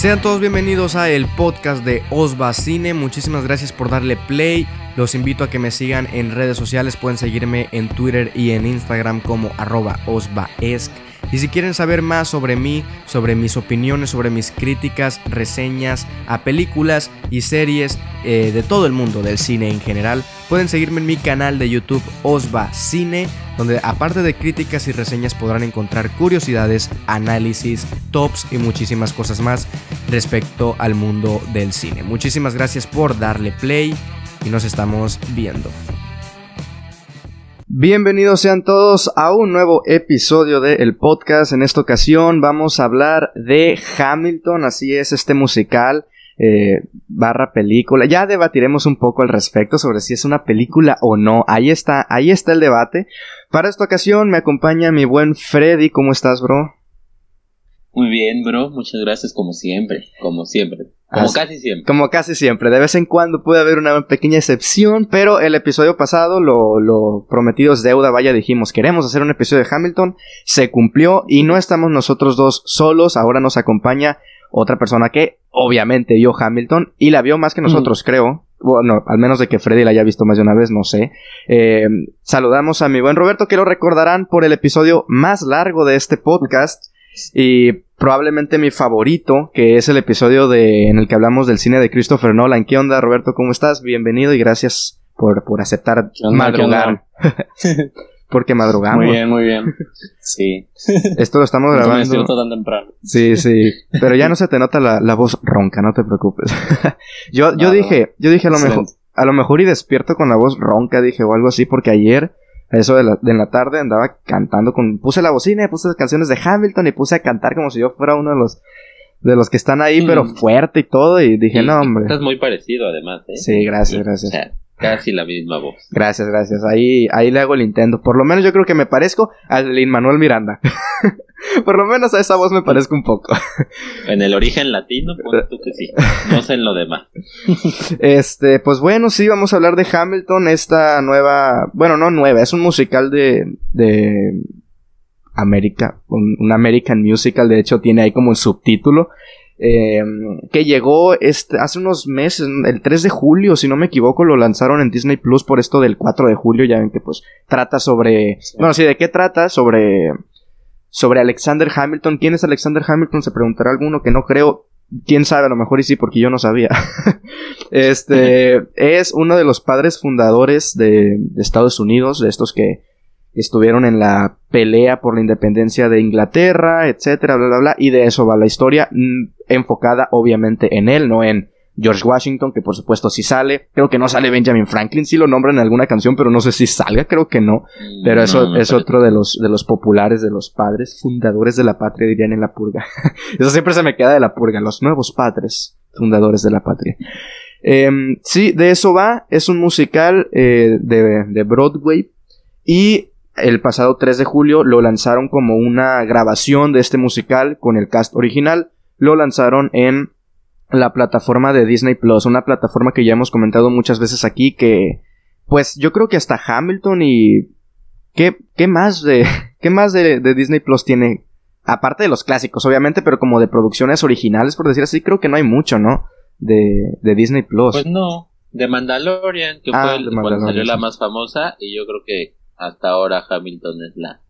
Sean todos bienvenidos a el podcast de Osva Cine. Muchísimas gracias por darle play. Los invito a que me sigan en redes sociales. Pueden seguirme en Twitter y en Instagram como arroba. Y si quieren saber más sobre mí, sobre mis opiniones, sobre mis críticas, reseñas a películas y series eh, de todo el mundo del cine en general, pueden seguirme en mi canal de YouTube Osva Cine, donde aparte de críticas y reseñas podrán encontrar curiosidades, análisis, tops y muchísimas cosas más respecto al mundo del cine. Muchísimas gracias por darle play y nos estamos viendo. Bienvenidos sean todos a un nuevo episodio del podcast. En esta ocasión vamos a hablar de Hamilton, así es este musical eh, barra película. Ya debatiremos un poco al respecto sobre si es una película o no. Ahí está, ahí está el debate. Para esta ocasión me acompaña mi buen Freddy. ¿Cómo estás, bro? Muy bien, bro. Muchas gracias como siempre, como siempre. Como casi siempre. Como casi siempre. De vez en cuando puede haber una pequeña excepción, pero el episodio pasado, lo, lo prometido es deuda, vaya, dijimos, queremos hacer un episodio de Hamilton, se cumplió y no estamos nosotros dos solos, ahora nos acompaña otra persona que obviamente vio Hamilton y la vio más que nosotros, creo. Bueno, al menos de que Freddy la haya visto más de una vez, no sé. Eh, saludamos a mi buen Roberto, que lo recordarán por el episodio más largo de este podcast y probablemente mi favorito, que es el episodio de, en el que hablamos del cine de Christopher Nolan. ¿Qué onda, Roberto? ¿Cómo estás? Bienvenido y gracias por, por aceptar madrugar. Porque madrugamos. Muy bien, muy bien. Sí. Esto lo estamos grabando. No tan temprano. Sí, sí. Pero ya no se te nota la, la voz ronca, no te preocupes. yo, yo dije, yo dije a lo mejor, a lo mejor y despierto con la voz ronca, dije, o algo así, porque ayer eso de la, de la tarde andaba cantando con... Puse la bocina y puse canciones de Hamilton y puse a cantar como si yo fuera uno de los... De los que están ahí, pero mm. fuerte y todo. Y dije, no, hombre. Estás muy parecido, además, ¿eh? Sí, gracias, gracias. Casi la misma voz. Gracias, gracias. Ahí, ahí le hago el intento. Por lo menos yo creo que me parezco al Lin Manuel Miranda. Por lo menos a esa voz me parezco un poco. En el origen latino, pues tú que sí. No sé en lo demás. Este, pues bueno, sí, vamos a hablar de Hamilton, esta nueva, bueno, no nueva, es un musical de, de América, un, American Musical, de hecho tiene ahí como un subtítulo. Eh, que llegó este, hace unos meses, el 3 de julio, si no me equivoco, lo lanzaron en Disney Plus por esto del 4 de julio, ya ven que pues trata sobre... Bueno, sí, ¿de qué trata? Sobre sobre Alexander Hamilton. ¿Quién es Alexander Hamilton? Se preguntará alguno que no creo. Quién sabe, a lo mejor y sí, porque yo no sabía. este es uno de los padres fundadores de, Estados Unidos, de estos que estuvieron en la pelea por la independencia de Inglaterra, etcétera, bla, bla, bla. Y de eso va la historia, mm, enfocada obviamente en él, no en George Washington, que por supuesto sí sale. Creo que no sale Benjamin Franklin, sí lo nombran en alguna canción, pero no sé si salga, creo que no. Pero eso es otro de los, de los populares, de los padres fundadores de la patria, dirían en la purga. eso siempre se me queda de la purga, los nuevos padres fundadores de la patria. Em, sí, de eso va. Es un musical eh, de, de Broadway. Y el pasado 3 de julio lo lanzaron como una grabación de este musical con el cast original. Lo lanzaron en la plataforma de Disney Plus, una plataforma que ya hemos comentado muchas veces aquí que pues yo creo que hasta Hamilton y qué, qué más de qué más de, Disney Plus tiene aparte de los clásicos obviamente, pero como de producciones originales por decir así, creo que no hay mucho, ¿no? De, de Disney Plus. Pues no, de Mandalorian, que ah, fue cuando salió la más famosa y yo creo que hasta ahora Hamilton es la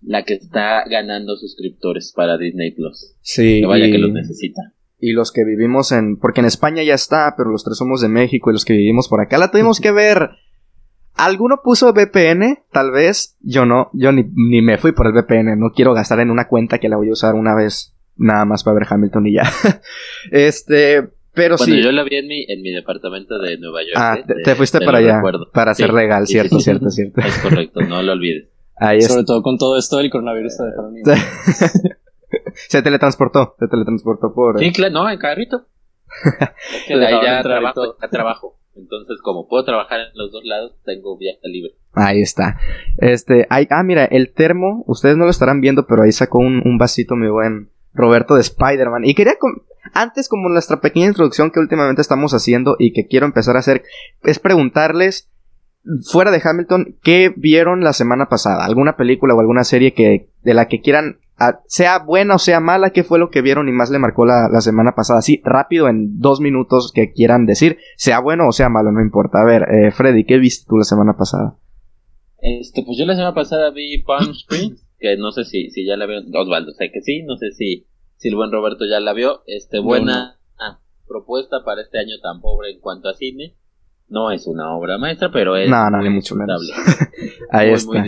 la que está ganando suscriptores para Disney Plus. Sí. Que vaya que los necesita y los que vivimos en... Porque en España ya está, pero los tres somos de México y los que vivimos por acá la tuvimos que ver. ¿Alguno puso VPN? Tal vez. Yo no. Yo ni, ni, me fui por el VPN. No quiero gastar en una cuenta que la voy a usar una vez. Nada más para ver Hamilton y ya. este... Pero bueno, sí. yo la vi en mi, en mi departamento de Nueva York. Ah, ¿eh? te, fuiste para allá. Para ser legal, cierto, cierto, cierto. Es correcto, no lo olvides. Ahí Sobre todo con todo esto del coronavirus está dejando se teletransportó, se teletransportó por... Sí, claro, no, en carrito. que de ahí ya trabajo, trabajo. Entonces, como puedo trabajar en los dos lados, tengo viaje libre. Ahí está. Este, hay, ah, mira, el termo, ustedes no lo estarán viendo, pero ahí sacó un, un vasito muy buen Roberto de Spider-Man. Y quería, antes como nuestra pequeña introducción que últimamente estamos haciendo y que quiero empezar a hacer, es preguntarles, fuera de Hamilton, ¿qué vieron la semana pasada? ¿Alguna película o alguna serie que, de la que quieran sea buena o sea mala, ¿qué fue lo que vieron y más le marcó la, semana pasada? Así, rápido, en dos minutos que quieran decir, sea bueno o sea malo, no importa. A ver, eh, Freddy, ¿qué viste tú la semana pasada? Este, pues yo la semana pasada vi Palm Springs, que no sé si, si ya la vio Osvaldo, sé que sí, no sé si, si el buen Roberto ya la vio. Este, buena propuesta para este año tan pobre en cuanto a cine. No es una obra maestra, pero es no, no, muy mucho menos. Ahí está.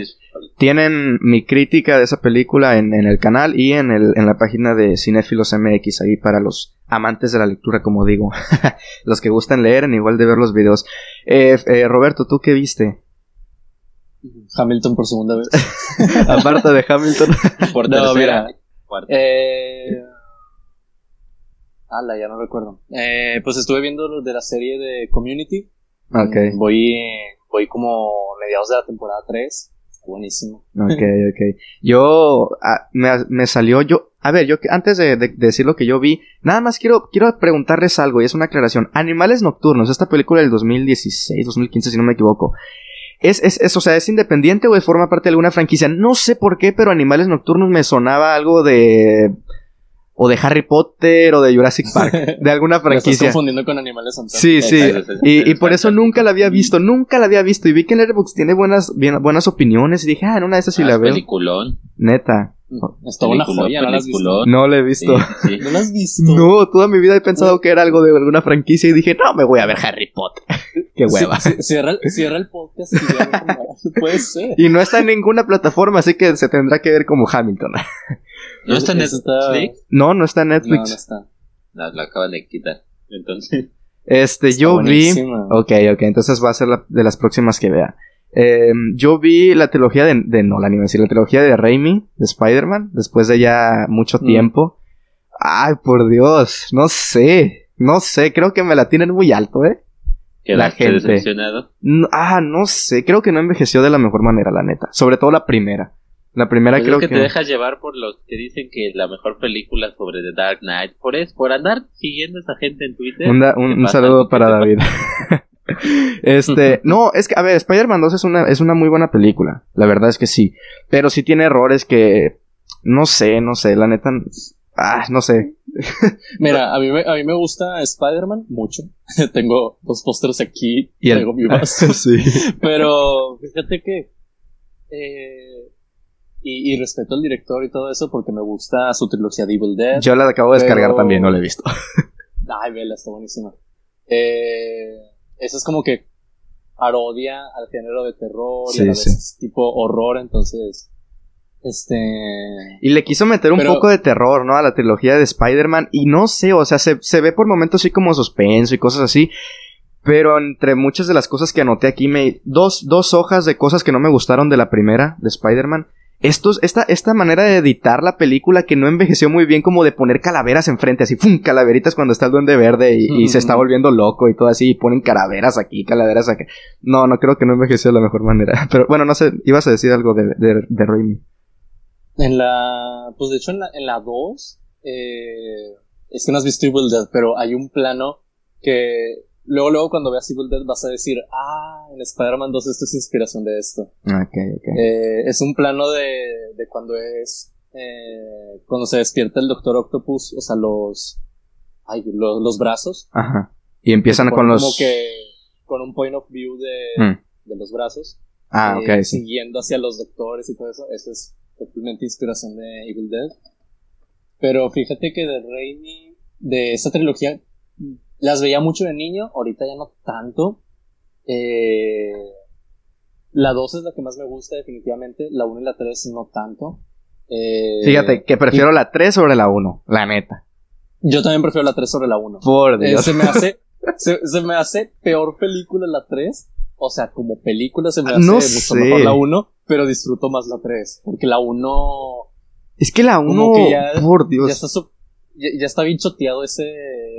Tienen mi crítica de esa película en, en, el canal y en, el, en la página de Cinefilos MX, ahí para los amantes de la lectura, como digo. los que gustan leer, en igual de ver los videos. Eh, eh, Roberto, ¿tú qué viste? Hamilton por segunda vez. Aparte de Hamilton. por no, mira. Eh... Ala, ya no recuerdo. Eh, pues estuve viendo lo de la serie de Community. Ok. Voy, voy como mediados de la temporada 3. Buenísimo. Ok, ok. Yo, ah, me, me, salió, yo, a ver, yo antes de, de, decir lo que yo vi, nada más quiero, quiero preguntarles algo y es una aclaración. Animales Nocturnos, esta película del 2016, 2015 si no me equivoco. ¿Es, es, es, o sea, es independiente o forma parte de alguna franquicia? No sé por qué, pero Animales Nocturnos me sonaba algo de o de Harry Potter o de Jurassic Park, de alguna franquicia. estás confundiendo con Animales Sí, sí. Y, y, por eso nunca la había visto, nunca la había visto. Y vi que Letterboxd tiene buenas, bien, buenas opiniones. Y dije, ah, en una de esas sí ah, la veo. Peliculón. Neta. Está una joya, ¿no la has visto? No la he visto. ¿No la has visto? No, toda mi vida he pensado que era algo de alguna franquicia y dije, no, me voy a ver Harry Potter. Qué hueva. cierra, cierra, el podcast y puede ser. Y no está en ninguna plataforma, así que se tendrá que ver como Hamilton. ¿No está en Netflix? No, no está en Netflix. No, no está. No, lo acaban de quitar. Entonces. Este, yo vi. Ok, ok, entonces va a ser la, de las próximas que vea. Eh, yo vi la trilogía de, de Nolan, iba a decir, la trilogía de Raimi, de Spider-Man, después de ya mucho mm. tiempo. Ay, por Dios, no sé, no sé, creo que me la tienen muy alto, ¿eh? La gente. decepcionado? ah, no sé, creo que no envejeció de la mejor manera, la neta. Sobre todo la primera. La primera pues creo que, que, te dejas llevar por los que dicen que la mejor película sobre The Dark Knight. Por eso, por andar siguiendo a esa gente en Twitter. un, saludo para David. este, no, es que, a ver, Spider-Man 2 es una, es una muy buena película. La verdad es que sí. Pero sí tiene errores que, no sé, no sé, la neta, ah, no sé. Mira, a mí, me, a mí me gusta Spider-Man mucho. tengo dos pósters aquí. Y tengo mi vaso. sí. Pero, fíjate que, eh, y, respeto al director y todo eso porque me gusta su trilogía de Evil Dead. Yo la acabo de descargar también, no la he visto. Ay, vela, está buenísima. Eh, eso es como que parodia al género de terror y a la vez tipo horror, entonces. Este. Y le quiso meter un poco de terror, ¿no? A la trilogía de Spider-Man. Y no sé, o sea, se, se ve por momentos así como suspenso y cosas así. Pero entre muchas de las cosas que anoté aquí, me. Dos, dos hojas de cosas que no me gustaron de la primera, de Spider-Man estos, esta, esta manera de editar la película que no envejeció muy bien, como de poner calaveras enfrente, así, ¡fum! Calaveritas cuando está el duende verde y, se está volviendo loco y todo así, y ponen calaveras aquí, calaveras aquí. No, no creo que no envejeció de la mejor manera. Pero bueno, no sé, ibas a decir algo de, de, de Raimi. En la. Pues de hecho, en la, en la 2, eh, es que no has visto Evil Dead, pero hay un plano que Luego, luego cuando veas Evil Dead vas a decir, ah, en Spider-Man 2 esto es inspiración de esto. Ok, ok. Eh, es un plano de, de cuando es, eh, cuando se despierta el Doctor Octopus, o sea, los, ay, los, los brazos. Ajá. Y empiezan con los... Como que, con un point of view de, mm. de los brazos. Ah, eh, ok, Siguiendo hacia los doctores y todo eso. Eso es totalmente inspiración de Evil Dead. Pero fíjate que de Raimi, de esta trilogía, las veía mucho de niño, ahorita ya no tanto. Eh, la 2 es la que más me gusta definitivamente, la 1 y la 3 no tanto. Eh, Fíjate que prefiero la 3 sobre la 1, la neta. Yo también prefiero la 3 sobre la 1. Por eh, Dios. se, me hace, se, me hace peor película la 3. O sea, como película se me hace mucho mejor la 1, pero disfruto más la 3. Porque la 1... Es que la 1, por Dios. Ya está, ya, está bien choteado ese...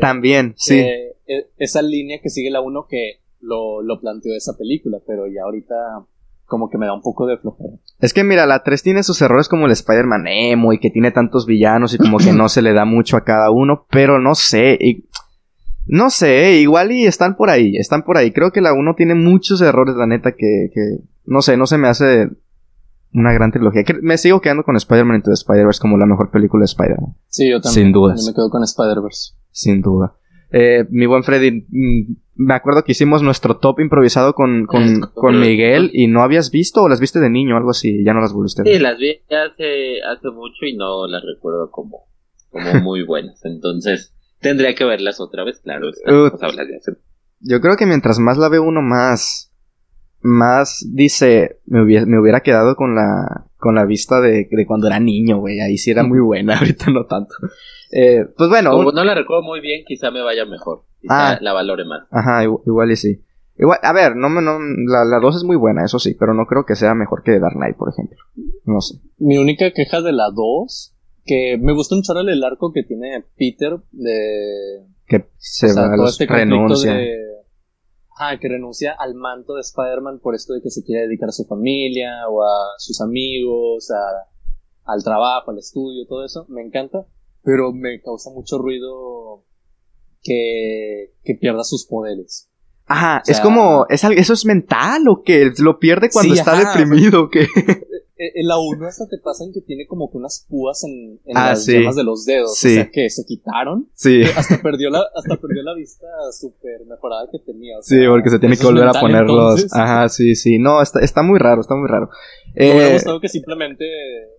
También, sí. Eh, e, esa línea que sigue la 1 que lo, lo planteó esa película, pero ya ahorita como que me da un poco de flojera. Es que mira, la 3 tiene sus errores como el Spider-Man emo y que tiene tantos villanos y como que no se le da mucho a cada uno, pero no sé, y, no sé, igual y están por ahí, están por ahí. Creo que la 1 tiene muchos errores, la neta, que, que no sé, no se me hace una gran trilogía. Que me sigo quedando con Spider-Man Into the Spider-Verse como la mejor película de Spider-Man. Sí, yo también. Sin dudas. Yo me quedo con Spider-Verse. Sin duda. Eh, mi buen Freddy, mm, me acuerdo que hicimos nuestro top improvisado con, con, con Miguel y no habías visto o las viste de niño o algo así, ya no las volviste. Sí, las vi hace, hace mucho y no las recuerdo como, como muy buenas. Entonces, tendría que verlas otra vez, claro. Uh, de hace- Yo creo que mientras más la ve uno más, más dice, me hubiera, me hubiera quedado con la, con la vista de, de cuando era niño, güey, ahí sí era muy buena, ahorita no tanto. Eh, pues bueno, Como un- no la recuerdo muy bien, quizá me vaya mejor. Quizá Ah. la valore más. ajá, igu- igual, y sí. Igual, a ver, no, me- no, la, la 2 es muy buena, eso sí, pero no creo que sea mejor que Dark Knight, por ejemplo. No sé. Mi única queja de la 2, que me gusta un chorro el arco que tiene Peter de... Que se o sea, va, todo los este renuncia. de... Ah, que renuncia al manto de Spider-Man por esto de que se quiere dedicar a su familia o a sus amigos, a- al trabajo, al estudio, todo eso. Me encanta, pero me causa mucho ruido que, que pierda sus poderes. Ajá, O sea- es como, es, ¿eso es mental o qué? ¿Lo pierde cuando Sí, está ajá, deprimido? Eh, En la 1 hasta te pasan que tiene como que unas púas en, en Ah, las sí. yemas de los dedos. Sí. O sea, que se quitaron. Sí. Hasta perdió la, hasta perdió la vista súper mejorada que tenía. o Sí, porque se tiene que volver a ponerlos. entonces. Ajá, sí, sí. No, está, está muy raro, está muy raro. Me hubiera Eh, gustado que simplemente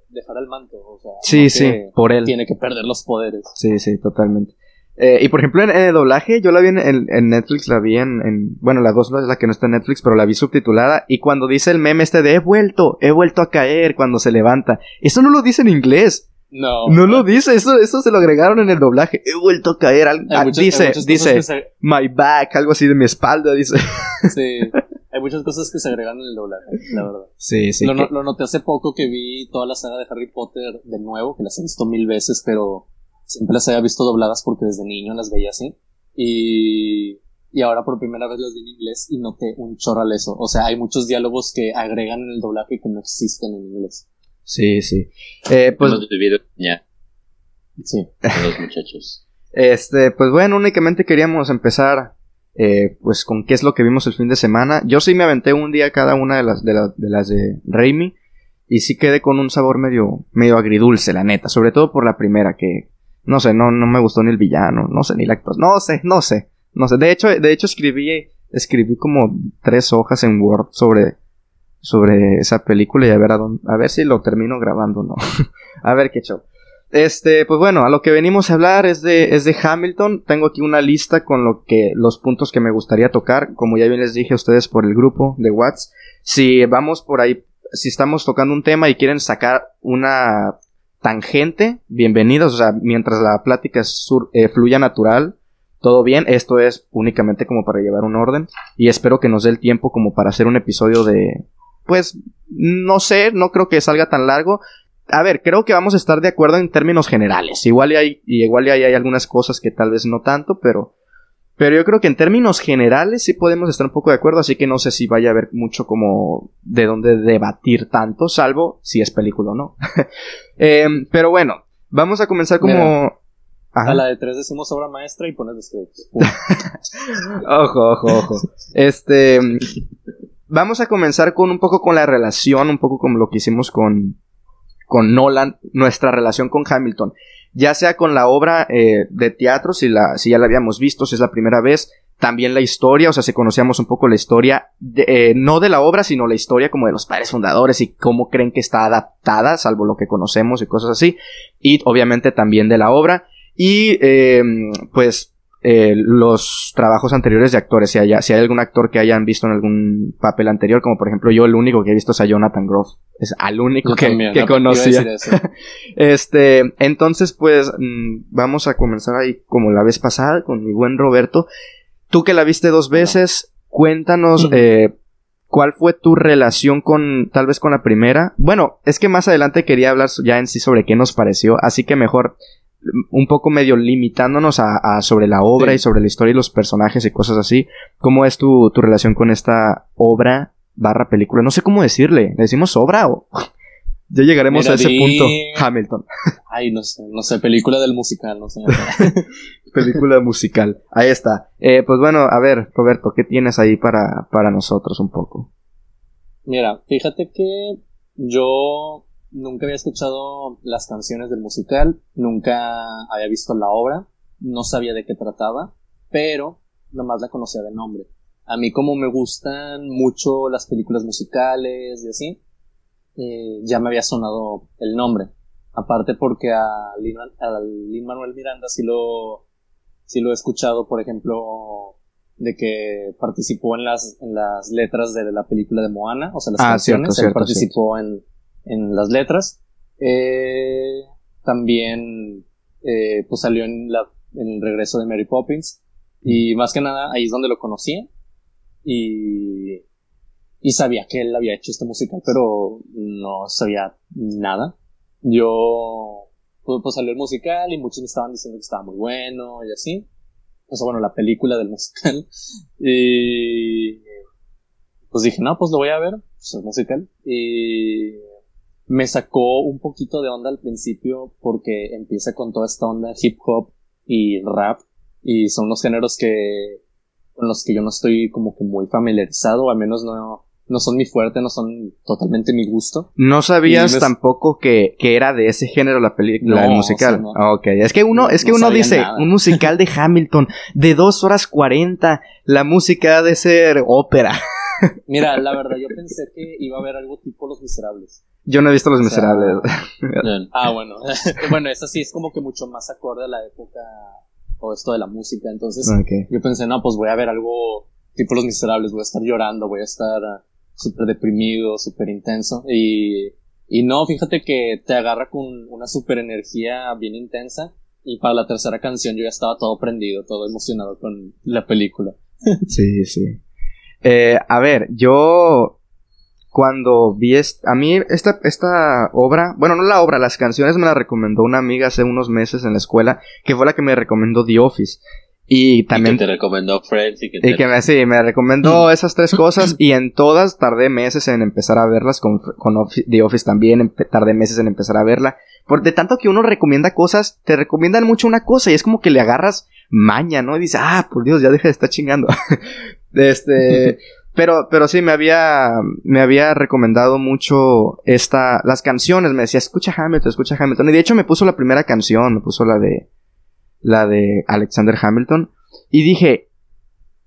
dejara el manto. O sea, sí, sí, por él. Tiene que perder los poderes. Sí, sí, totalmente. Eh, y por ejemplo, en, en el doblaje, yo la vi en, en- en Netflix, la vi en, en- Bueno, la dos no es la que no está en Netflix, pero la vi subtitulada. Y cuando dice el meme este de he vuelto, he vuelto a caer cuando se levanta. Eso no lo dice en inglés. No. No lo dice, eso, eso se lo agregaron en el doblaje. He vuelto a caer. al- muchas- dice, dice, que my back, algo así de mi espalda, dice. se- sí, hay muchas cosas que se agregan en el doblaje, la verdad. Sí, sí. lo, que- lo noté hace poco que vi toda la saga de Harry Potter de nuevo, que las he visto mil veces, pero siempre las había visto dobladas porque desde niño las veía así. Y, y ahora por primera vez las vi en inglés y noté un chorral eso. O sea, hay muchos diálogos que agregan en el doblaje que no existen en inglés. Sí, sí. Eh, pues, Hemos vivido ya Sí. los muchachos. Este, pues bueno, únicamente queríamos empezar, eh, pues con qué es lo que vimos el fin de semana. Yo sí me aventé un día cada una de las de, la- de las de Raimi y sí quedé con un sabor medio, medio agridulce, la neta, sobre todo por la primera que, no sé, no, no me gustó ni el villano, no sé, ni la actuación, no sé, no sé, no sé. De hecho, de hecho escribí, escribí como tres hojas en Word sobre, sobre esa película y a ver a dónde, a ver si lo termino grabando o no. a ver qué show. Este, pues bueno, a lo que venimos a hablar es de, es de Hamilton. Tengo aquí una lista con lo que, los puntos que me gustaría tocar. Como ya bien les dije a ustedes por el grupo de Watts. Si vamos por ahí, si estamos tocando un tema y quieren sacar una tangente, bienvenidos. O sea, mientras la plática eh, fluya natural, todo bien. Esto es únicamente como para llevar un orden. Y espero que nos dé el tiempo como para hacer un episodio de, pues, no sé, no creo que salga tan largo a ver, creo que vamos a estar de acuerdo en términos generales. Igual y hay, y igual y hay algunas cosas que tal vez no tanto, pero, pero yo creo que en términos generales sí podemos estar un poco de acuerdo, así que no sé si vaya a haber mucho como de dónde debatir tanto, salvo si es película o no. Em, pero bueno, vamos a comenzar como... Mira. A la de tres decimos obra maestra y pones los créditos. Ojo, ojo, ojo. Este. Vamos a comenzar con un poco con la relación, un poco como lo que hicimos con, con Nolan, nuestra relación con Hamilton. Ya sea con la obra eh, de teatro, si, la, si ya la habíamos visto, si es la primera vez. También la historia, o sea, si conocíamos un poco la historia, de- eh, no de la obra, sino la historia como de los padres fundadores y cómo creen que está adaptada, salvo lo que conocemos y cosas así. Y obviamente también de la obra. Y eh, pues eh, los trabajos anteriores de actores. Si, haya- si hay algún actor que hayan visto en algún papel anterior, como por ejemplo yo, el único que he visto es a Jonathan Groff. Es al único Yo que, también, conocía. Este, entonces, pues, mm, vamos a comenzar ahí como la vez pasada con mi buen Roberto. Tú que la viste dos veces, cuéntanos eh, cuál fue tu relación con, tal vez con la primera. Bueno, es que más adelante quería hablar ya en sí sobre qué nos pareció, así que mejor un poco medio limitándonos a, a sobre la obra Sí. y sobre la historia y los personajes y cosas así. ¿Cómo es tu, tu relación con esta obra barra película? No sé cómo decirle. ¿Le decimos obra o...? Ya llegaremos Mira, a ese vi- punto. Hamilton. Ay, no sé, no sé, película del musical, no sé. Película musical. Ahí está. Eh, pues bueno, a ver, Roberto, ¿qué tienes ahí para, para nosotros un poco? Mira, fíjate que yo nunca había escuchado las canciones del musical, nunca había visto la obra, no sabía de qué trataba, pero nomás la conocía de nombre. A mí como me gustan mucho las películas musicales y así, eh, ya me había sonado el nombre. Aparte porque a Lin, Manuel Miranda sí lo, sí lo he escuchado, por ejemplo, de que participó en las, en las letras de la película de Moana, o sea, las Ah, canciones, cierto, él participó en, en las letras. Eh, también eh, pues salió en, la, en el regreso de Mary Poppins. Y más que nada ahí es donde lo conocía. Y, y sabía que él había hecho este musical, pero no sabía nada. Yo, pues, pues salió el musical y muchos me estaban diciendo que estaba muy bueno y así. O sea, bueno, la película del musical. Y pues dije, no, pues lo voy a ver, pues es musical. Y me sacó un poquito de onda al principio porque empieza con toda esta onda hip hop y rap y son los géneros que con los que yo no estoy como que muy familiarizado, al menos no, no son mi fuerte, no son totalmente mi gusto. No sabías me- tampoco que, que era de ese género la película, No, musical. o sea, no. Ah, ok, es que uno, No- es que no uno dice, nada. un musical de Hamilton de dos horas cuarenta, la música ha de ser ópera. Mira, la verdad, yo pensé que iba a haber algo tipo Los Miserables. Yo no he visto Los O sea, Miserables. Bien. Ah, bueno. bueno, esa sí es como que mucho más acorde a la época o esto de la música. Entonces, Ok. yo pensé, no, pues voy a ver algo tipo Los Miserables, voy a estar llorando, voy a estar súper deprimido, súper intenso. Y, y no, fíjate que te agarra con una súper energía bien intensa. Y para la tercera canción yo ya estaba todo prendido, todo emocionado con la película. Sí, sí. Eh, a ver, yo cuando vi est- a mí esta, esta obra, bueno, no la obra, las canciones me la recomendó una amiga hace unos meses en la escuela, que fue la que me recomendó The Office. Y también Y que te recomendó Friends y que Y te... que me, sí, me recomendó esas tres cosas y en todas tardé meses en empezar a verlas, con, con Office- The Office también tardé meses en empezar a verla. Por de tanto que uno recomienda cosas, te recomiendan mucho una cosa y es como que le agarras maña, ¿no? Y dices, ah, por Dios, ya deja de estar chingando. este, pero, pero sí, me había, me había recomendado mucho esta, las canciones, me decía, escucha Hamilton, escucha Hamilton. Y de hecho me puso la primera canción, me puso la de, la de Alexander Hamilton. Y dije,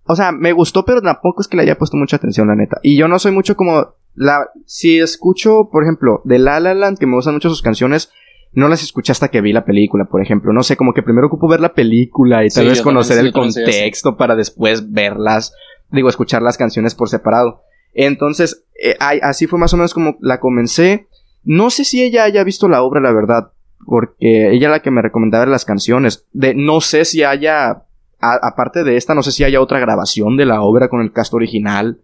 o sea, me gustó, pero tampoco es que le haya puesto mucha atención, la neta. Y yo no soy mucho como la si escucho, por ejemplo, de La La Land, que me gustan mucho sus canciones, no las escuché hasta que vi la película, por ejemplo. No sé, como que primero ocupo ver la película y tal Sí, vez conocer también, el sí, contexto para después verlas, digo, escuchar las canciones por separado. Entonces, eh, así fue más o menos como la comencé. No sé si ella haya visto la obra, la verdad, porque ella la que me recomendaba las canciones. De, no sé si haya, aparte de esta, no sé si haya otra grabación de la obra con el cast original.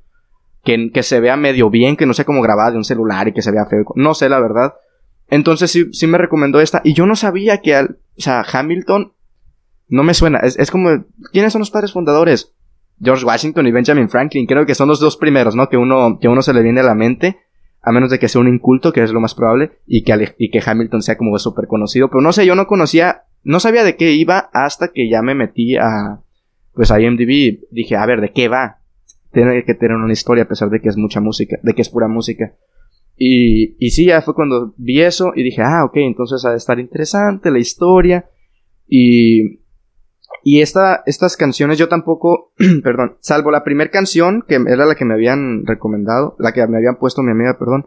Que, que se vea medio bien, que no sea como grabada de un celular y que se vea feo. No sé, la verdad. Entonces sí, sí me recomendó esta. Y yo no sabía que al, Hamilton no me suena. Es, es como, ¿quiénes son los padres fundadores? George Washington y Benjamin Franklin. Creo que son los dos primeros, ¿no? Que uno, que uno se le viene a la mente. A menos de que sea un inculto, que es lo más probable. Y que, y que Hamilton sea como súper conocido. Pero no sé, yo no conocía, no sabía de qué iba hasta que ya me metí a, pues a IMDb. Dije, a ver, ¿de qué va? Tiene que tener una historia a pesar de que es mucha música, de que es pura música. Y, y sí, ya fue cuando vi eso y dije, ah, ok, entonces ha de estar interesante la historia. Y, y esta, estas canciones yo tampoco, perdón, salvo la primera canción, que era la que me habían recomendado, la que me habían puesto mi amiga, perdón,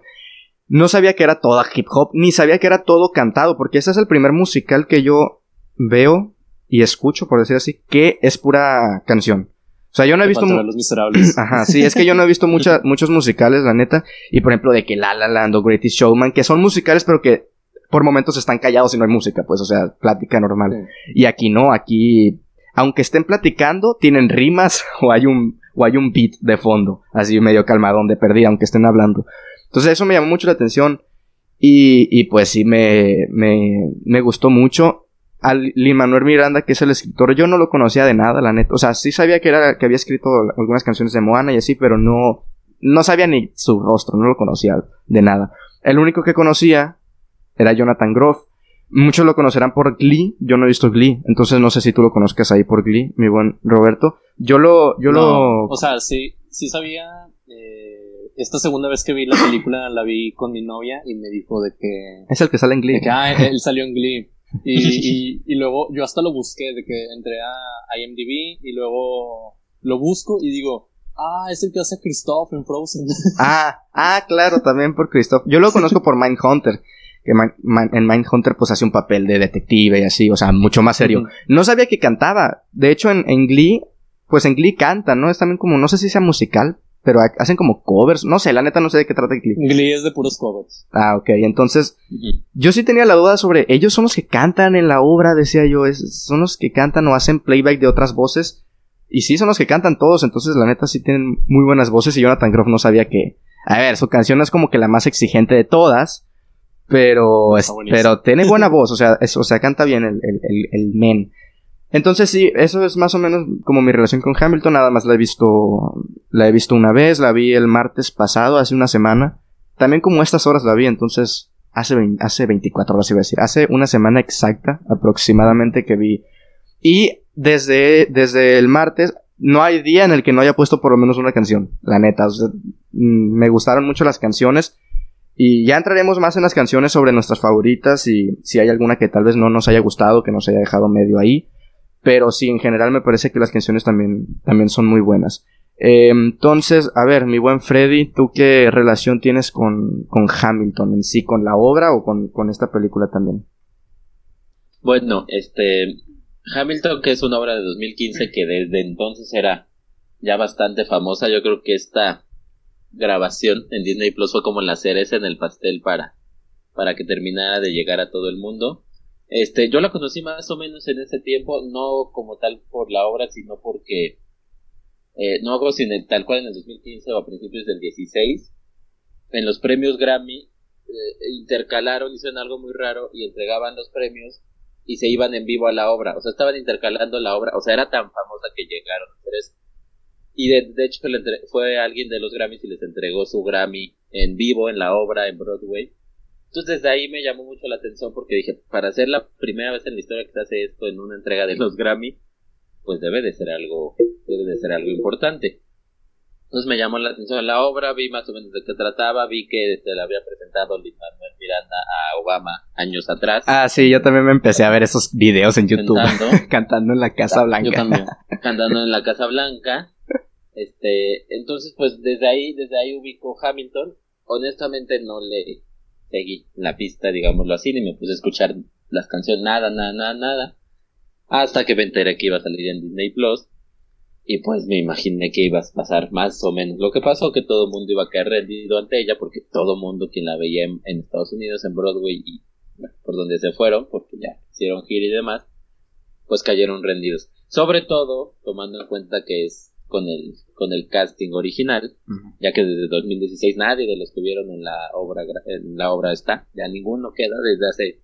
no sabía que era toda hip hop, ni sabía que era todo cantado, porque este es el primer musical que yo veo y escucho, por decir así, que es pura canción. O sea, yo no he visto... Los Miserables. Ajá, sí, es que yo no he visto mucha- muchos musicales, la neta. Y por ejemplo, de que La La Land o Greatest Showman, que son musicales, pero que por momentos están callados y no hay música, pues, o sea, plática normal. Sí. Y aquí no, aquí, aunque estén platicando, tienen rimas o hay un, o hay un beat de fondo, así medio calmadón de perdida, aunque estén hablando. Entonces eso me llamó mucho la atención y, y pues sí me, me, me gustó mucho. Al Lin Manuel Miranda, que es el escritor, yo no lo conocía de nada, la neta. O sea, sí sabía que era, que había escrito algunas canciones de Moana y así, pero no, no sabía ni su rostro, no lo conocía de nada. El único que conocía era Jonathan Groff. Muchos lo conocerán por Glee, yo no he visto Glee, entonces no sé si tú lo conozcas ahí por Glee, mi buen Roberto. Yo lo, yo No, lo... O sea, sí, sí sabía eh, esta segunda vez que vi la película la vi con mi novia y me dijo de que... Es el que sale en Glee. De que, ah, él salió en Glee. Y, y, luego yo hasta lo busqué, de que entré a IMDb y luego lo busco y digo, ah, es el que hace Christoph en Frozen. Ah, ah, claro, también por Christoph. Yo lo conozco por Mindhunter. Que en Mindhunter pues hace un papel de detective y así, o sea, mucho más serio. No sabía que cantaba. De hecho, en, en Glee, pues en Glee canta, ¿no? Es también como, no sé si sea musical, pero hacen como covers. No sé, la neta no sé de qué trata Glee. Glee es de puros covers. Ah, ok. Entonces, yo sí tenía la duda sobre. Ellos son los que cantan en la obra, decía yo. son los que cantan o hacen playback de otras voces. Y sí, son los que cantan todos. Entonces, la neta sí tienen muy buenas voces. Y Jonathan Groff no sabía que. A ver, su canción es como que la más exigente de todas. Pero, pero tiene buena voz. O sea, o sea, canta bien el, el, el, el men. Entonces sí, eso es más o menos como mi relación con Hamilton, nada más la he visto, la he visto una vez, la vi el martes pasado, hace una semana, también como estas horas la vi, entonces hace, hace 24 horas iba a decir, hace una semana exacta aproximadamente que vi. Y desde, desde el martes no hay día en el que no haya puesto por lo menos una canción, la neta, mm, me gustaron mucho las canciones. Y ya entraremos más en las canciones sobre nuestras favoritas y si hay alguna que tal vez no nos haya gustado, que nos haya dejado medio ahí. Pero sí, en general me parece que las canciones también, también son muy buenas. Eh, entonces, a ver, mi buen Freddy, ¿tú qué relación tienes con, con Hamilton en sí, con la obra o con, con, esta película también? Bueno, este, Hamilton, que es una obra de 2015 que desde entonces era ya bastante famosa, yo creo que esta grabación en Disney Plus fue como la cereza en el pastel para, para que terminara de llegar a todo el mundo. Este, yo la conocí más o menos en ese tiempo, no como tal por la obra, sino porque, eh, no hago sin el, tal cual en el 2015 o a principios del 16, en los premios Grammy, eh, intercalaron, hicieron algo muy raro y entregaban los premios y se iban en vivo a la obra, o sea, estaban intercalando la obra, o sea, era tan famosa que llegaron hacer eso. Y de, de hecho fue alguien de los Grammys y les entregó su Grammy en vivo en la obra en Broadway entonces desde ahí me llamó mucho la atención porque dije, para ser la primera vez en la historia que se hace esto en una entrega de los Grammy, pues debe de ser algo, debe de ser algo importante. Entonces me llamó la atención la obra, vi más o menos de qué trataba, vi que se la había presentado Lin Manuel Miranda a Obama años atrás. Ah, sí, yo también me empecé a ver esos videos en YouTube cantando, cantando en la Casa Blanca. Yo también, cantando en la Casa Blanca. Este, entonces pues desde ahí, desde ahí ubico Hamilton. Honestamente no le seguí la pista, digámoslo así, y me puse a escuchar las canciones, nada, nada, nada, nada. Hasta que me enteré que iba a salir en Disney Plus. Y pues me imaginé que iba a pasar más o menos lo que pasó, que todo el mundo iba a caer rendido ante ella, porque todo el mundo quien la veía en, Estados Unidos, en Broadway y por donde se fueron, porque ya hicieron gira y demás, pues cayeron rendidos. Sobre todo, tomando en cuenta que es con el, con el casting original, ya que desde 2016 nadie de los que vieron en la obra, en la obra está, ya ninguno queda desde hace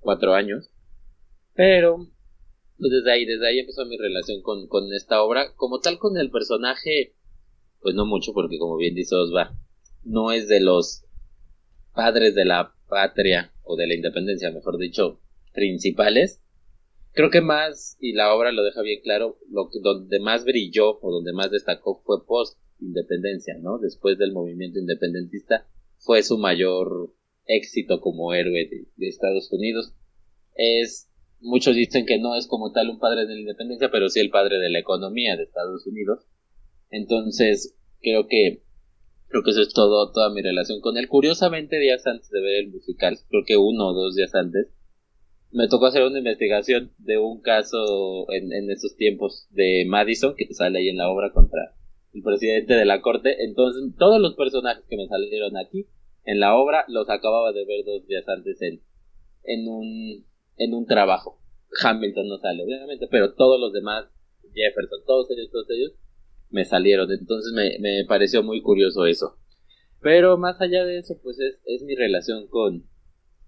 cuatro años. Pero, pues desde ahí, desde ahí empezó mi relación con, con esta obra. Como tal con el personaje, pues no mucho, porque como bien dice Osva, no es de los padres de la patria o de la independencia, mejor dicho, principales, creo que más, y la obra lo deja bien claro, lo que, donde más brilló o donde más destacó fue post independencia, ¿no? Después del movimiento independentista fue su mayor éxito como héroe de, Estados Unidos. Es, muchos dicen que no es como tal un padre de la independencia, pero sí el padre de la economía de Estados Unidos. Entonces, creo que, creo que eso es todo, toda mi relación con él. Curiosamente, días antes de ver el musical, creo que uno o dos días antes, me tocó hacer una investigación de un caso en, en esos tiempos de Madison, que sale ahí en la obra contra el presidente de la corte. Entonces, todos los personajes que me salieron aquí en la obra los acababa de ver dos días antes en, en, un, en un trabajo. Hamilton no sale, obviamente, pero todos los demás, Jefferson, todos ellos, todos ellos, me salieron. Entonces me, me pareció muy curioso eso. Pero más allá de eso, pues es, es mi relación con,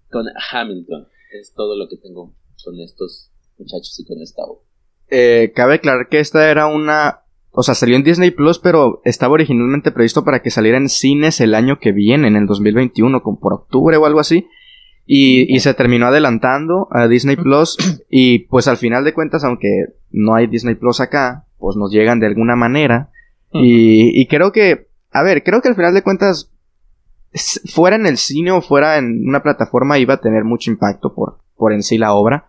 con Hamilton es todo lo que tengo con estos muchachos y con esta obra. Eh, cabe aclarar que esta era una... O sea, salió en Disney Plus, pero estaba originalmente previsto para que saliera en cines el año que viene, en el 2021, como por octubre o algo así. Y, y se terminó adelantando a Disney Plus. Y pues al final de cuentas, aunque no hay Disney Plus acá, pues nos llegan de alguna manera. y, y creo que a ver, creo que al final de cuentas, fuera en el cine o fuera en una plataforma iba a tener mucho impacto por, por en sí la obra.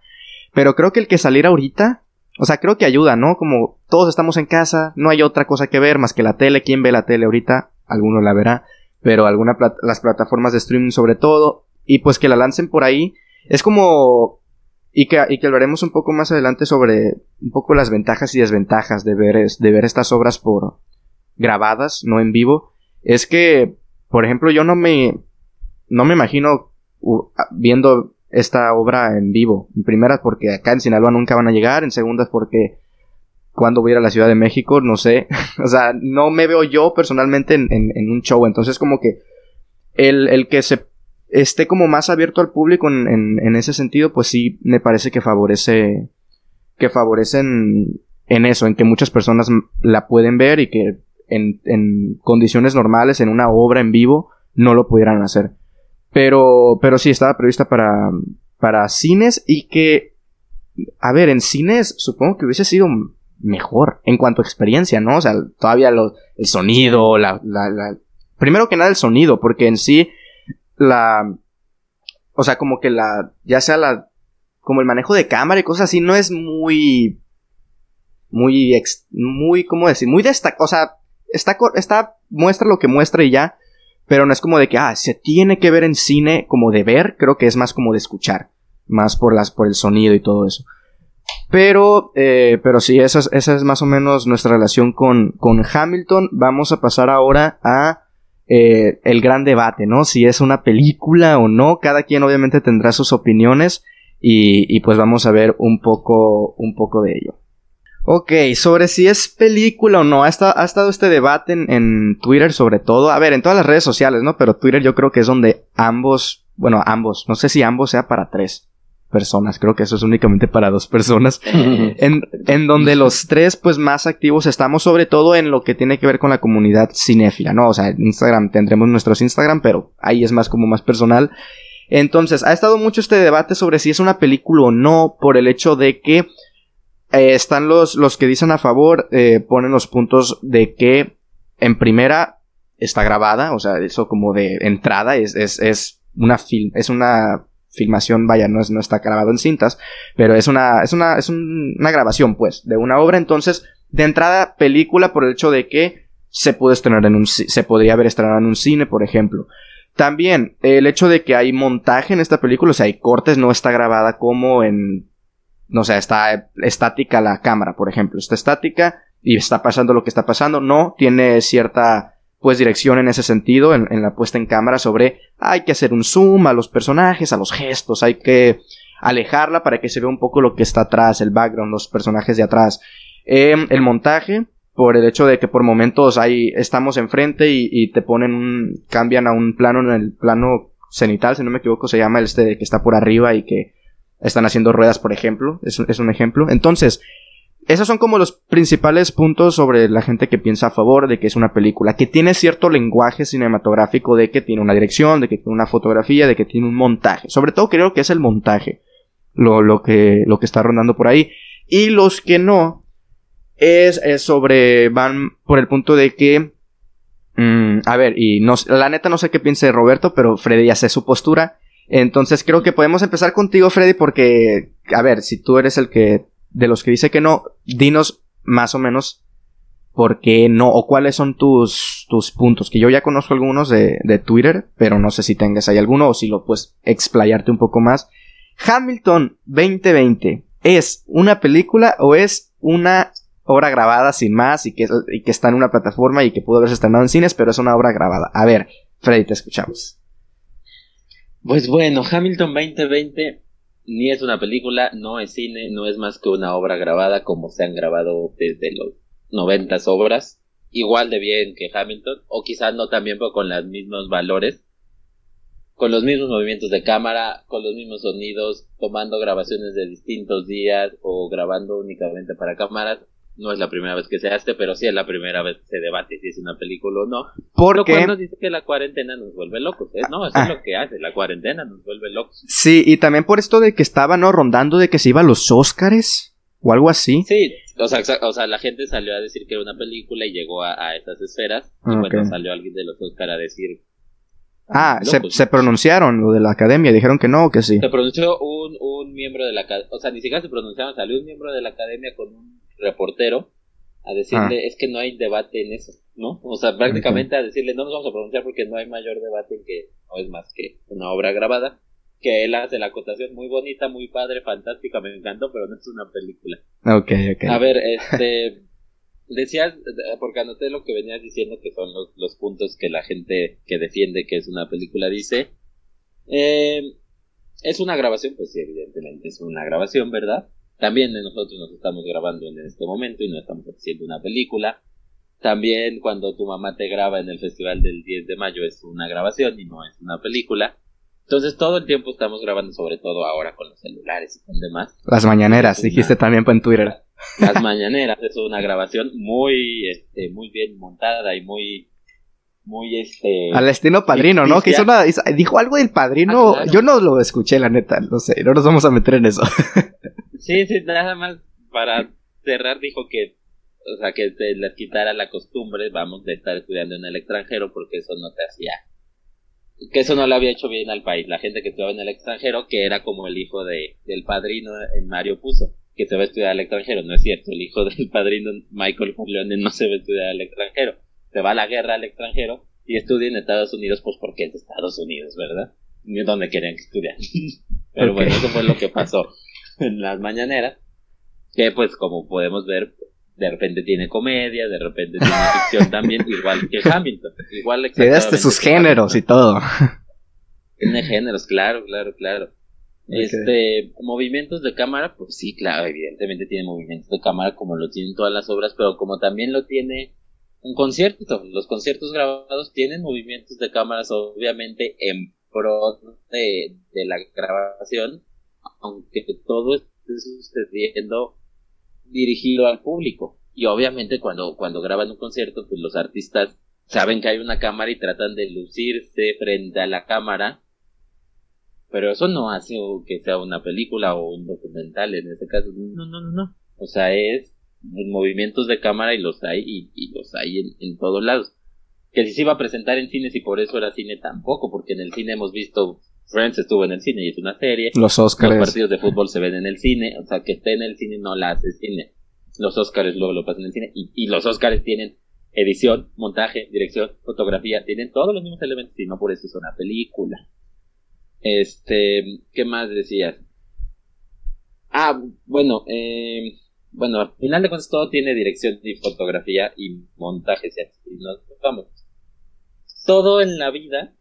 Pero creo que el que saliera ahorita, o sea, creo que ayuda, ¿no? Como todos estamos en casa, no hay otra cosa que ver más que la tele. ¿Quién ve la tele ahorita? Alguno la verá, pero alguna las plataformas de streaming sobre todo. Y pues que la lancen por ahí. Es como... Y que, y que hablaremos un poco más adelante sobre un poco las ventajas y desventajas de ver, de ver estas obras por grabadas, no en vivo. Es que, por ejemplo, yo no me... No me imagino viendo esta obra en vivo. En primeras porque acá en Sinaloa nunca van a llegar, en segundas porque cuando voy a ir a la Ciudad de México, no sé. o sea, no me veo yo personalmente en, un show. Entonces como que el, que se esté como más abierto al público en, en, ese sentido, pues sí me parece que favorece, que favorecen en eso, en que muchas personas la pueden ver y que en, en condiciones normales, en una obra en vivo, no lo pudieran hacer. Pero, pero sí, estaba prevista para, para cines y que, a ver, en cines supongo que hubiese sido mejor en cuanto a experiencia, ¿no? O sea, todavía el sonido, la, la, Primero que nada el sonido, porque en sí, la... O sea, como que la... Ya sea la... Como el manejo de cámara y cosas así, no es muy... Muy... muy, ¿cómo decir? Muy destacado. O sea, está. Muestra lo que muestra y ya. Pero no es como de que, ah, se tiene que ver en cine como de ver, creo que es más como de escuchar, más por, las, por el sonido y todo eso. Pero, eh, pero sí, esa es, es más o menos nuestra relación con, con Hamilton. Vamos a pasar ahora a eh, el gran debate, ¿no? Si es una película o no. Cada quien obviamente tendrá sus opiniones y, y pues vamos a ver un poco, un poco de ello. Ok, sobre si es película o no, ha estado, ha estado este debate en, Twitter sobre todo, a ver, en todas las redes sociales, ¿no? Pero Twitter yo creo que es donde ambos, bueno, ambos, no sé si ambos sea para tres personas, creo que eso es únicamente para dos personas, en, en donde los tres pues más activos estamos sobre todo en lo que tiene que ver con la comunidad cinéfila, ¿no? O sea, en Instagram tendremos nuestros Instagram, pero ahí es más como más personal. Entonces, ha estado mucho este debate sobre si es una película o no, por el hecho de que eh, están los, los que dicen a favor, eh, ponen los puntos de que en primera está grabada, o sea, eso como de entrada es, es, es una film, es una filmación, vaya, no, es, no está grabado en cintas, pero es una, es una, es una grabación, pues, de una obra, entonces, de entrada, película por el hecho de que se puede estrenar en un, se podría haber estrenado en un cine, por ejemplo. También, el hecho de que hay montaje en esta película, o sea, hay cortes, no está grabada como en no sé, está estática la cámara, por ejemplo, está estática y está pasando lo que está pasando, no, tiene cierta pues dirección en ese sentido, en, la puesta en cámara sobre hay que hacer un zoom a los personajes, a los gestos, hay que alejarla para que se vea un poco lo que está atrás, el background, los personajes de atrás. Em, el montaje, por el hecho de que por momentos ahí estamos enfrente y, y, te ponen un, cambian a un plano en el plano cenital, si no me equivoco, se llama el este que está por arriba y que están haciendo ruedas, por ejemplo. Es, un ejemplo. Entonces, esos son como los principales puntos sobre la gente que piensa a favor de que es una película, que tiene cierto lenguaje cinematográfico, de que tiene una dirección, de que tiene una fotografía, de que tiene un montaje. Sobre todo creo que es el montaje lo, lo, que, lo que está rondando por ahí. Y los que no, es, sobre, van por el punto de que, mm, a ver, y no, la neta no sé qué piense Roberto, pero Freddy ya sé su postura. Entonces creo que podemos empezar contigo, Freddy, porque, a ver, si tú eres el que, de los que dice que no, dinos más o menos por qué no, o cuáles son tus, tus puntos, que yo ya conozco algunos de, de Twitter, pero no sé si tengas ahí alguno o si lo puedes explayarte un poco más. Hamilton 2020, ¿es una película o es una obra grabada sin más y que, y que está en una plataforma y que pudo haberse estrenado en cines, pero es una obra grabada? A ver, Freddy, te escuchamos. Pues bueno, Hamilton 2020 ni es una película, no es cine, no es más que una obra grabada como se han grabado desde los noventas obras, igual de bien que Hamilton, o quizás no también pero con los mismos valores, con los mismos movimientos de cámara, con los mismos sonidos, tomando grabaciones de distintos días o grabando únicamente para cámaras, no es la primera vez que se hace, pero sí es la primera vez que se debate si es una película o no. Porque nos dice que la cuarentena nos vuelve locos, ¿eh? No, eso es ah. lo que hace, la cuarentena nos vuelve locos. Sí, y también por esto de que estaba, ¿no? Rondando de que se iba a los Óscares o algo así. Sí, O sea, o sea, la gente salió a decir que era una película y llegó a, esas esferas. Y bueno, salió alguien de los Oscar a decir. Ah, se, se, pronunciaron lo de la academia, dijeron que no, que sí. Se pronunció un, un miembro de la academia, o sea, ni siquiera se pronunciaron, salió un miembro de la academia con un reportero a decirle, ah. es que no hay debate en eso, ¿no? O sea, prácticamente a decirle, no nos vamos a pronunciar porque no hay mayor debate en que no es más que una obra grabada que él hace la acotación muy bonita, muy padre, fantástica, me encantó, pero no es una película. Ok, ok. A ver, este, decías, porque anoté lo que venías diciendo, que son los, los puntos que la gente que defiende que es una película dice. Eh, es una grabación, pues sí, evidentemente es una grabación, ¿verdad? También nosotros nos estamos grabando en este momento y no estamos haciendo una película. También cuando tu mamá te graba en el festival del 10 de mayo es una grabación y no es una película. Entonces todo el tiempo estamos grabando, sobre todo ahora con los celulares y con demás. Las mañaneras, dijiste también en Twitter. Las mañaneras, es una grabación muy, este, muy bien montada y muy, muy este. Al estilo padrino, ¿no? Que hizo una, dijo algo del padrino. Ah, Yo no lo escuché, la neta, no sé, no nos vamos a meter en eso. sí, sí, nada más para cerrar dijo que, o sea, que se les quitara la costumbre, vamos, de estar estudiando en el extranjero porque eso no te hacía que eso no le había hecho bien al país. La gente que estudiaba en el extranjero, que era como el hijo de, del padrino en Mario Puso, que se va a estudiar al extranjero. No es cierto, el hijo del padrino Michael Corleone no se va a estudiar al extranjero. Se va a la guerra al extranjero y estudia en Estados Unidos, pues porque es de Estados Unidos, ¿verdad? Ni donde querían que estudiar. Pero bueno, eso fue lo que pasó en las mañaneras. Que pues como podemos ver, de repente tiene comedia, de repente tiene ficción también, igual que Hamilton. Igual exactamente. de sus géneros y todo. Tiene géneros, claro, claro, claro. Este, movimientos de cámara, pues sí, claro, evidentemente tiene movimientos de cámara como lo tienen todas las obras, pero como también lo tiene un concierto. Los conciertos grabados tienen movimientos de cámaras, obviamente, en pro de, de la grabación, aunque todo esté sucediendo dirigido al público. Y obviamente cuando, cuando graban un concierto, pues los artistas saben que hay una cámara y tratan de lucirse frente a la cámara. Pero eso no hace que sea una película o un documental en este caso. No, no, no, no. O sea, es movimientos de cámara y los hay y, los hay en, en, todos lados. Que si se iba a presentar en cines y por eso era cine tampoco, porque en el cine hemos visto Friends estuvo en el cine y es una serie. Los Oscars. Los partidos de fútbol se ven en el cine. O sea, que esté en el cine no la hace cine. Los Oscars luego lo pasan en el cine. Y, los Oscars tienen edición, montaje, dirección, fotografía. Tienen todos los mismos elementos y no por eso es una película. Este, ¿qué más decías? Ah, bueno, eh, bueno, al final de cuentas todo tiene dirección y fotografía y montaje, si nos vamos. Todo en la vida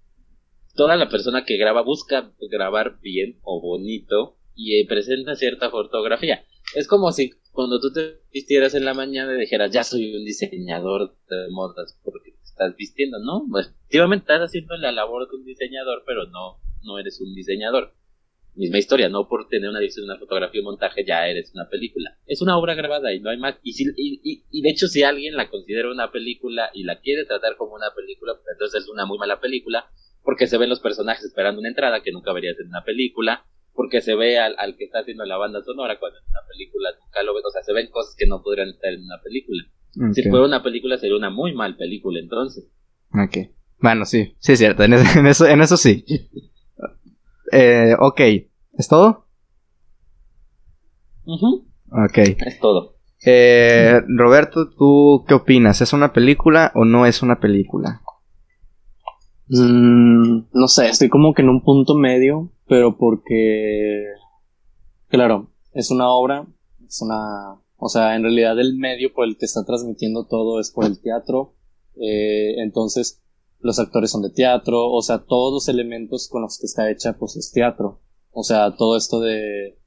toda la persona que graba busca grabar bien o bonito y eh, presenta cierta fotografía. Es como si cuando tú te vistieras en la mañana y dijeras, ya soy un diseñador de modas porque te estás vistiendo, ¿no? Efectivamente estás haciendo la labor de un diseñador, pero no, no eres un diseñador. Misma historia, no por tener una edición, una fotografía y un montaje ya eres una película. Es una obra grabada y no hay más. Y, si, y, y de hecho, si alguien la considera una película y la quiere tratar como una película, pues entonces es una muy mala película porque se ven los personajes esperando una entrada que nunca verías en una película, porque se ve al, que está haciendo la banda sonora cuando en una película nunca lo ves, o sea, se ven cosas que no podrían estar en una película. Si fuera una película sería una muy mal película entonces. Ok. Bueno, sí, sí es cierto, en, eso, en eso sí. eh, ok, ¿es todo? Ok. Es todo. Eh, Roberto, ¿tú qué opinas? ¿Es una película o no es una película? Mm, no sé, estoy como que en un punto medio, pero porque, claro, es una obra, es una, o sea, en realidad el medio por el que está transmitiendo todo es por el teatro, eh, entonces los actores son de teatro, o sea, todos los elementos con los que está hecha pues es teatro, o sea, todo esto de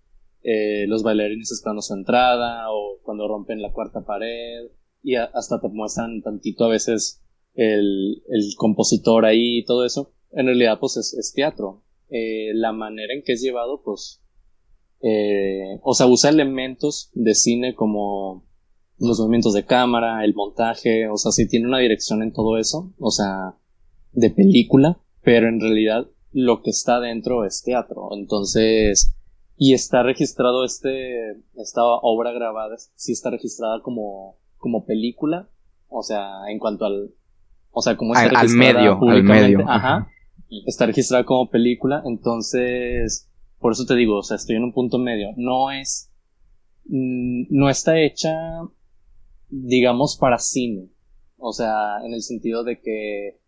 eh, los bailarines esperando su entrada o cuando rompen la cuarta pared y hasta te muestran tantito a veces el, el compositor ahí y todo eso, en realidad pues es, teatro. Eh, la manera en que es llevado pues, eh, o sea, usa elementos de cine como los movimientos de cámara, el montaje, o sea, sí tiene una dirección en todo eso, o sea, de película, pero en realidad lo que está dentro es teatro. Entonces, y está registrado este, esta obra grabada, sí está registrada como, como película, o sea, en cuanto al, o sea, como está al, al medio, al medio. Ajá, está registrada como película, entonces, por eso te digo, o sea, estoy en un punto medio, no es, mm, no está hecha, digamos, para cine, o sea, en el sentido de que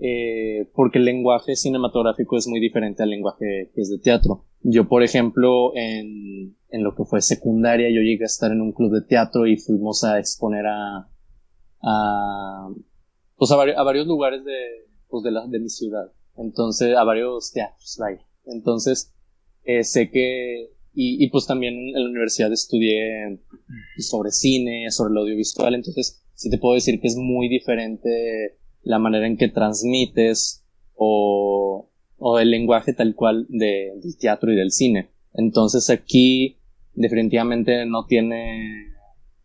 eh, porque el lenguaje cinematográfico es muy diferente al lenguaje que es de teatro. Yo, por ejemplo, en, en lo que fue secundaria, yo llegué a estar en un club de teatro y fuimos a exponer a, a pues a, varios lugares de, pues de, la, de mi ciudad. Entonces, a varios teatros, vaya. Entonces, eh, sé que, y, y pues también en la universidad estudié sobre cine, sobre el audiovisual, entonces sí te puedo decir que es muy diferente la manera en que transmites o, o el lenguaje tal cual de, del teatro y del cine. Entonces aquí definitivamente no tiene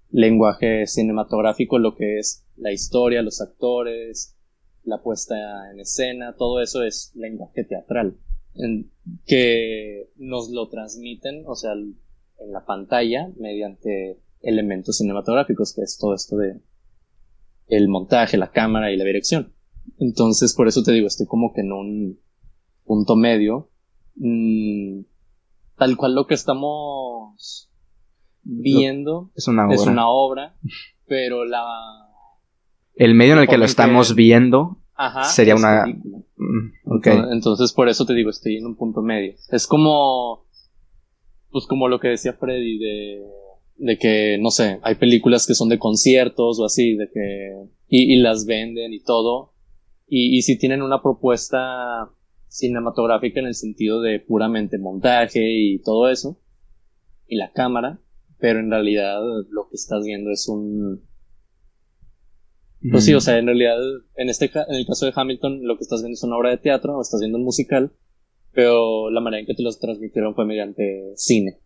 lenguaje cinematográfico lo que es la historia, los actores, la puesta en escena, todo eso es lenguaje teatral que nos lo transmiten, o sea, en la pantalla mediante elementos cinematográficos, que es todo esto de el montaje, la cámara y la dirección. Entonces, por eso te digo, estoy como que en un punto medio. Mm, tal cual lo que estamos viendo es una obra, es una obra pero la... El medio en el que lo estamos viendo sería una... Mm, okay. Entonces, por eso te digo, estoy en un punto medio. Es como... Pues como lo que decía Freddy de de que, no sé, hay películas que son de conciertos o así, de que, y, y las venden y todo, y, y si tienen una propuesta cinematográfica en el sentido de puramente montaje y todo eso, y la cámara, pero en realidad lo que estás viendo es un... Pues sí, o sea, en realidad, en este en el caso de Hamilton, lo que estás viendo es una obra de teatro, o estás viendo un musical, pero la manera en que te los transmitieron fue mediante cine.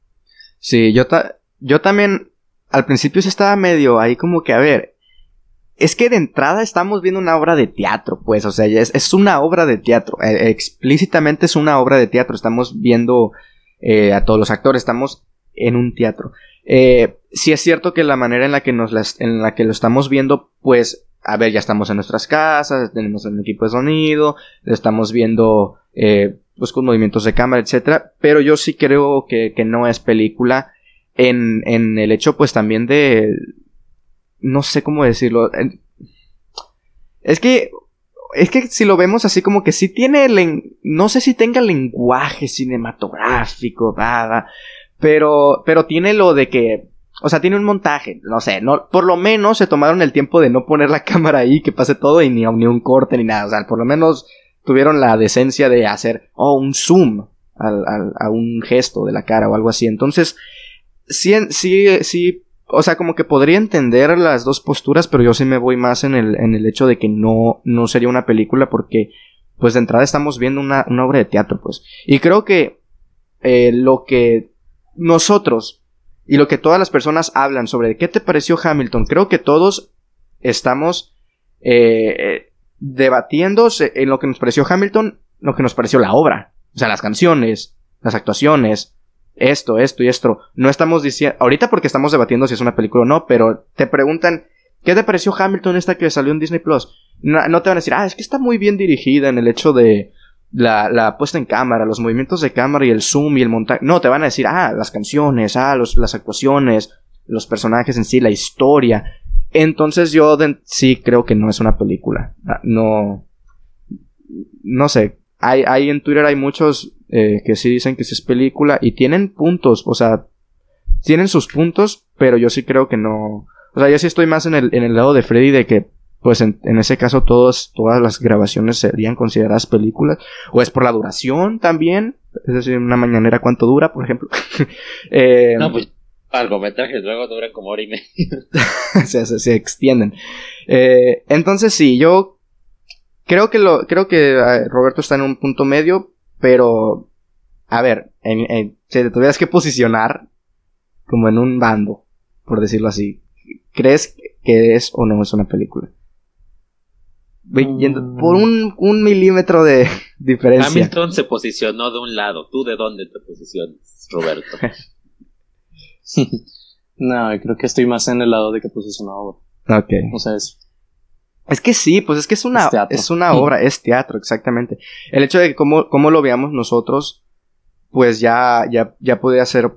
Sí, yo, ta yo también al principio se estaba medio ahí como que, a ver, es que de entrada estamos viendo una obra de teatro, pues, o sea, es, es una obra de teatro, eh, explícitamente es una obra de teatro, estamos viendo eh, a todos los actores, estamos en un teatro. Eh, sí es cierto que la manera en la que nos en la que lo estamos viendo, pues, a ver, ya estamos en nuestras casas, tenemos un equipo de sonido, lo estamos viendo, eh, pues, con movimientos de cámara, etcétera, pero yo sí creo que, que no es película en, en el hecho pues también de... No sé cómo decirlo. Es que es que si lo vemos así como que sí tiene, no sé si tenga lenguaje cinematográfico, nada, pero, pero tiene lo de que, o sea, tiene un montaje, no sé, no, por lo menos se tomaron el tiempo de no poner la cámara ahí, que pase todo y ni, ni un corte ni nada, o sea, por lo menos tuvieron la decencia de hacer, oh, un zoom al, al, a un gesto de la cara o algo así, entonces, sí, sí, sí, o sea, como que podría entender las dos posturas, pero yo sí me voy más en el, en el hecho de que no, no sería una película porque, pues de entrada estamos viendo una, una obra de teatro, pues. Y creo que eh, lo que nosotros y lo que todas las personas hablan sobre qué te pareció Hamilton, creo que todos estamos eh, eh debatiendo en lo que nos pareció Hamilton, lo que nos pareció la obra. O sea, las canciones, las actuaciones, esto, esto y esto. No estamos diciendo, ahorita porque estamos debatiendo si es una película o no, pero te preguntan, ¿qué te pareció Hamilton esta que salió en Disney Plus? No, te van a decir, ah, es que está muy bien dirigida en el hecho de la, puesta en cámara, los movimientos de cámara y el zoom y el montaje. No, te van a decir, ah, las canciones, ah, los, las actuaciones, los personajes en sí, la historia. Entonces yo sí creo que no es una película. Ah, no. No sé. Hay, hay en Twitter hay muchos eh, que sí dicen que sí es película y tienen puntos, o sea, tienen sus puntos, pero yo sí creo que no. O sea, yo sí estoy más en el, en el lado de Freddy de que, pues en, ese caso, todos, todas las grabaciones serían consideradas películas. O es por la duración también. Es decir, una mañanera, ¿cuánto dura, por ejemplo? eh, no, pues largometrajes luego duran como hora y media. se, se, se, extienden. Eh, entonces, sí, yo creo que lo, creo que Roberto está en un punto medio, pero, a ver, en, si te tuvieras que posicionar como en un bando, por decirlo así, ¿crees que es o no es una película? Yendo por un, un milímetro de, diferencia. Hamilton se posicionó de un lado. ¿Tú de dónde te posicionas, Roberto? no, creo que estoy más en el lado de que posicionado. Ok. O sea, es Es que sí, pues es que es una, Es es una obra, es teatro, exactamente. El hecho de que cómo, cómo lo veamos nosotros, pues ya, ya, ya podría ser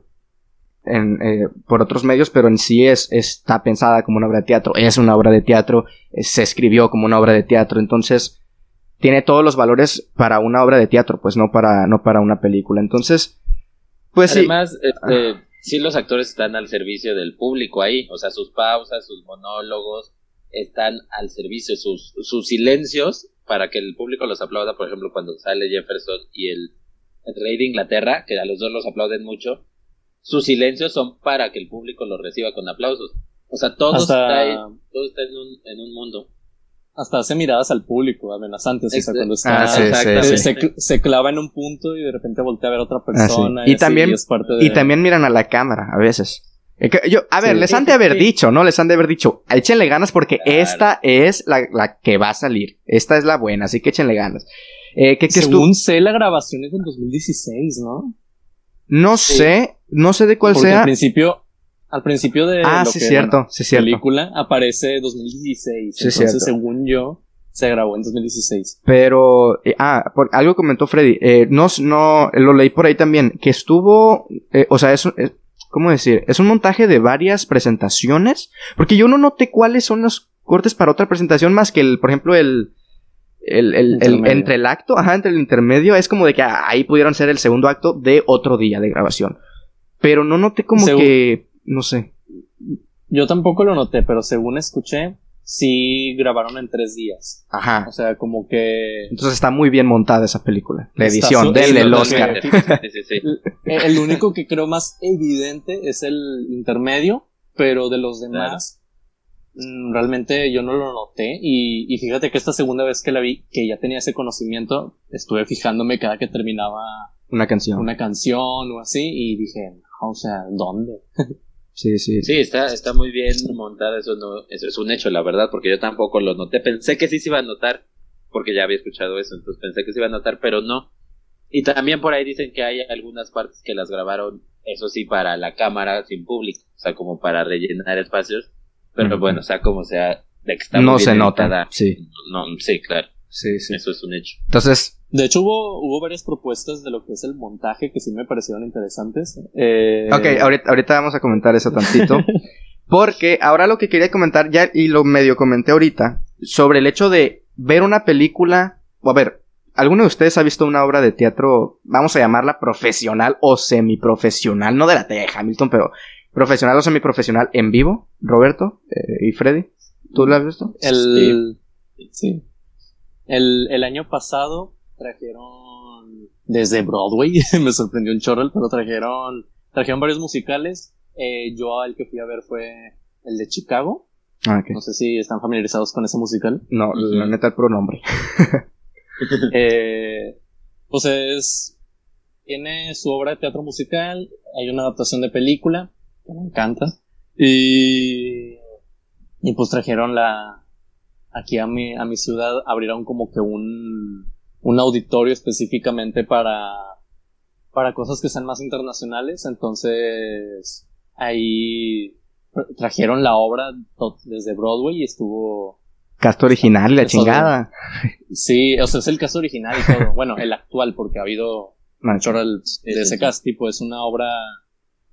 en, eh, por otros medios, pero en sí es, está pensada como una obra de teatro. Es una obra de teatro, se escribió como una obra de teatro, entonces tiene todos los valores para una obra de teatro, pues no para, no para una película. Entonces, pues sí. Además, este, sí los actores están al servicio del público ahí. O sea, sus pausas, sus monólogos están al servicio, sus, sus silencios para que el público los aplauda. Por ejemplo, cuando sale Jefferson y el, el rey de Inglaterra, que a los dos los aplauden mucho, sus silencios son para que el público los reciba con aplausos. O sea, todo Hasta- está, ahí, todo está en, un, en un mundo. hasta hace miradas al público, amenazantes. O sea, Exacto. cuando está. Ah, sí, sí, se, cl- se clava en un punto y de repente voltea a ver a otra persona. Ah, Y así, también- es parte de- Y también miran a la cámara a veces. Eh, Yo, a ver, Sí. les Sí, han de haber sí. dicho, ¿no? Les han de haber dicho, échenle ganas porque Claro. esta es la, la que va a salir. Esta es la buena, así que échenle ganas. Eh, ¿qué, qué estuvo? Según sé, la grabación es del 2016, ¿no? No Sí. sé, no sé de cuál Porque sea. al principio, al principio de Ah, lo que cierto, sí, la cierto. película aparece 2016. Sí, entonces, cierto. según yo, se grabó en 2016. Pero, eh, ah, por, algo comentó Freddy. Eh, no, no, lo leí por ahí también. Que estuvo, eh, o sea, es, un- es- ¿cómo decir? Es un montaje de varias presentaciones. Porque yo no noté cuáles son los cortes para otra presentación más que el, por ejemplo, el, el, el- entre el acto, ajá, entre el intermedio. Es como de que ah, ahí pudieron ser el segundo acto de otro día de grabación. Pero no noté como Según- que, no sé. Yo tampoco lo noté, pero según escuché, sí grabaron en tres días. Ajá. O sea, como que Entonces está muy bien montada esa película. La edición, denle el. Oscar. Sí, sí, sí. El único que creo más evidente es el intermedio, pero de los demás mm, realmente yo no lo noté y, y fíjate que esta segunda vez que la vi, que ya tenía ese conocimiento, estuve fijándome cada que terminaba Una canción. una canción o así y dije, "No, o sea, ¿dónde? Sí, sí. Sí, está, está muy bien montada, eso no, eso es un hecho, la verdad, porque yo tampoco lo noté. Pensé que sí se iba a notar, porque ya había escuchado eso, entonces pensé que se iba a notar, pero no. Y también por ahí dicen que hay algunas partes que las grabaron, eso sí, para la cámara sin público, o sea, como para rellenar espacios. Pero bueno, sea como sea, de que está No se nota, sí. No, sí, claro, Sí, sí. eso es un hecho. Entonces, De hecho, hubo, hubo varias propuestas de lo que es el montaje que sí me parecieron interesantes. Eh, ok, ahorita, ahorita vamos a comentar eso tantito. Porque ahora lo que quería comentar ya, y lo medio comenté ahorita, sobre el hecho de ver una película, o a ver, ¿alguno de ustedes ha visto una obra de teatro, vamos a llamarla profesional o semiprofesional, no de la talla de Hamilton, pero profesional o semiprofesional en vivo? Roberto eh, y Freddy, ¿tú la has visto? El, sí. El, el año pasado trajeron desde Broadway, me sorprendió un chorro, pero trajeron, trajeron varios musicales. Eh, yo el que fui a ver fue el de Chicago. Ah. No sé si están familiarizados con ese musical. No, la neta el pronombre. Eh, pues es. Tiene su obra de teatro musical, hay una adaptación de película, que me encanta. Y. Y pues trajeron la. Aquí a mi, a mi ciudad abrieron como que un. Un auditorio específicamente para. Para cosas que sean más internacionales. Entonces. Ahí. Trajeron la obra desde Broadway y estuvo. Cast original y la chingada. Sí, o sea, es el caso original y todo. Bueno, el actual, porque ha habido Sí, de ese cast, tipo, es una obra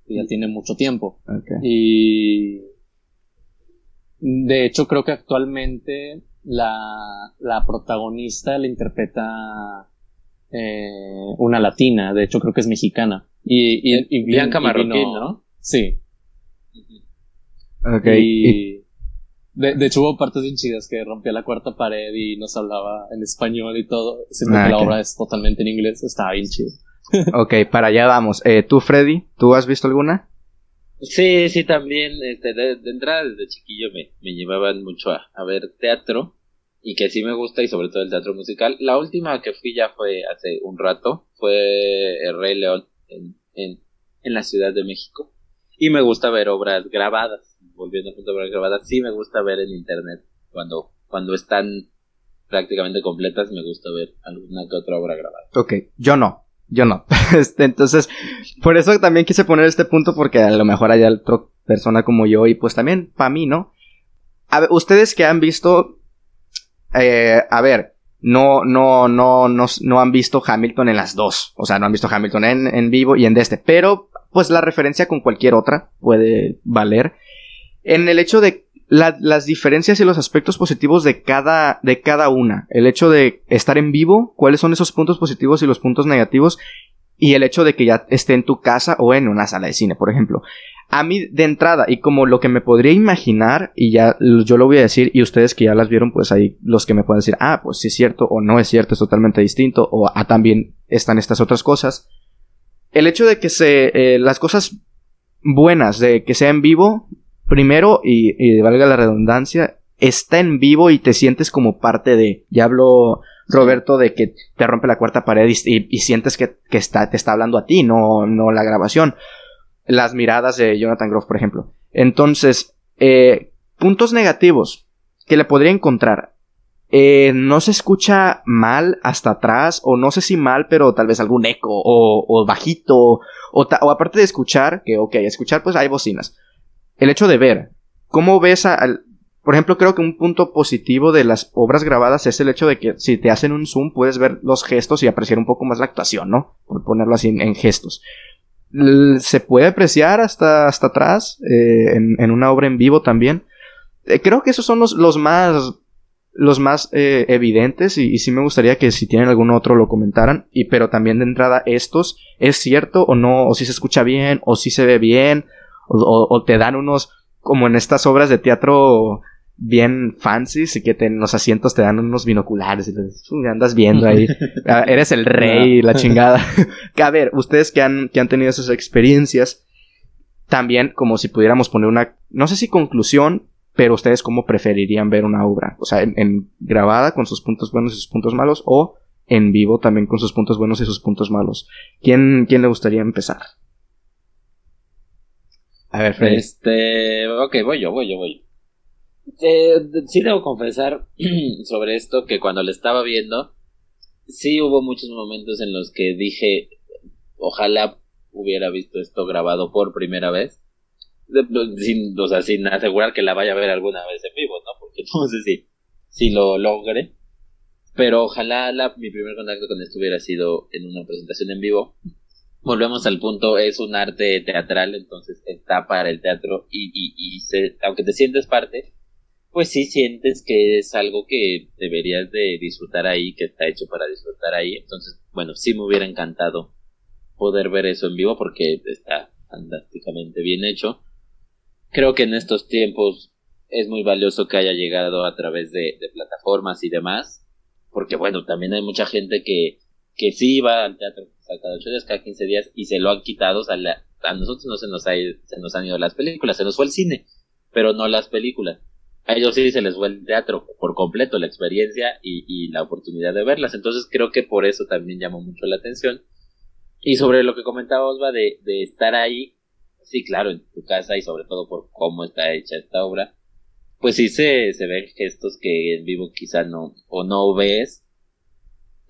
que ya tiene mucho tiempo. ok. Y de hecho, creo que actualmente la, la protagonista la interpreta eh, una latina. De hecho, creo que es mexicana. Y, y, y vi- Bianca y Marroquín, vino- ¿no? Sí. Ok, y- Y de, de hecho hubo partes bien chidas que rompía la cuarta pared y nos hablaba en español y todo. Siento Ah, que la obra es totalmente en inglés, estaba bien chido. ok, para allá vamos. Eh, ¿Tú, Freddy? ¿Tú has visto alguna? Sí, sí, también, este, de, de entrada desde chiquillo me, me llevaban mucho a, a ver teatro y que sí me gusta y sobre todo el teatro musical. La última que fui ya fue hace un rato, fue El Rey León en, en, en la Ciudad de México y me gusta ver obras grabadas, volviendo a punto de obras grabadas, sí me gusta ver en internet cuando, cuando están prácticamente completas, me gusta ver alguna que otra obra grabada. Ok, yo no. Yo no. Este, entonces, por eso también quise poner este punto porque a lo mejor hay otra persona como yo y pues también para mí, ¿no? Ustedes que han visto, eh, a ver, no, no, no, no, no han visto Hamilton en las dos. O sea, no han visto Hamilton en, en vivo y en este. Pero, pues la referencia con cualquier otra puede valer. En el hecho de las diferencias y los aspectos positivos de cada, de cada una. El hecho de estar en vivo, cuáles son esos puntos positivos y los puntos negativos. Y el hecho de que ya esté en tu casa o en una sala de cine, por ejemplo. A mí, de entrada, y como lo que me podría imaginar, y ya yo lo voy a decir, y ustedes que ya las vieron, pues ahí los que me pueden decir, ah, pues sí es cierto, o no es cierto, es totalmente distinto, o ah, también están estas otras cosas. El hecho de que se, eh, las cosas buenas de que sea en vivo, primero, y, y, valga la redundancia, está en vivo y te sientes como parte de. Ya habló Roberto de que te rompe la cuarta pared y, sientes que, está, te está hablando a ti, no, no la grabación. Las miradas de Jonathan Groff, por ejemplo. Entonces, eh, puntos negativos que le podría encontrar. Eh, no se escucha mal hasta atrás, o no sé si mal, pero tal vez algún eco, o, o bajito, o, o aparte de escuchar, que ok, escuchar pues hay bocinas el hecho de ver, ¿cómo ves al... Por ejemplo, creo que un punto positivo de las obras grabadas es el hecho de que si te hacen un zoom puedes ver los gestos y apreciar un poco más la actuación, ¿no? Por ponerlo así en, gestos. se puede apreciar hasta, hasta atrás eh, en, una obra en vivo también. Eh, creo que esos son los, los más los más eh, evidentes y, sí me gustaría que si tienen algún otro lo comentaran y pero también de entrada estos es cierto o no o si se escucha bien o si se ve bien o, te dan unos, como en estas obras de teatro bien fancy, y que en los asientos te dan unos binoculares y te andas viendo ahí, ah, eres el rey, la chingada. que a ver, ustedes que han, que han tenido esas experiencias, también como si pudiéramos poner una, no sé si conclusión, pero ustedes cómo preferirían ver una obra, o sea, en, grabada con sus puntos buenos y sus puntos malos, o en vivo también con sus puntos buenos y sus puntos malos. ¿Quién, quién le gustaría empezar? A ver, Freddy. Este, ok, voy yo, voy yo, voy. Eh, sí debo confesar sobre esto que cuando le estaba viendo, sí hubo muchos momentos en los que dije, ojalá hubiera visto esto grabado por primera vez. Sin, o sea, sin asegurar que la vaya a ver alguna vez en vivo, ¿no? Porque no sé si, si lo logre. Pero ojalá la, mi primer contacto con esto hubiera sido en una presentación en vivo volvemos al punto, es un arte teatral, entonces está para el teatro y, y, y se, aunque te sientes parte, pues sí sientes que es algo que deberías de disfrutar ahí, que está hecho para disfrutar ahí. Entonces, bueno, sí me hubiera encantado poder ver eso en vivo porque está fantásticamente bien hecho. Creo que en estos tiempos es muy valioso que haya llegado a través de, de plataformas y demás, porque bueno, también hay mucha gente que, que sí va al teatro cada 8 días, cada 15 días, y se lo han quitado. A nosotros no se nos, ha, se nos han ido las películas, se nos fue el cine, pero no las películas. A ellos sí se les fue el teatro por completo, la experiencia y, y la oportunidad de verlas. Entonces creo que por eso también llamó mucho la atención. Y sobre lo que comentaba Osva de, de estar ahí, sí, claro, en tu casa y sobre todo por cómo está hecha esta obra, pues sí se, se ven gestos que en vivo quizá no, o no ves,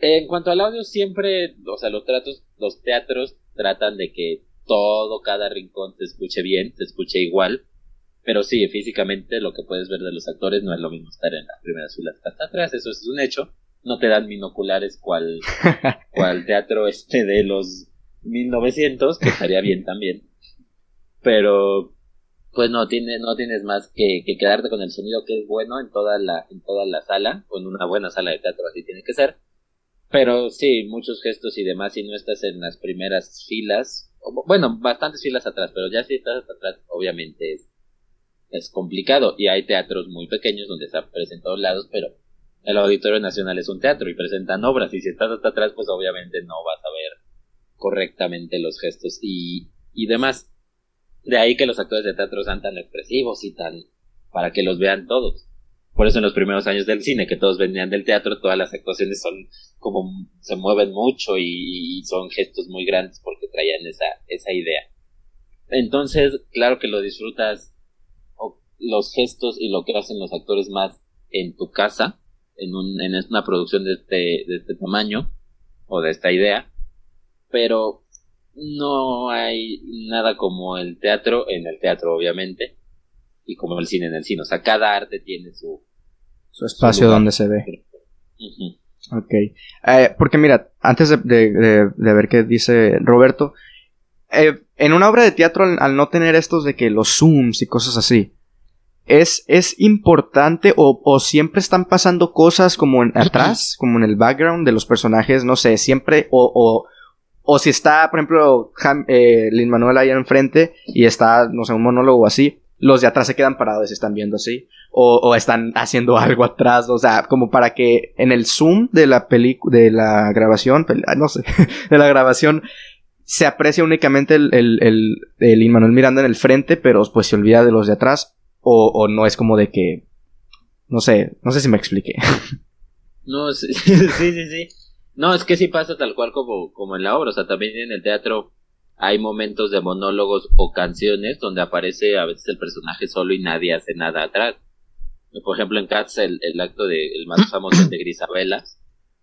en cuanto al audio, siempre, o sea, los tratos, los teatros tratan de que todo, cada rincón se escuche bien, se escuche igual. Pero sí, físicamente lo que puedes ver de los actores no es lo mismo estar en las primeras filas hasta atrás, eso es un hecho. No te dan binoculares cual, cual teatro este de los 1900, que estaría bien también. Pero, pues no, tiene, no tienes más que, que quedarte con el sonido que es bueno en toda la, en toda la sala, o en una buena sala de teatro, así tiene que ser pero sí, muchos gestos y demás, si no estás en las primeras filas, bueno, bastantes filas atrás, pero ya si estás hasta atrás, obviamente es, es complicado. Y hay teatros muy pequeños donde se en todos lados, pero el Auditorio Nacional es un teatro y presentan obras, y si estás hasta atrás, pues obviamente no vas a ver correctamente los gestos y, y demás. De ahí que los actores de teatro sean tan expresivos y tan para que los vean todos. Por eso en los primeros años del cine, que todos venían del teatro, todas las actuaciones son como se mueven mucho y, son gestos muy grandes porque traían esa, esa idea. Entonces, claro que lo disfrutas los gestos y lo que hacen los actores más en tu casa, en, un, en una producción de este, de este tamaño o de esta idea, pero no hay nada como el teatro en el teatro, obviamente, y como el cine en el cine. O sea, cada arte tiene su, su espacio donde se ve. Ok. Eh, porque mira, antes de, ver qué dice Roberto, eh, en una obra de teatro, al, no tener estos de que los zooms y cosas así, es, es importante o, siempre están pasando cosas como en atrás, como en el background de los personajes, no sé, siempre, o, o, si está, por ejemplo, eh, Lin Manuel ahí enfrente y está, no sé, un monólogo así, los de atrás se quedan parados y están viendo así. O, están haciendo algo atrás. O sea, como para que en el zoom de la película, de la grabación, no sé, de la grabación, se aprecia únicamente el, el, el, el Manuel Miranda en el frente, pero pues se olvida de los de atrás. O, o no es como de que. No sé, no sé si me expliqué. No, sí, sí, sí, sí. No, es que sí pasa tal cual como, como en la obra. O sea, también en el teatro hay momentos de monólogos o canciones donde aparece a veces el personaje solo y nadie hace nada atrás. Por ejemplo, en Cats, el, acto de, el más famoso de Grisabela,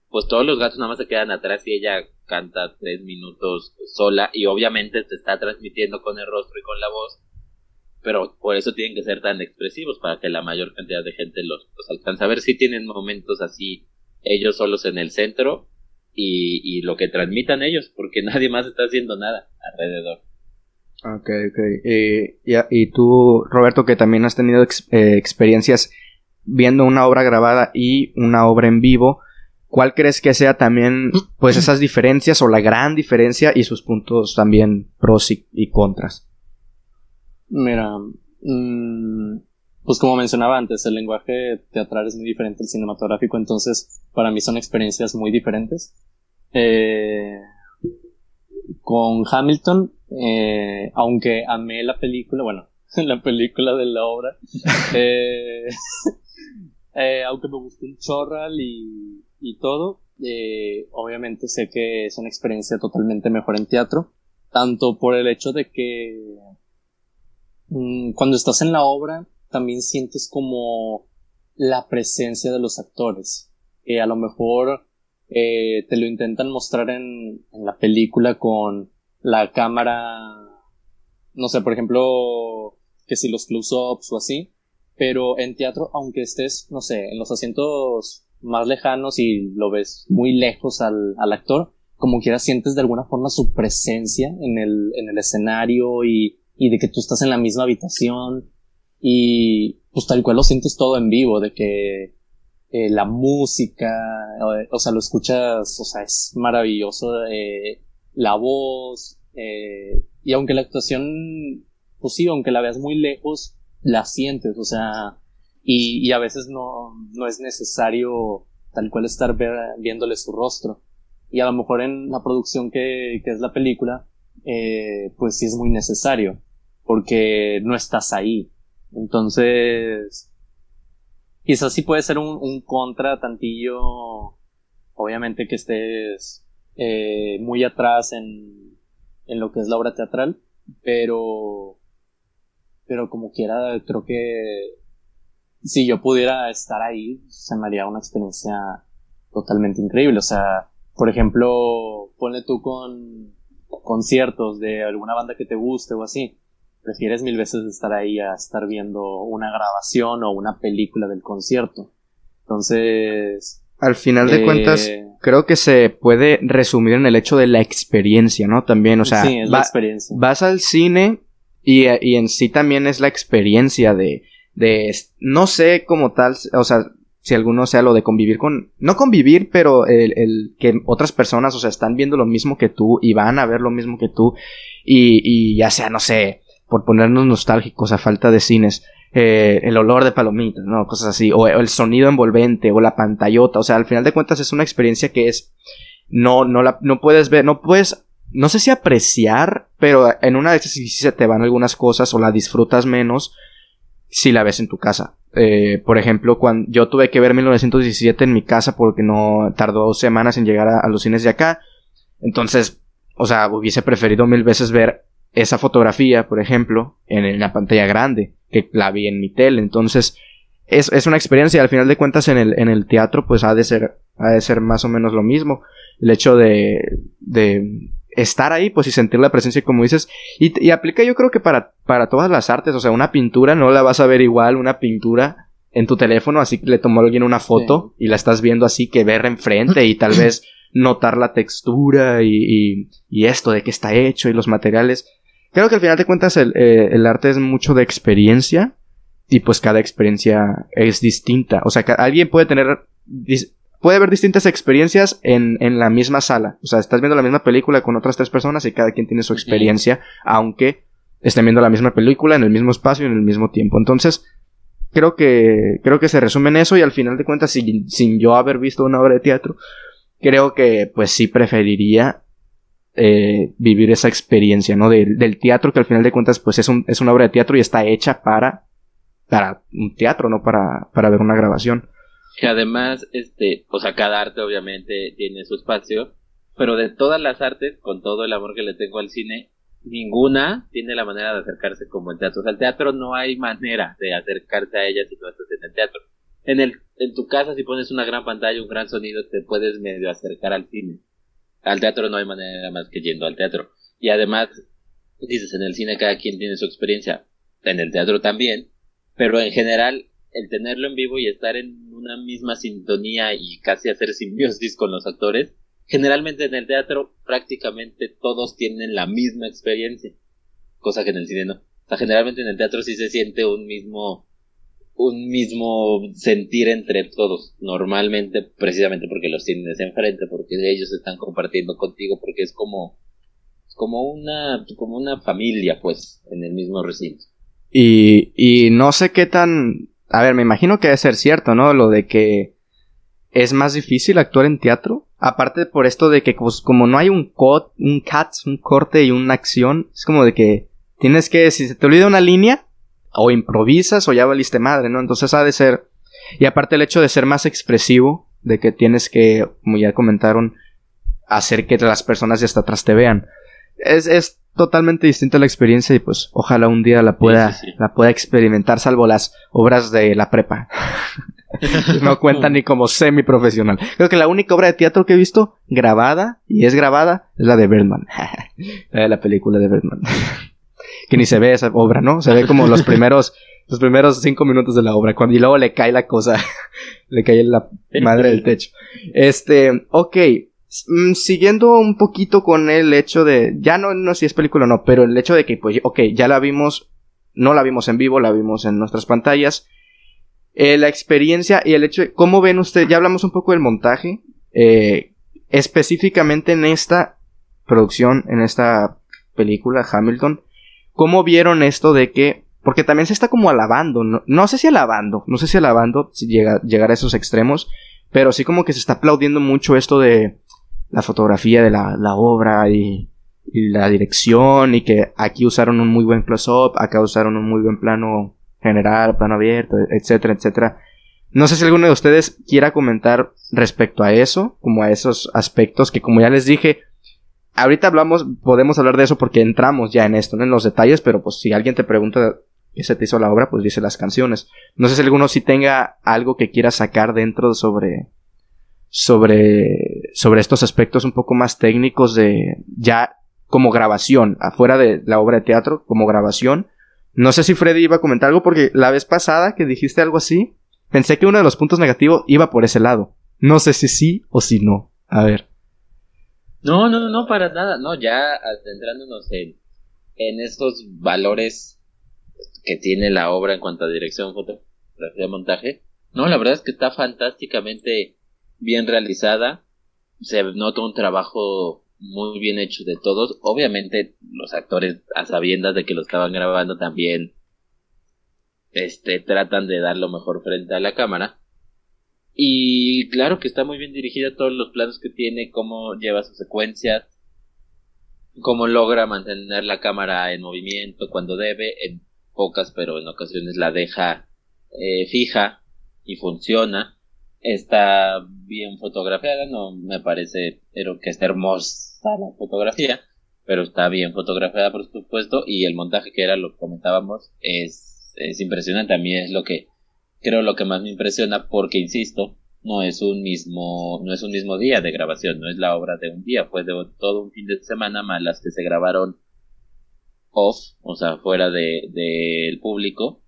pues todos los gatos nada más se quedan atrás y ella canta tres minutos sola y obviamente te está transmitiendo con el rostro y con la voz, pero por eso tienen que ser tan expresivos para que la mayor cantidad de gente los, los alcance a ver si tienen momentos así ellos solos en el centro y, lo que transmitan ellos, porque nadie más está haciendo nada alrededor. Ok, ok. Eh, y, tú, Roberto, que también has tenido eh, experiencias viendo una obra grabada y una obra en vivo, ¿cuál crees que sea también, pues, esas diferencias o la gran diferencia y sus puntos también pros y, contras? Mira, mm, pues como mencionaba antes, el lenguaje teatral es muy diferente al cinematográfico, entonces para mí son experiencias muy diferentes. Eh, con Hamilton, eh, aunque amé la película, bueno, la película de la obra, eh, aunque me gustó un chorral y, y todo, obviamente sé que es una experiencia totalmente mejor en teatro, tanto por el hecho de que mm, cuando estás en la obra también sientes como la presencia de los actores. a lo mejor eh, te lo intentan mostrar en, en la película con la cámara, no sé, por ejemplo, que si los close-ups o así, pero en teatro, aunque estés, no sé, en los asientos más lejanos y lo ves muy lejos al, al actor, como quiera sientes de alguna forma su presencia en el, en el escenario y, y de que tú estás en la misma habitación y pues tal cual lo sientes todo en vivo, de que eh, la música, o, sea, lo escuchas, o sea, es maravilloso, eh, la voz, eh, y aunque la actuación, pues sí, aunque la veas muy lejos, la sientes, o sea, y, a veces no, no es necesario tal cual estar viéndole su rostro. Y a lo mejor en la producción que, que es la película, pues sí es muy necesario, porque no estás ahí. Entonces, quizás sí puede ser un, contra tantillo, obviamente que estés eh, muy atrás en, en lo que es la obra teatral, pero, pero como quiera, creo que si yo pudiera estar ahí, se me haría una experiencia totalmente increíble. O sea, por ejemplo, ponle tú con conciertos de alguna banda que te guste o así prefieres mil veces estar ahí a estar viendo una grabación o una película del concierto. Entonces... Al final de cuentas, eh, creo que se puede resumir en el hecho de la experiencia, ¿no? También, o sea, sí, es la experiencia. vas al cine y, y, en sí también es la experiencia de, de, no sé como tal, o sea, si alguno sea lo de convivir con, no convivir, pero el, el, que otras personas, o sea, están viendo lo mismo que tú y van a ver lo mismo que tú y, y ya sea, no sé, por ponernos nostálgicos a falta de cines, eh, el olor de palomitas, ¿no? Cosas así, o, el sonido envolvente, o la pantallota, o sea, al final de cuentas es una experiencia que es, no, no la, no puedes ver, no puedes, no sé si apreciar, pero en una de esas sí se te van algunas cosas o la disfrutas menos si la ves en tu casa. Eh, por ejemplo, cuando yo tuve que ver 1917 en mi casa porque no tardó dos semanas en llegar a los cines de acá, entonces, o sea, hubiese preferido mil veces ver esa fotografía, por ejemplo, en, la pantalla grande, que la vi en mi tele. Entonces, es, es una experiencia, al final de cuentas en el, en el teatro pues ha de ser, ha de ser más o menos lo mismo. El hecho de, de estar ahí, pues y sentir la presencia, como dices, y, y, aplica yo creo que para, para todas las artes, o sea, una pintura no la vas a ver igual, una pintura en tu teléfono, así que le tomó alguien una foto y la estás viendo así que ver enfrente y tal vez notar la textura y, y, y, esto de qué está hecho y los materiales. Creo que al final de cuentas el, eh, el arte es mucho de experiencia y pues cada experiencia es distinta. O sea, que alguien puede tener puede haber distintas experiencias en, en, la misma sala. O sea, estás viendo la misma película con otras tres personas y cada quien tiene su experiencia, aunque estén viendo la misma película en el mismo espacio y en el mismo tiempo. Entonces, creo que, creo que se resume en eso y al final de cuentas, sin, sin yo haber visto una obra de teatro, creo que pues sí preferiría eh, vivir esa experiencia, ¿no? del teatro que al final de cuentas pues es, un, es una obra de teatro y está hecha para, para un teatro, no para, para ver una grabación. Que además, este, o sea, cada arte obviamente tiene su espacio, pero de todas las artes, con todo el amor que le tengo al cine, ninguna tiene la manera de acercarse como el teatro. O sea, el teatro no hay manera de acercarse a ella si no estás en el teatro. En, el, en tu casa, si pones una gran pantalla, un gran sonido, te puedes medio acercar al cine. Al teatro no hay manera más que yendo al teatro. Y además, dices, en el cine cada quien tiene su experiencia. En el teatro también. Pero en general, el tenerlo en vivo y estar en una misma sintonía y casi hacer simbiosis con los actores, generalmente en el teatro prácticamente todos tienen la misma experiencia, cosa que en el cine no. O sea, generalmente en el teatro sí se siente un mismo un mismo sentir entre todos, normalmente precisamente porque los tienes enfrente, porque ellos están compartiendo contigo, porque es como como una como una familia pues en el mismo recinto. Y, y no sé qué tan a ver, me imagino que debe ser cierto, ¿no? Lo de que es más difícil actuar en teatro. Aparte por esto de que pues, como no hay un cut, un cut, un corte y una acción, es como de que tienes que, si se te olvida una línea, o improvisas o ya valiste madre, ¿no? Entonces ha de ser... Y aparte el hecho de ser más expresivo, de que tienes que, como ya comentaron, hacer que las personas de hasta atrás te vean. Es, es totalmente distinta la experiencia y pues ojalá un día la pueda, la pueda experimentar, salvo las obras de la prepa. no cuenta ni como semi profesional. Creo que la única obra de teatro que he visto grabada, y es grabada, es la de Birdman. la de la película de Birdman que ni se ve esa obra, ¿no? Se ve como los primeros, los primeros cinco minutos de la obra, cuando, y luego le cae la cosa, le cae la madre del techo. Este, ok, mm, siguiendo un poquito con el hecho de, ya no, no si es película o no, pero el hecho de que, pues, ok, ya la vimos, no la vimos en vivo, la vimos en nuestras pantallas. Eh, la experiencia y el hecho de, ¿cómo ven ustedes? Ya hablamos un poco del montaje, eh, específicamente en esta producción, en esta película, Hamilton. ¿Cómo vieron esto de que... Porque también se está como alabando, no, no sé si alabando, no sé si alabando, si llega, llegar a esos extremos, pero sí como que se está aplaudiendo mucho esto de la fotografía de la, la obra y, y, la dirección y que aquí usaron un muy buen close-up, acá usaron un muy buen plano general, plano abierto, etcétera, etcétera. No sé si alguno de ustedes quiera comentar respecto a eso, como a esos aspectos que como ya les dije, ahorita hablamos, podemos hablar de eso porque entramos ya en esto, ¿no? en los detalles, pero pues si alguien te pregunta qué se te hizo la obra, pues dice las canciones. No sé si alguno sí tenga algo que quiera sacar dentro sobre sobre sobre estos aspectos un poco más técnicos de ya como grabación, afuera de la obra de teatro, como grabación. No sé si Freddy iba a comentar algo porque la vez pasada que dijiste algo así, pensé que uno de los puntos negativos iba por ese lado. No sé si sí o si no. A ver. No, no, no, para nada. No, ya adentrándonos en, en estos valores que tiene la obra en cuanto a dirección, fotografía, montaje. No, la verdad es que está fantásticamente bien realizada. Se nota un trabajo muy bien hecho de todos. Obviamente, los actores, a sabiendas de que lo estaban grabando, también este, tratan de dar lo mejor frente a la cámara. Y claro que está muy bien dirigida todos los planos que tiene, cómo lleva sus secuencias, cómo logra mantener la cámara en movimiento cuando debe, en pocas pero en ocasiones la deja eh, fija y funciona. Está bien fotografiada, no me parece pero que está hermosa la fotografía, pero está bien fotografiada por supuesto y el montaje que era lo que comentábamos es, es impresionante, a mí es lo que creo lo que más me impresiona porque, insisto, no es un mismo, no es un mismo día de grabación, no es la obra de un día, fue de todo un fin de semana más las que se grabaron off, o sea, fuera del de, público,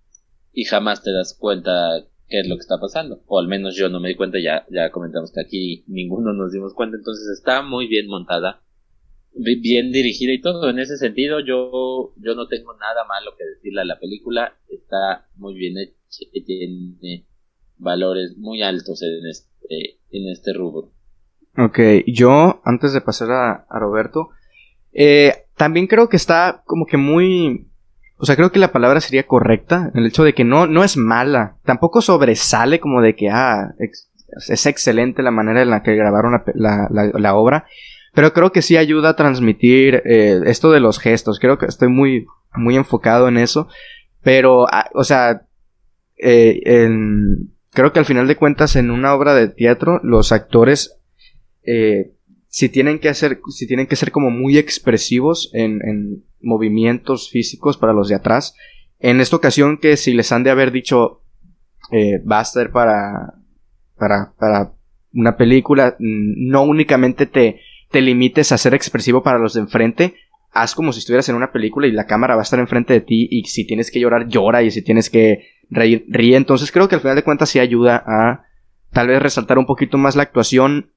y jamás te das cuenta qué es lo que está pasando, o al menos yo no me di cuenta, ya, ya comentamos que aquí ninguno nos dimos cuenta, entonces está muy bien montada, bien dirigida y todo, en ese sentido yo, yo no tengo nada malo que decirle a la película, está muy bien hecha, tiene valores muy altos en este, en este rubro. Ok, yo, antes de pasar a, Roberto, eh, también creo que está como que muy... O sea, creo que la palabra sería correcta, el hecho de que no, no es mala, tampoco sobresale como de que, ah, es excelente la manera en la que grabaron la, la, obra, pero creo que sí ayuda a transmitir eh, esto de los gestos, creo que estoy muy, muy enfocado en eso, pero, ah, o sea, eh, creo que al final de cuentas en una obra de teatro los actores eh, si tienen que hacer si tienen que ser como muy expresivos en, en, movimientos físicos para los de atrás en esta ocasión que si les han de haber dicho eh, va a ser para para para una película no únicamente te te limites a ser expresivo para los de enfrente haz como si estuvieras en una película y la cámara va a estar enfrente de ti y si tienes que llorar llora y si tienes que reír. Entonces creo que al final de cuentas sí ayuda a tal vez resaltar un poquito más la actuación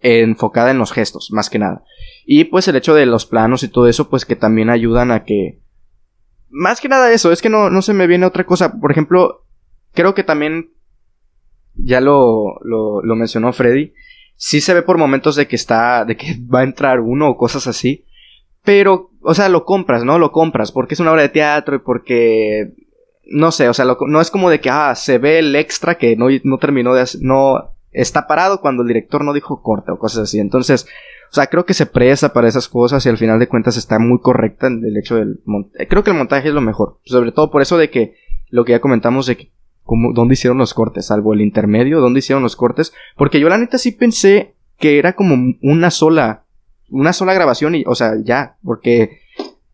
enfocada en los gestos, más que nada. Y pues el hecho de los planos y todo eso, pues que también ayudan a que... Más que nada eso, es que no, no se me viene otra cosa. Por ejemplo, creo que también, ya lo, lo, lo mencionó Freddy, sí se ve por momentos de que está, de que va a entrar uno o cosas así. Pero, o sea, lo compras, ¿no? Lo compras porque es una obra de teatro y porque no sé, o sea, no es como de que, ah, se ve el extra que no, no terminó de hacer, no está parado cuando el director no dijo corte o cosas así. Entonces, o sea, creo que se presta para esas cosas y al final de cuentas está muy correcta en el hecho del montaje. Creo que el montaje es lo mejor. Sobre todo por eso de que lo que ya comentamos de que, como, dónde hicieron los cortes, salvo el intermedio, dónde hicieron los cortes. Porque yo la neta sí pensé que era como una sola, una sola grabación y, o sea, ya, porque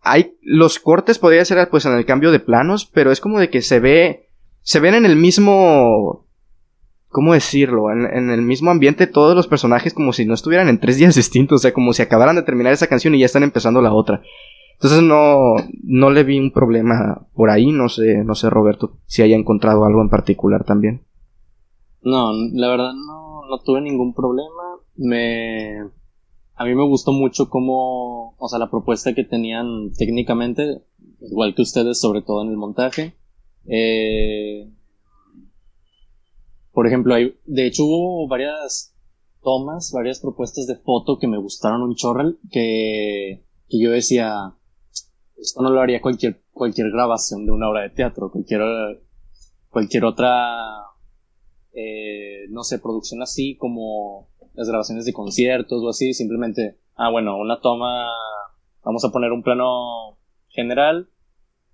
hay los cortes podría ser pues en el cambio de planos, pero es como de que se ve se ven en el mismo ¿cómo decirlo? En, el mismo ambiente todos los personajes como si no estuvieran en tres días distintos, o sea, como si acabaran de terminar esa canción y ya están empezando la otra. Entonces no no le vi un problema por ahí, no sé, no sé Roberto si haya encontrado algo en particular también. No, la verdad no no tuve ningún problema. Me a mí me gustó mucho cómo, o sea, la propuesta que tenían técnicamente, igual que ustedes, sobre todo en el montaje. Eh, por ejemplo, hay, de hecho hubo varias tomas, varias propuestas de foto que me gustaron un chorral, que, que yo decía, esto no lo haría cualquier, cualquier grabación de una obra de teatro, cualquier, cualquier otra, eh, no sé, producción así como las grabaciones de conciertos o así, simplemente, ah, bueno, una toma, vamos a poner un plano general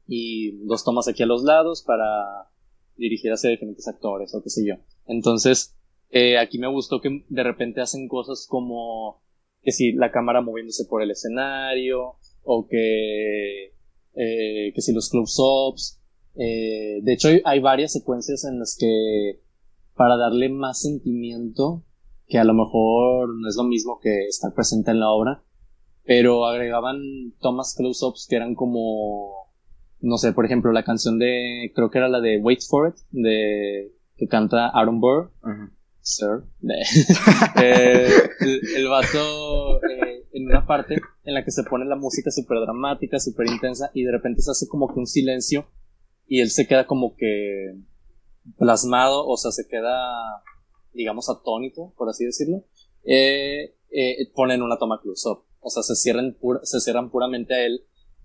y dos tomas aquí a los lados para dirigir hacia diferentes actores o qué sé yo. Entonces, eh, aquí me gustó que de repente hacen cosas como que si la cámara moviéndose por el escenario o que, eh, que si los close-ups. Eh, de hecho, hay varias secuencias en las que para darle más sentimiento que a lo mejor no es lo mismo que estar presente en la obra, pero agregaban tomas close-ups que eran como, no sé, por ejemplo, la canción de, creo que era la de Wait for It, de, que canta Aaron Burr, Sir, eh, el, vato eh, en una parte en la que se pone la música súper dramática, súper intensa, y de repente se hace como que un silencio, y él se queda como que plasmado, o sea, se queda digamos, atónito, por así decirlo, eh, eh, ponen una toma close-up. O sea, se cierran, se cierran puramente a él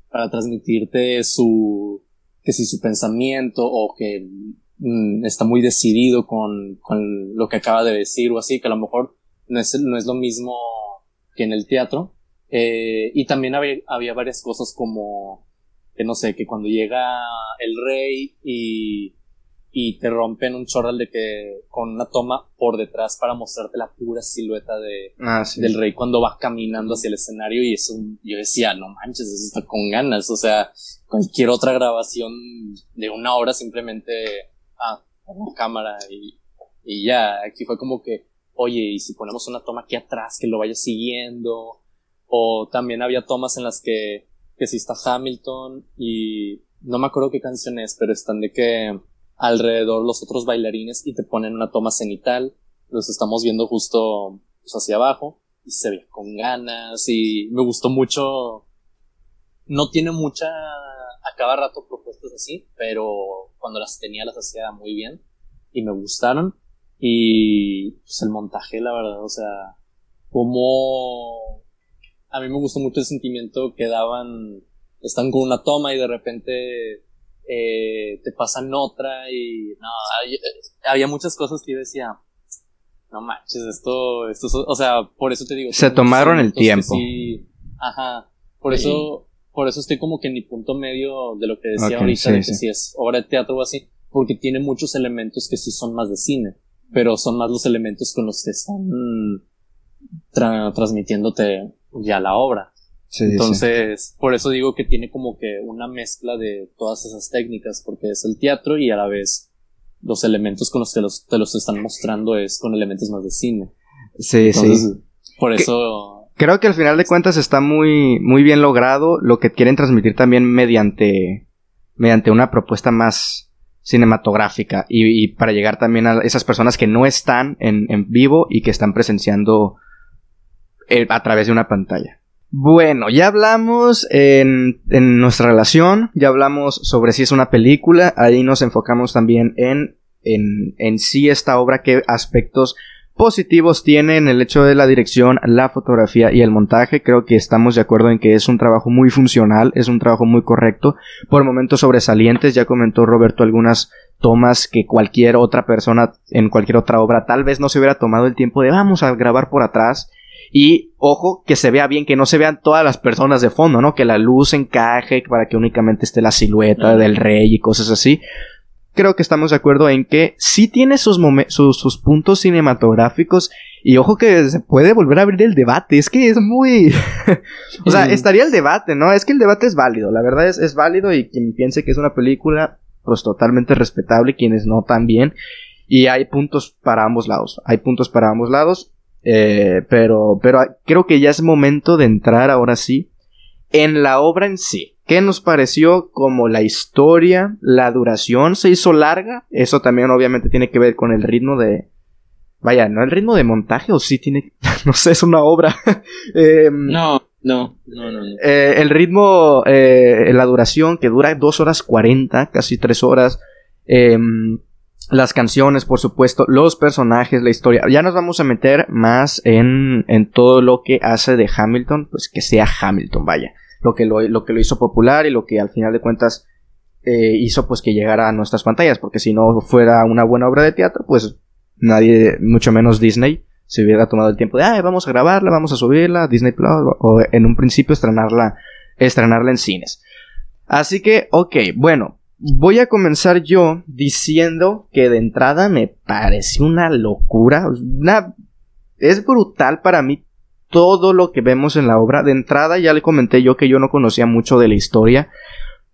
para transmitirte su, que si su pensamiento o que mm, está muy decidido con, con lo que acaba de decir o así, que a lo mejor no es, no es lo mismo que en el teatro. Eh, y también había, había varias cosas como, que no sé, que cuando llega el rey y y te rompen un chorral de que con una toma por detrás para mostrarte la pura silueta de, ah, del rey cuando va caminando hacia el escenario y eso yo decía, no manches, eso está con ganas, o sea, cualquier otra grabación de una hora simplemente, ah, la cámara y, y ya, aquí fue como que, oye, y si ponemos una toma aquí atrás que lo vaya siguiendo, o también había tomas en las que, que si está Hamilton y no me acuerdo qué canción es, pero están de que alrededor los otros bailarines y te ponen una toma cenital, los estamos viendo justo pues, hacia abajo y se ve con ganas y me gustó mucho, no tiene mucha a cada rato propuestas así, pero cuando las tenía las hacía muy bien y me gustaron. Y pues el montaje la verdad, o sea, como a mí me gustó mucho el sentimiento que daban, están con una toma y de repente eh, te pasan otra y no, había muchas cosas que yo decía, no manches, esto, esto, o sea, por eso te digo. Se tomaron el tiempo. ajá, por eso, por eso estoy como que en mi punto medio de lo que decía ahorita, de que si es obra de teatro o así, porque tiene muchos elementos que sí son más de cine, pero son más los elementos con los que están transmitiéndote ya la obra. Entonces, por eso digo que tiene como que una mezcla de todas esas técnicas, porque es el teatro y a la vez los elementos con los que te los están mostrando es con elementos más de cine. Sí, sí. Por eso... Creo que al final de cuentas está muy, muy bien logrado lo que quieren transmitir también mediante, mediante una propuesta más cinematográfica y, para llegar también a esas personas que no están en, en vivo y que están presenciando eh, a través de una pantalla. Bueno, ya hablamos en, nuestra relación, ya hablamos sobre si es una película, ahí nos enfocamos también en, en, en sí esta obra, qué aspectos positivos tiene en el hecho de la dirección, la fotografía y el montaje. Creo que estamos de acuerdo en que es un trabajo muy funcional, es un trabajo muy correcto, por momentos sobresalientes, ya comentó Roberto algunas tomas que cualquier otra persona en cualquier otra obra tal vez no se hubiera tomado el tiempo de vamos a grabar por atrás y ojo, que se vea bien, que no se vean todas las personas de fondo, ¿no? Que la luz encaje para que únicamente esté la silueta del rey y cosas así. Creo que estamos de acuerdo en que sí tiene sus, sus, puntos cinematográficos y ojo que se puede volver a abrir el debate. Es que es muy... o sea, estaría el debate, ¿no? Es que el debate es válido. La verdad es, es válido y quien piense que es una película, pues totalmente respetable. Quienes no también. Y hay puntos para ambos lados. Hay puntos para ambos lados. Eh, pero, pero creo que ya es momento de entrar ahora sí en la obra en sí. ¿Qué nos pareció como la historia, la duración? ¿Se hizo larga? Eso también obviamente tiene que ver con el ritmo de... Vaya, ¿no el ritmo de montaje o sí tiene... no sé, es una obra. Em, no, no, no, no. Eh, el ritmo, eh, la duración que dura dos horas 40, casi tres horas. Las canciones, por supuesto, los personajes, la historia. Ya nos vamos a meter más en, en todo lo que hace de Hamilton, pues que sea Hamilton, vaya. Lo que lo, lo que lo hizo popular y lo que al final de cuentas eh, hizo pues que llegara a nuestras pantallas, porque si no fuera una buena obra de teatro, pues nadie, mucho menos Disney, se hubiera tomado el tiempo de, ah, vamos a grabarla, vamos a subirla Disney Plus, o en un principio estrenarla, estrenarla en cines. Así que, ok, bueno, Voy a comenzar yo diciendo que de entrada me pareció una locura. Una... Es brutal para mí todo lo que vemos en la obra. De entrada ya le comenté yo que yo no conocía mucho de la historia.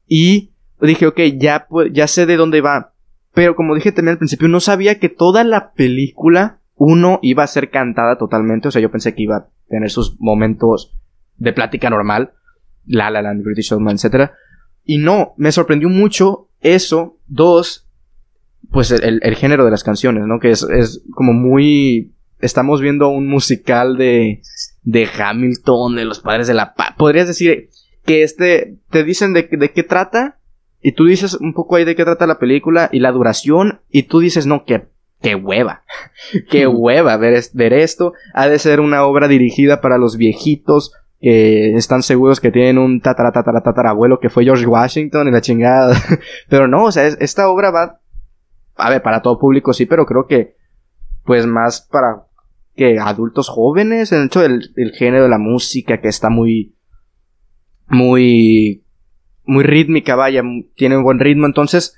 Y dije, ok, ya, ya sé de dónde va. Pero como dije también al principio, no sabía que toda la película, uno, iba a ser cantada totalmente. O sea, yo pensé que iba a tener sus momentos de plática normal. La La Land, British Showman, etc. Y no, me sorprendió mucho eso. Dos, pues el, género de las canciones, ¿no? Que es, es, como muy... Estamos viendo un musical de, de Hamilton, de los padres de la paz. Podrías decir que este, te dicen de, de qué trata, y tú dices un poco ahí de qué trata la película, y la duración, y tú dices, no, que qué hueva, qué hueva ver, ver esto. Ha de ser una obra dirigida para los viejitos que están seguros que tienen un tatara, tatara, tatarabuelo que fue George Washington y la chingada. pero no, o sea, esta obra va, a ver, para todo público sí, pero creo que, pues más para que adultos jóvenes, en el hecho del, género de la música que está muy, muy, muy rítmica, vaya, tiene un buen ritmo, entonces,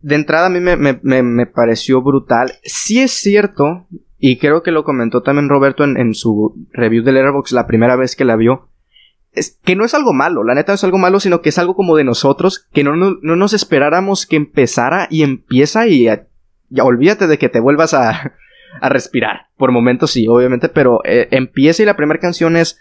de entrada a mí me, me, me pareció brutal. Sí es cierto, y creo que lo comentó también Roberto en, su review de Letterboxd la primera vez que la vio. Es que no es algo malo, la neta no es algo malo, sino que es algo como de nosotros, que no, no, nos esperáramos que empezara y empieza y ya olvídate de que te vuelvas a, a respirar. Por momentos sí, obviamente, pero eh, empieza y la primera canción es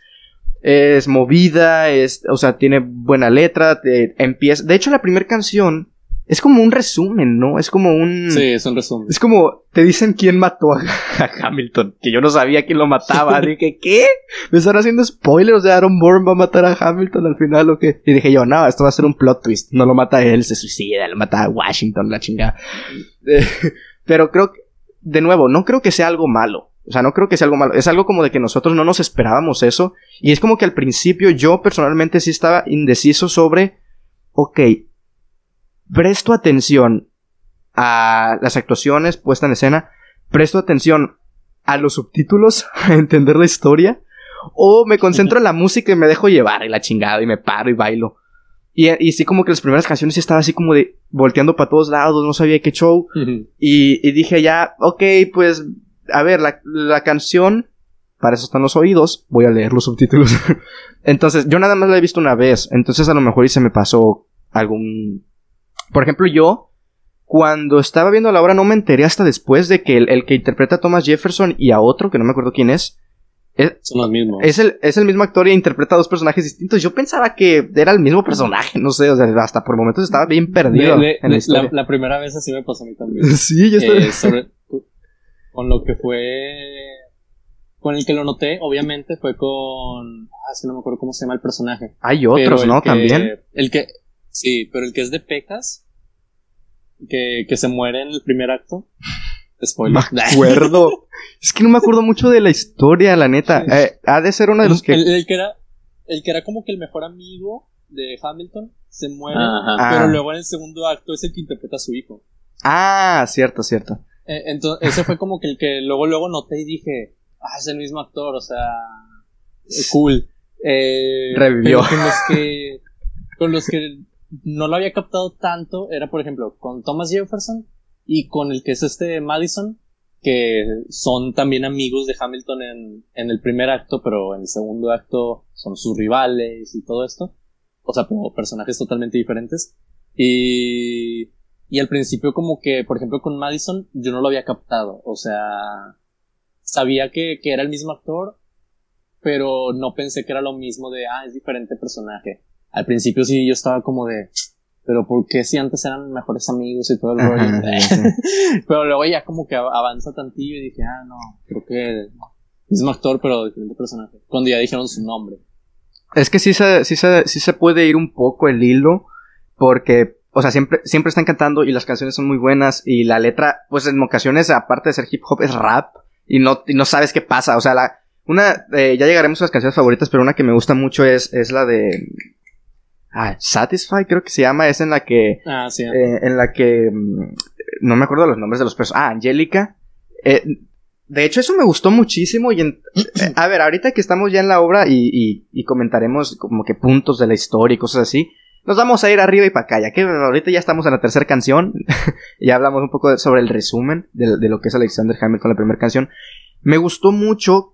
es movida, es, o sea, tiene buena letra, empieza. De hecho, la primera canción es como un resumen, ¿no? Es como un. Sí, es un resumen. Es como te dicen quién mató a, Hamilton, que yo no sabía quién lo mataba. dije, ¿qué? Me están haciendo spoilers de Aaron Bourne va a matar a Hamilton al final o qué. Y dije yo, no, esto va a ser un plot twist. No lo mata él, se suicida, lo mata a Washington, la chingada. Eh, pero creo que, de nuevo, no creo que sea algo malo. O sea, no creo que sea algo malo. Es algo como de que nosotros no nos esperábamos eso. Y es como que al principio yo personalmente sí estaba indeciso sobre, ok, presto atención a las actuaciones puestas en escena, presto atención a los subtítulos, a entender la historia, o me concentro en la música y me dejo llevar y la chingada y me paro y bailo. Y, y sí como que las primeras canciones sí estaba así como de volteando para todos lados, no sabía qué show. y, y dije ya, ok, pues a ver, la, canción, para eso están los oídos, voy a leer los subtítulos. entonces, yo nada más la he visto una vez, entonces a lo mejor y se me pasó algún... Por ejemplo, yo, cuando estaba viendo la obra, no me enteré hasta después de que el, que interpreta a Thomas Jefferson y a otro, que no me acuerdo quién es, es, Son los mismos. Es el, es el mismo actor y interpreta a dos personajes distintos. Yo pensaba que era el mismo personaje, no sé, o sea, hasta por momentos estaba bien perdido en la primera vez así me pasó a mí también. sí, yo estaba... Eh, con lo que fue. Con el que lo noté, obviamente, fue con. Ah, es que no me acuerdo cómo se llama el personaje. Hay otros, ¿no? También. El que. Sí, pero el que es de Pecas. Que, que se muere en el primer acto. Spoiler. Me acuerdo. es que no me acuerdo mucho de la historia, la neta. Eh, ha de ser uno de los que. El, que era. El que era como que el mejor amigo de Hamilton se muere. Pero ah. luego en el segundo acto es el que interpreta a su hijo. Ah, cierto, cierto. Eh, entonces, ese fue como que el que luego, luego noté y dije, ah, es el mismo actor, o sea, cool. Eh, Revivió. Con los, que, con los que no lo había captado tanto era, por ejemplo, con Thomas Jefferson y con el que es este Madison, que son también amigos de Hamilton en, en el primer acto, pero en el segundo acto son sus rivales y todo esto. O sea, como personajes totalmente diferentes. Y y al principio como que, por ejemplo, con Madison yo no lo había captado. O sea, sabía que, que era el mismo actor, pero no pensé que era lo mismo de, ah, es diferente personaje. Al principio sí yo estaba como de, pero ¿por qué si antes eran mejores amigos y todo el rollo? pero luego ya como que avanza tantillo y dije, ah, no, creo que mismo actor pero diferente personaje. Cuando ya dijeron su nombre. Es que sí se, sí se, sí se puede ir un poco el hilo porque o sea, siempre, siempre están cantando y las canciones son muy buenas y la letra, pues en ocasiones, aparte de ser hip hop, es rap y no, no sabes qué pasa. O sea, la, una, eh, ya llegaremos a las canciones favoritas, pero una que me gusta mucho es, es la de, ah, Satisfy creo que se llama, es en la que, ah, sí. Eh, en la que, mm, no me acuerdo los nombres de los personajes, ah, Angélica, eh, de hecho, eso me gustó muchísimo. Y a ver, ahorita que estamos ya en la obra y, y, y, comentaremos como que puntos de la historia y cosas así, nos vamos a ir arriba y para acá, ya que ahorita ya estamos en la tercera canción. ya hablamos un poco sobre el resumen de, lo que es Alexander Hamilton, la primera canción. Me gustó mucho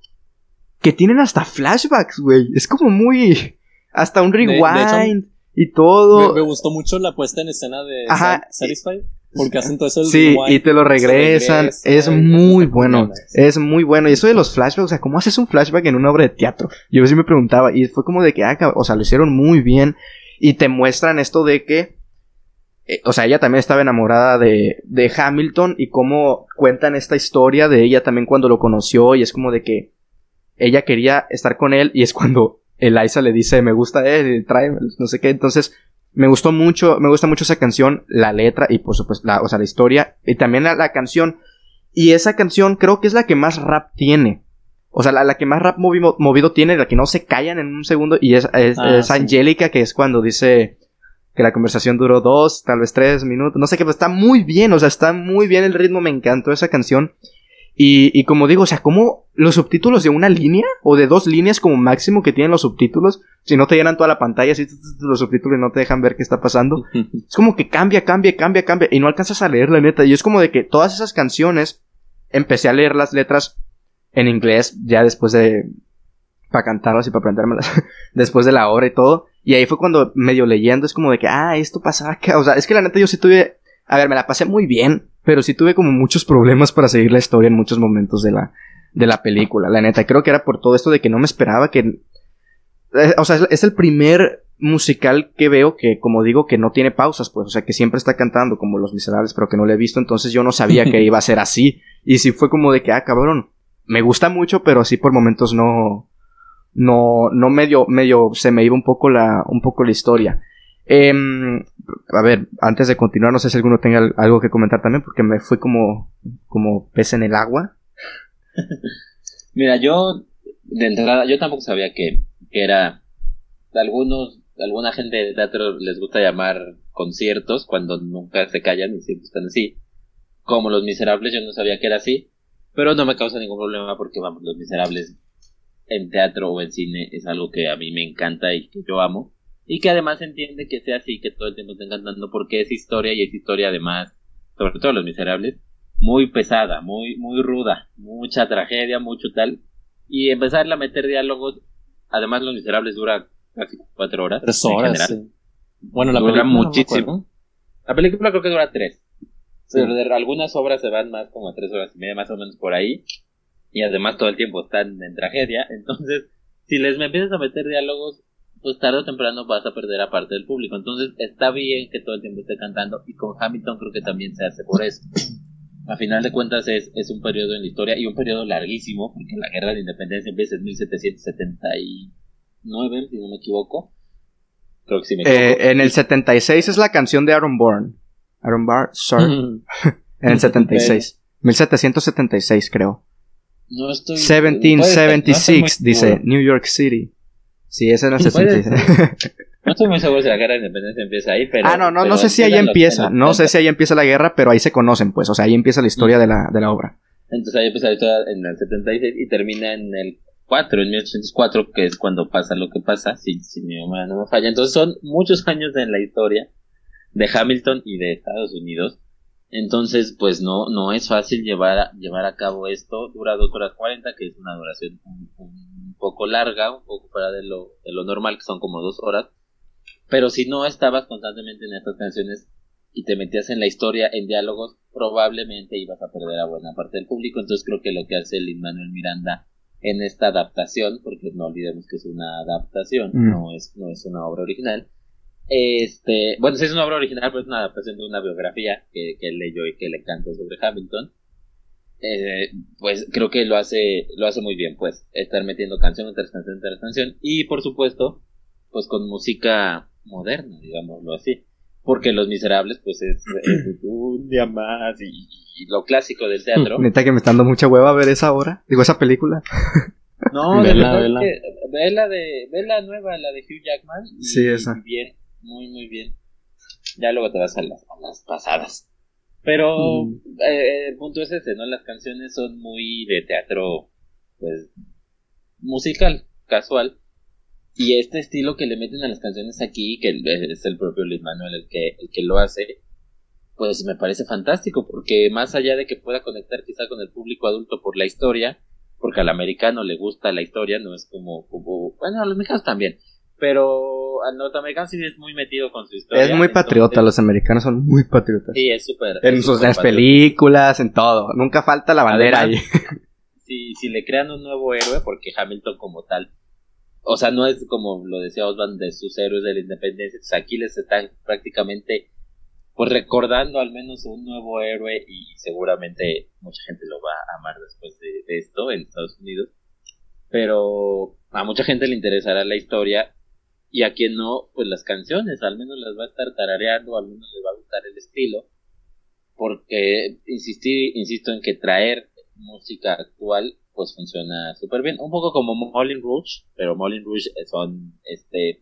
que tienen hasta flashbacks, güey. Es como muy. Hasta un rewind y todo. Me, gustó mucho la puesta en escena de Ajá. Satisfy. Porque hacen todo eso. Sí, y te lo regresan. es muy bueno. Es muy bueno. Y eso de los flashbacks, o sea, ¿cómo haces un flashback en una obra de teatro? Yo veces me preguntaba. Y fue como de que, ah, o sea, lo hicieron muy bien. Y te muestran esto de que, eh, o sea, ella también estaba enamorada de, de Hamilton y cómo cuentan esta historia de ella también cuando lo conoció y es como de que ella quería estar con él y es cuando Eliza le dice me gusta él, trae, no sé qué, entonces me gustó mucho, me gusta mucho esa canción, la letra y por supuesto, la, o sea, la historia y también la, canción y esa canción creo que es la que más rap tiene. O sea, la, que más rap movido, tiene, la que no se callan en un segundo, y es, es, ah, Angélica, que es cuando dice que la conversación duró dos, tal vez tres minutos, no sé qué, pero está muy bien, o sea, está muy bien el ritmo, me encantó esa canción. Y, y como digo, o sea, como los subtítulos de una línea o de dos líneas como máximo que tienen los subtítulos, si no te llenan toda la pantalla, si los subtítulos no te dejan ver qué está pasando, es como que cambia, cambia, cambia, cambia, y no alcanzas a leer la neta. Y es como de que todas esas canciones, empecé a leer las letras en inglés ya después de... para cantarlas y para aprendérmelas después de la obra y todo. Y ahí fue cuando medio leyendo es como de que, ah, esto pasaba acá. O sea, es que la neta yo sí tuve... A ver, me la pasé muy bien pero sí tuve como muchos problemas para seguir la historia en muchos momentos de la, de la película. La neta, creo que era por todo esto de que no me esperaba que... eh, O sea, es- el primer musical que veo que, como digo, que no tiene pausas, pues, o sea, que siempre está cantando como Los Miserables, pero que no lo he visto, entonces yo no sabía que iba a ser así. Y sí fue como de que, ah, cabrón, me gusta mucho, pero sí por momentos no, no, no medio, medio, se me iba un poco la, un poco la historia. Em, a ver, antes de continuar, no sé si alguno tenga al- algo que comentar también, porque me fui como, como pez en el agua. Mira, yo de entrada, yo tampoco sabía que, que era algunos, alguna gente de teatro les gusta llamar conciertos cuando nunca se callan y siempre están así. Como Los Miserables, yo no sabía que era así, pero no me causa ningún problema porque vamos, Los Miserables en teatro o en cine es algo que a mí me encanta y que yo amo y que además entiende que sea así, que todo el tiempo estén cantando porque es historia y es historia además, sobre todo Los Miserables, muy pesada, muy, muy ruda, mucha tragedia, mucho tal. Y empezarle a meter diálogos, además Los Miserables dura casi cuatro horas. Tres en horas. general. sí. Bueno, la Dura película muchísimo. La película creo que dura tres. Sí. Pero de algunas obras se van más como a tres horas y media, más o menos por ahí. Y además todo el tiempo están en tragedia. Entonces, si les me empiezas a meter diálogos, pues tarde o temprano vas a perder a parte del público. Entonces, está bien que todo el tiempo esté cantando. Y con Hamilton creo que también se hace por eso. A final de cuentas es, es un periodo en la historia y un periodo larguísimo, porque la guerra de independencia empieza en 1779, si no me equivoco. Creo que sí me equivoco. Eh, en el 76 es la canción de Aaron Bourne. Aaron Barr, sorry. En el 76. 1776, creo. no estoy... puede ser, no estoy muy 1776, dice. New York City. Sí, es en el Puede 76. No estoy muy seguro si la guerra de independencia empieza ahí, pero... ah, no, no, no sé si ahí empieza. No sé 70. si ahí empieza la guerra, pero ahí se conocen, pues. O sea, ahí empieza la historia de la, de la obra. Entonces ahí empieza la historia en el 76 y termina en el 4, en 1804, que es cuando pasa lo que pasa, si, si mi memoria no me falla. Entonces son muchos años en la historia de Hamilton y de Estados Unidos. Entonces, pues no, no es fácil llevar a, llevar a cabo esto. Dura 2 horas 40, que es una duración un, un poco larga, un poco fuera de lo, de lo normal, que son como 2 horas. Pero si no estabas constantemente en estas canciones y te metías en la historia, en diálogos, probablemente ibas a perder a buena parte del público. Entonces creo que lo que hace Lin Manuel Miranda en esta adaptación, porque no olvidemos que es una adaptación, Mm. no es, no es una obra original. Este, bueno, sí es una obra original, pero es una adaptación de una biografía que, que leyó y que le encantó sobre Hamilton. Eh, pues creo que lo hace, lo hace muy bien, pues, estar metiendo canción tras canción tras canción. Y por supuesto, pues con música moderna, digámoslo así. Porque Los Miserables, pues es, es un día más y, y lo clásico del teatro. Neta que me está dando mucha hueva ver esa obra. Digo, esa película. No, de Vela, verdad vela. que- ve la de, ve la nueva, la de Hugh Jackman. y- Sí, esa. Bien, muy, muy bien. Ya luego te vas a las, a las pasadas. Pero Mm. eh, el punto es ese, ¿no? Las canciones son muy de teatro, pues, musical, casual. Y este estilo que le meten a las canciones aquí, que es el propio Luis Manuel el que, el que lo hace, pues me parece fantástico, porque más allá de que pueda conectar quizá con el público adulto por la historia, porque al americano le gusta la historia, no es como, como bueno, a los mexicanos también, pero al norteamericano sí es muy metido con su historia. Es muy patriota, los americanos son muy patriotas. Sí, es súper. En sus las películas, en todo. Nunca falta la bandera Además, ahí. si, si le crean un nuevo héroe, porque Hamilton como tal, o sea, no es como lo decía Osvaldo de sus héroes de la independencia, pues aquí les están prácticamente pues recordando al menos un nuevo héroe y seguramente mucha gente lo va a amar después de, de esto en Estados Unidos. Pero a mucha gente le interesará la historia y a quien no, pues las canciones, al menos las va a estar tarareando, al menos les va a gustar el estilo. Porque insistí, insisto en que traer música actual pues funciona súper bien. Un poco como Moulin Rouge, pero Moulin Rouge son este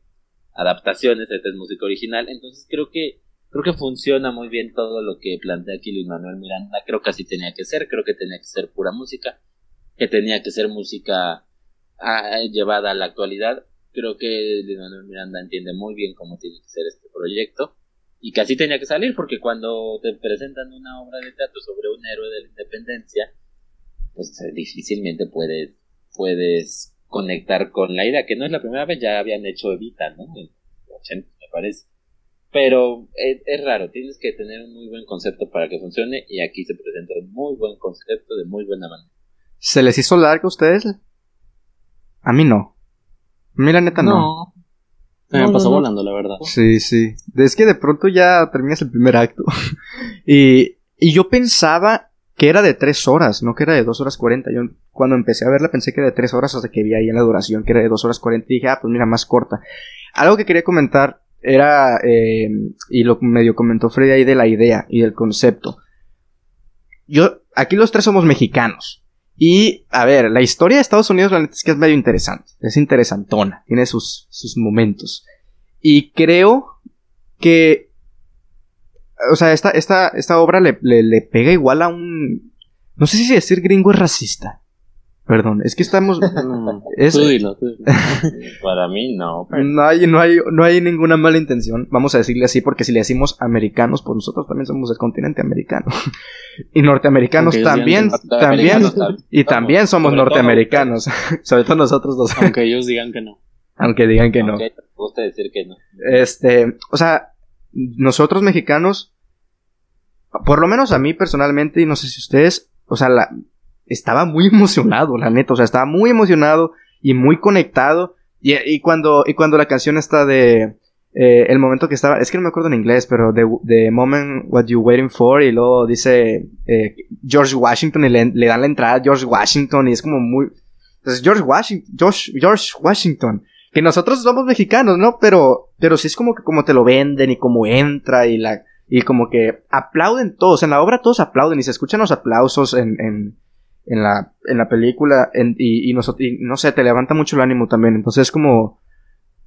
adaptaciones, esta es música original, entonces creo que creo que funciona muy bien todo lo que plantea aquí Luis Manuel Miranda, creo que así tenía que ser, creo que tenía que ser pura música, que tenía que ser música ah, llevada a la actualidad, creo que Luis Manuel Miranda entiende muy bien cómo tiene que ser este proyecto y así tenía que salir porque cuando te presentan una obra de teatro sobre un héroe de la independencia pues eh, difícilmente puedes puedes conectar con la idea que no es la primera vez ya habían hecho Evita no en los 80 me parece pero es, es, raro, tienes que tener un muy buen concepto para que funcione y aquí se presenta un muy buen concepto de muy buena manera. ¿Se les hizo largo a ustedes? A mí no. A mí la neta no. no. me pasó volando, la verdad. Sí, sí. Es que de pronto ya terminas el primer acto. y, y yo pensaba que era de tres horas, no que era de dos horas cuarenta. Yo cuando empecé a verla pensé que era de tres horas hasta que vi ahí en la duración que era de dos horas cuarenta y dije, ah, pues mira, más corta. Algo que quería comentar era, eh, y lo medio comentó Freddy ahí de la idea y del concepto. Yo, aquí los tres somos mexicanos. Y, a ver, la historia de Estados Unidos, la neta es que es medio interesante. Es interesantona. Tiene sus, sus momentos. Y creo que o sea, esta, esta, esta obra le, le, pega igual a un... No sé si decir gringo es racista. Perdón, es que estamos... Para mí no. No, hay, no, hay, no hay ninguna mala intención. Vamos a decirle así porque si le decimos americanos, pues nosotros también somos del continente americano. y norteamericanos también. también y también somos norteamericanos. Sobre todo nosotros dos. Aunque ellos digan que no. Aunque digan que no. gusta decir que no. Este, o sea, nosotros mexicanos, por lo menos a mí personalmente, y no sé si ustedes, o sea, la, estaba muy emocionado, la neta, o sea, estaba muy emocionado y muy conectado. Y, cuando, y cuando la canción está de, eh, el momento que estaba, es que no me acuerdo en inglés, pero The Moment What You Waiting For, y luego dice eh, George Washington, y le, le, dan la entrada a George Washington, y es como muy. Entonces, George Washington, George, George Washington, que nosotros somos mexicanos, ¿no? Pero, pero sí es como que como te lo venden y como entra y la, y como que aplauden todos, en la obra todos aplauden y se escuchan los aplausos en, en, en la, en la película y, y, no, no sé, te levanta mucho el ánimo también. Entonces es como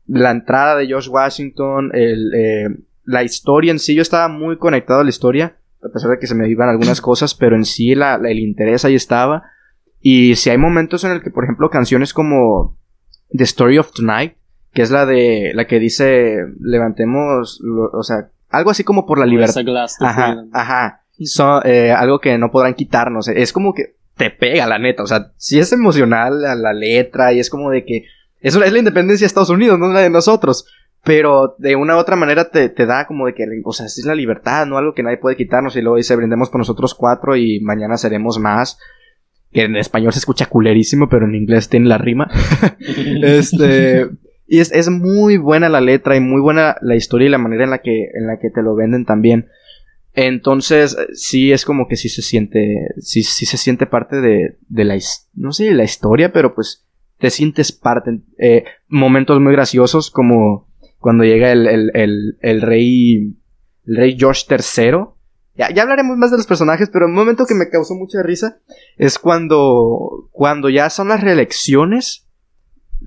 la entrada de George Washington, el, eh, la historia en sí, yo estaba muy conectado a la historia, a pesar de que se me iban algunas cosas, pero en sí la, el interés ahí estaba. Y si hay momentos en el que, por ejemplo, canciones como The Story of Tonight, que es la de la que dice levantemos, o sea, algo así como por la libertad. Ajá, ajá. Eh, algo que no podrán quitarnos. Es como que te pega, la neta. O sea, si es emocional la, la letra y es como de que eso es la independencia de Estados Unidos, no la de nosotros. Pero de una u otra manera te, te, da como de que, o sea, es la libertad, ¿no? Algo que nadie puede quitarnos. Y luego dice, brindemos por nosotros cuatro y mañana seremos más que en español se escucha culerísimo, pero en inglés tiene la rima. este, y es, es, muy buena la letra y muy buena la historia y la manera en la que, en la que te lo venden también. Entonces, sí es como que sí se siente, sí, sí se siente parte de, de la, no sé, la historia, pero pues te sientes parte. Eh, momentos muy graciosos como cuando llega el, el, el, el rey, el rey George III ya, ya hablaremos más de los personajes, pero un momento que me causó mucha risa es cuando, cuando ya son las reelecciones,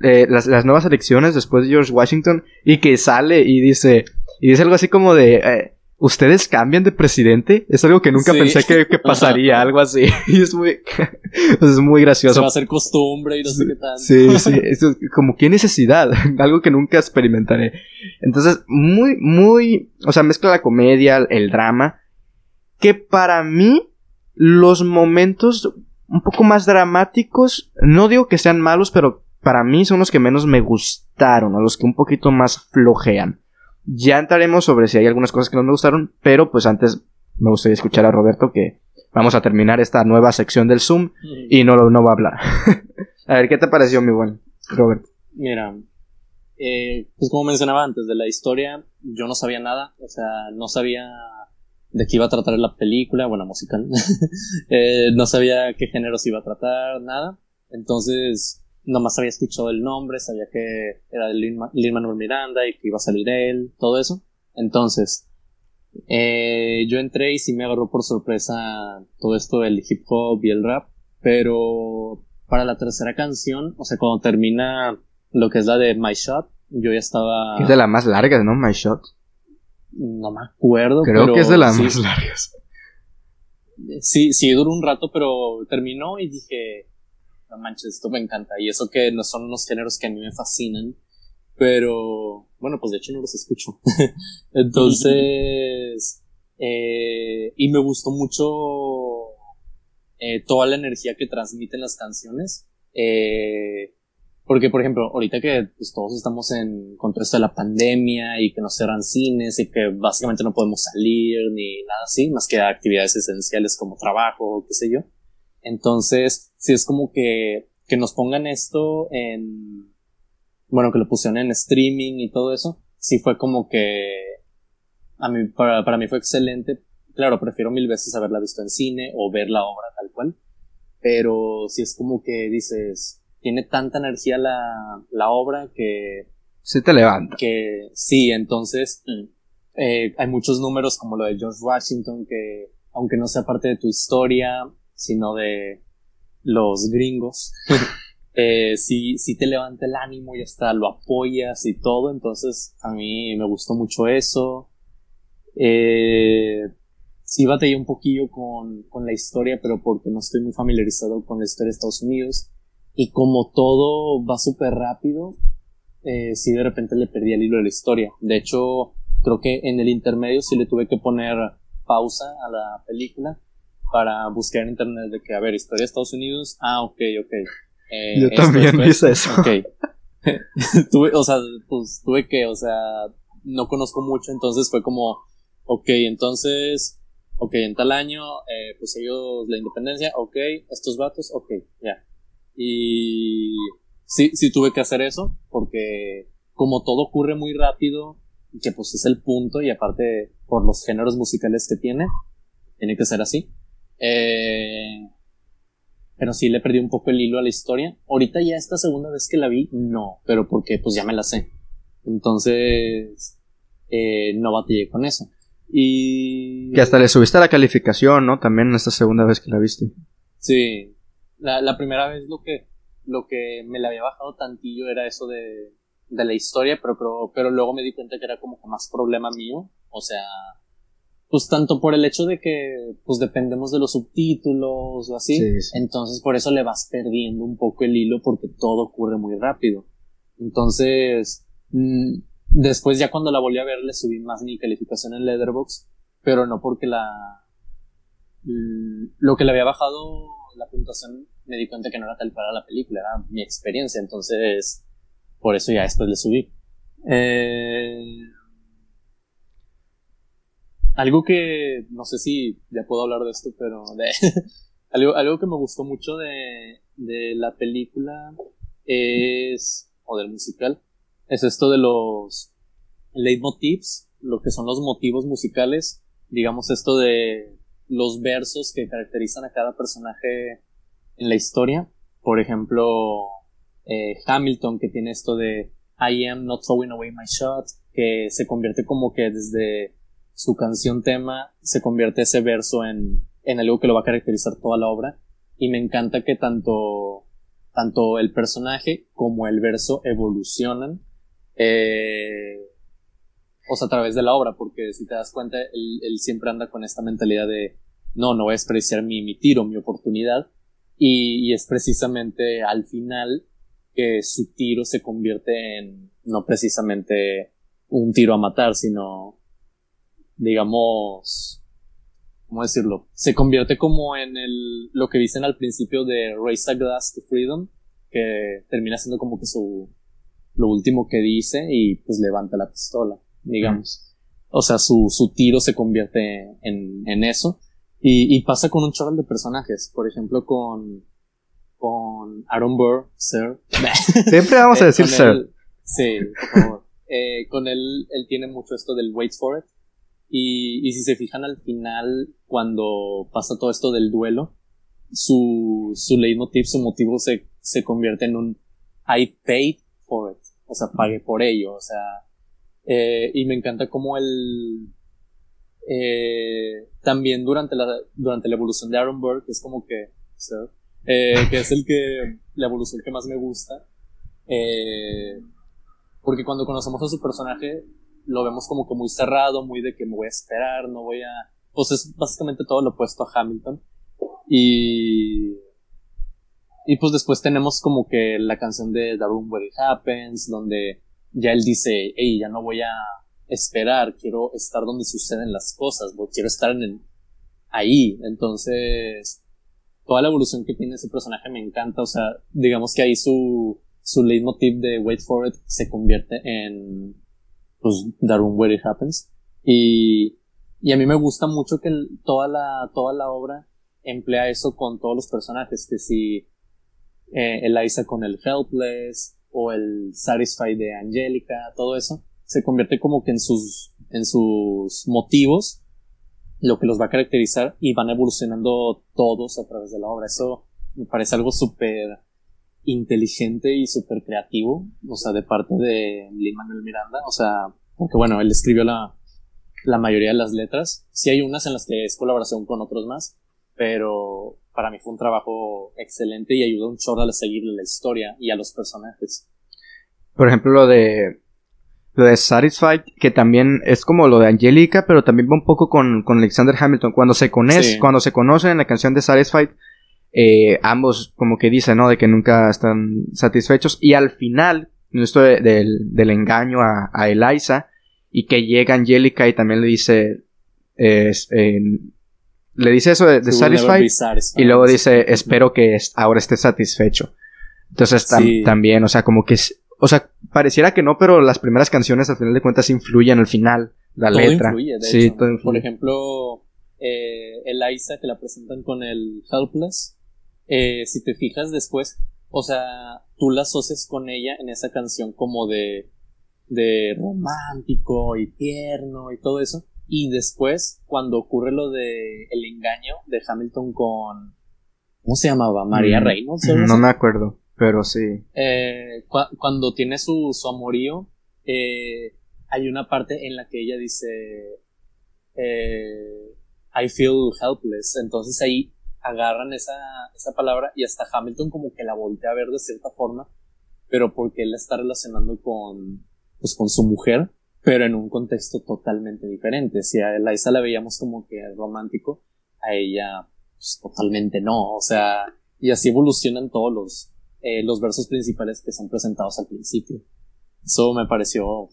eh, las, las, nuevas elecciones después de George Washington, y que sale y dice, y dice algo así como de, eh, ¿ustedes cambian de presidente? Es algo que nunca pensé que, que pasaría, algo así. y es muy, es muy gracioso. Se va a hacer costumbre y no sé qué tal. Sí, sí, es como qué necesidad, algo que nunca experimentaré. Entonces, muy, muy, o sea, mezcla la comedia, el drama, que para mí los momentos un poco más dramáticos, no digo que sean malos, pero para mí son los que menos me gustaron, o los que un poquito más flojean. Ya entraremos sobre si hay algunas cosas que no me gustaron, pero pues antes me gustaría escuchar a Roberto que vamos a terminar esta nueva sección del Zoom y no, no va a hablar. a ver, ¿qué te pareció mi buen Roberto? Mira, eh, pues como mencionaba antes de la historia, yo no sabía nada, o sea, no sabía de qué iba a tratar la película, bueno, musical. eh, no sabía qué género se iba a tratar, nada. Entonces, nomás había escuchado el nombre, sabía que era de Lin, Manuel Miranda y que iba a salir él, todo eso. Entonces, eh, yo entré y sí me agarró por sorpresa todo esto del hip hop y el rap, pero para la tercera canción, o sea, cuando termina lo que es la de My Shot, yo ya estaba... Es de la más larga, ¿no? My Shot. No me acuerdo. Creo que es de las más largas. Sí, sí, duró un rato, pero terminó y dije, no manches, esto me encanta. Y eso que no son unos géneros que a mí me fascinan. Pero, bueno, pues de hecho no los escucho. Entonces, eh, y me gustó mucho eh, toda la energía que transmiten las canciones. Eh, Porque, por ejemplo, ahorita que pues, todos estamos en contexto de la pandemia y que nos cerran cines y que básicamente no podemos salir ni nada así, más que actividades esenciales como trabajo o qué sé yo. Entonces, si es como que, que nos pongan esto en, bueno, que lo pusieron en streaming y todo eso, sí fue como que, a mí, para, para mí fue excelente. Claro, prefiero mil veces haberla visto en cine o ver la obra tal cual. Pero si es como que dices, tiene tanta energía la, la obra que... Sí te levanta. Que sí, entonces eh, hay muchos números como lo de George Washington que, aunque no sea parte de tu historia, sino de los gringos, eh, sí, sí te levanta el ánimo y hasta lo apoyas y todo, entonces a mí me gustó mucho eso. Eh, sí batallé un poquillo con, con la historia, pero porque no estoy muy familiarizado con la historia de Estados Unidos. Y como todo va súper rápido, eh, sí de repente le perdí el hilo de la historia. De hecho, creo que en el intermedio sí le tuve que poner pausa a la película para buscar en internet de que, a ver, historia de Estados Unidos, ah, ok, ok. Eh, Yo también hice eso. Ok. tuve, o sea, pues tuve que, o sea, no conozco mucho, entonces fue como, ok, entonces, ok, en tal año, eh, pues ellos la independencia, ok, estos vatos, ok, ya. Y sí, sí tuve que hacer eso, porque como todo ocurre muy rápido, que pues es el punto, y aparte por los géneros musicales que tiene, tiene que ser así. Eh, pero sí le perdí un poco el hilo a la historia. Ahorita ya esta segunda vez que la vi, no, pero porque pues ya me la sé. Entonces, eh, no batallé con eso. Y... Que hasta le subiste la calificación, ¿no? También esta segunda vez que la viste. Sí, la, la primera vez lo que, lo que me la había bajado tantillo era eso de, de la historia, pero, pero, pero luego me di cuenta que era como que más problema mío. O sea, pues tanto por el hecho de que pues dependemos de los subtítulos o así, entonces por eso le vas perdiendo un poco el hilo porque todo ocurre muy rápido. Entonces, mm, después ya cuando la volví a ver le subí más mi calificación en Letterboxd, pero no porque la lo que le había bajado la puntuación me di cuenta que no era tal para la película, era mi experiencia, entonces por eso ya después le subí. Eh, algo que no sé si ya puedo hablar de esto, pero algo, algo que me gustó mucho de, de la película es, o del musical, es esto de los leitmotivs, lo que son los motivos musicales, digamos esto de los versos que caracterizan a cada personaje en la historia. Por ejemplo, eh, Hamilton, que tiene esto de I am not throwing away my shot, que se convierte como que desde su canción tema se convierte ese verso en, en algo que lo va a caracterizar toda la obra. Y me encanta que tanto, tanto el personaje como el verso evolucionan. Eh, o sea, a través de la obra, porque si te das cuenta, él, siempre anda con esta mentalidad de, no, no voy a despreciar mi, mi tiro, mi oportunidad, y, es precisamente al final que su tiro se convierte en, no precisamente un tiro a matar, sino, digamos, ¿cómo decirlo? Se convierte como en el, lo que dicen al principio de Raise a Glass to Freedom, que termina siendo como que su, lo último que dice y pues levanta la pistola digamos. O sea, su, su tiro se convierte en, en eso. Y, y, pasa con un chorro de personajes. Por ejemplo, con, con Aaron Burr, Sir. Siempre vamos a eh, decir Sir. sí, por favor. Eh, con él, él tiene mucho esto del wait for it. Y, y si se fijan al final, cuando pasa todo esto del duelo, su, su leitmotiv, su motivo se, se convierte en un I paid for it. O sea, pagué por ello. O sea, eh, y me encanta cómo él eh, también durante la, durante la evolución de Aaron Burr, que es como que, eh, que es el que, la evolución que más me gusta, porque cuando conocemos a su personaje, lo vemos como que muy cerrado, muy de que me voy a esperar, no voy a, pues es básicamente todo lo opuesto a Hamilton. Y, y pues después tenemos como que la canción de The Room Where It Happens, donde ya él dice, hey, ya no voy a esperar, quiero estar donde suceden las cosas, quiero estar en ahí. Entonces, toda la evolución que tiene ese personaje me encanta, o sea, digamos que ahí su, su leitmotiv de Wait for It se convierte en pues Darwin Where It Happens. Y, y a mí me gusta mucho que toda, la, toda la obra emplea eso con todos los personajes, que si eh, Eliza con el Helpless o el Satisfied de Angelica, todo eso, se convierte como que en sus, en sus motivos lo que los va a caracterizar y van evolucionando todos a través de la obra. Eso me parece algo súper inteligente y súper creativo, o sea, de parte de Lin Manuel Miranda, o sea, porque bueno, él escribió la, la mayoría de las letras. Sí hay unas en las que es colaboración con otros más, pero para mí fue un trabajo excelente y ayudó un chorro a seguir la historia y a los personajes. Por ejemplo, lo de lo de Satisfied, que también es como lo de Angelica, pero también va un poco con, con Alexander Hamilton. Cuando se, conoce, cuando se conocen en la canción de Satisfied, eh, ambos como que dicen, ¿no? De que nunca están satisfechos. Y al final, esto del, del engaño a, a, Eliza, y que llega Angelica y también le dice, eh, le dice eso de, satisfied, y luego dice, espero que ahora esté satisfecho. Entonces también, o sea, como que o sea, pareciera que no, pero las primeras canciones al final de cuentas influyen al final, la letra. sí, Todo influye. Por ejemplo, eh, Eliza que la presentan con el Helpless, eh, si te fijas después, o sea, tú la asocias con ella en esa canción como de, de romántico y tierno y todo eso. Y después, cuando ocurre lo de el engaño de Hamilton con, ¿cómo se llamaba? María mm, Reynolds. No me acuerdo. Pero sí. Eh, cuando tiene su, su amorío, eh, hay una parte en la que ella dice, eh, I feel helpless. Entonces ahí agarran esa, esa palabra y hasta Hamilton como que la voltea a ver de cierta forma, pero porque él la está relacionando con, pues con su mujer, pero en un contexto totalmente diferente. Si a Eliza la veíamos como que romántico, a ella pues, totalmente no. O sea, y así evolucionan todos los, eh, los versos principales que son presentados al principio. Eso me pareció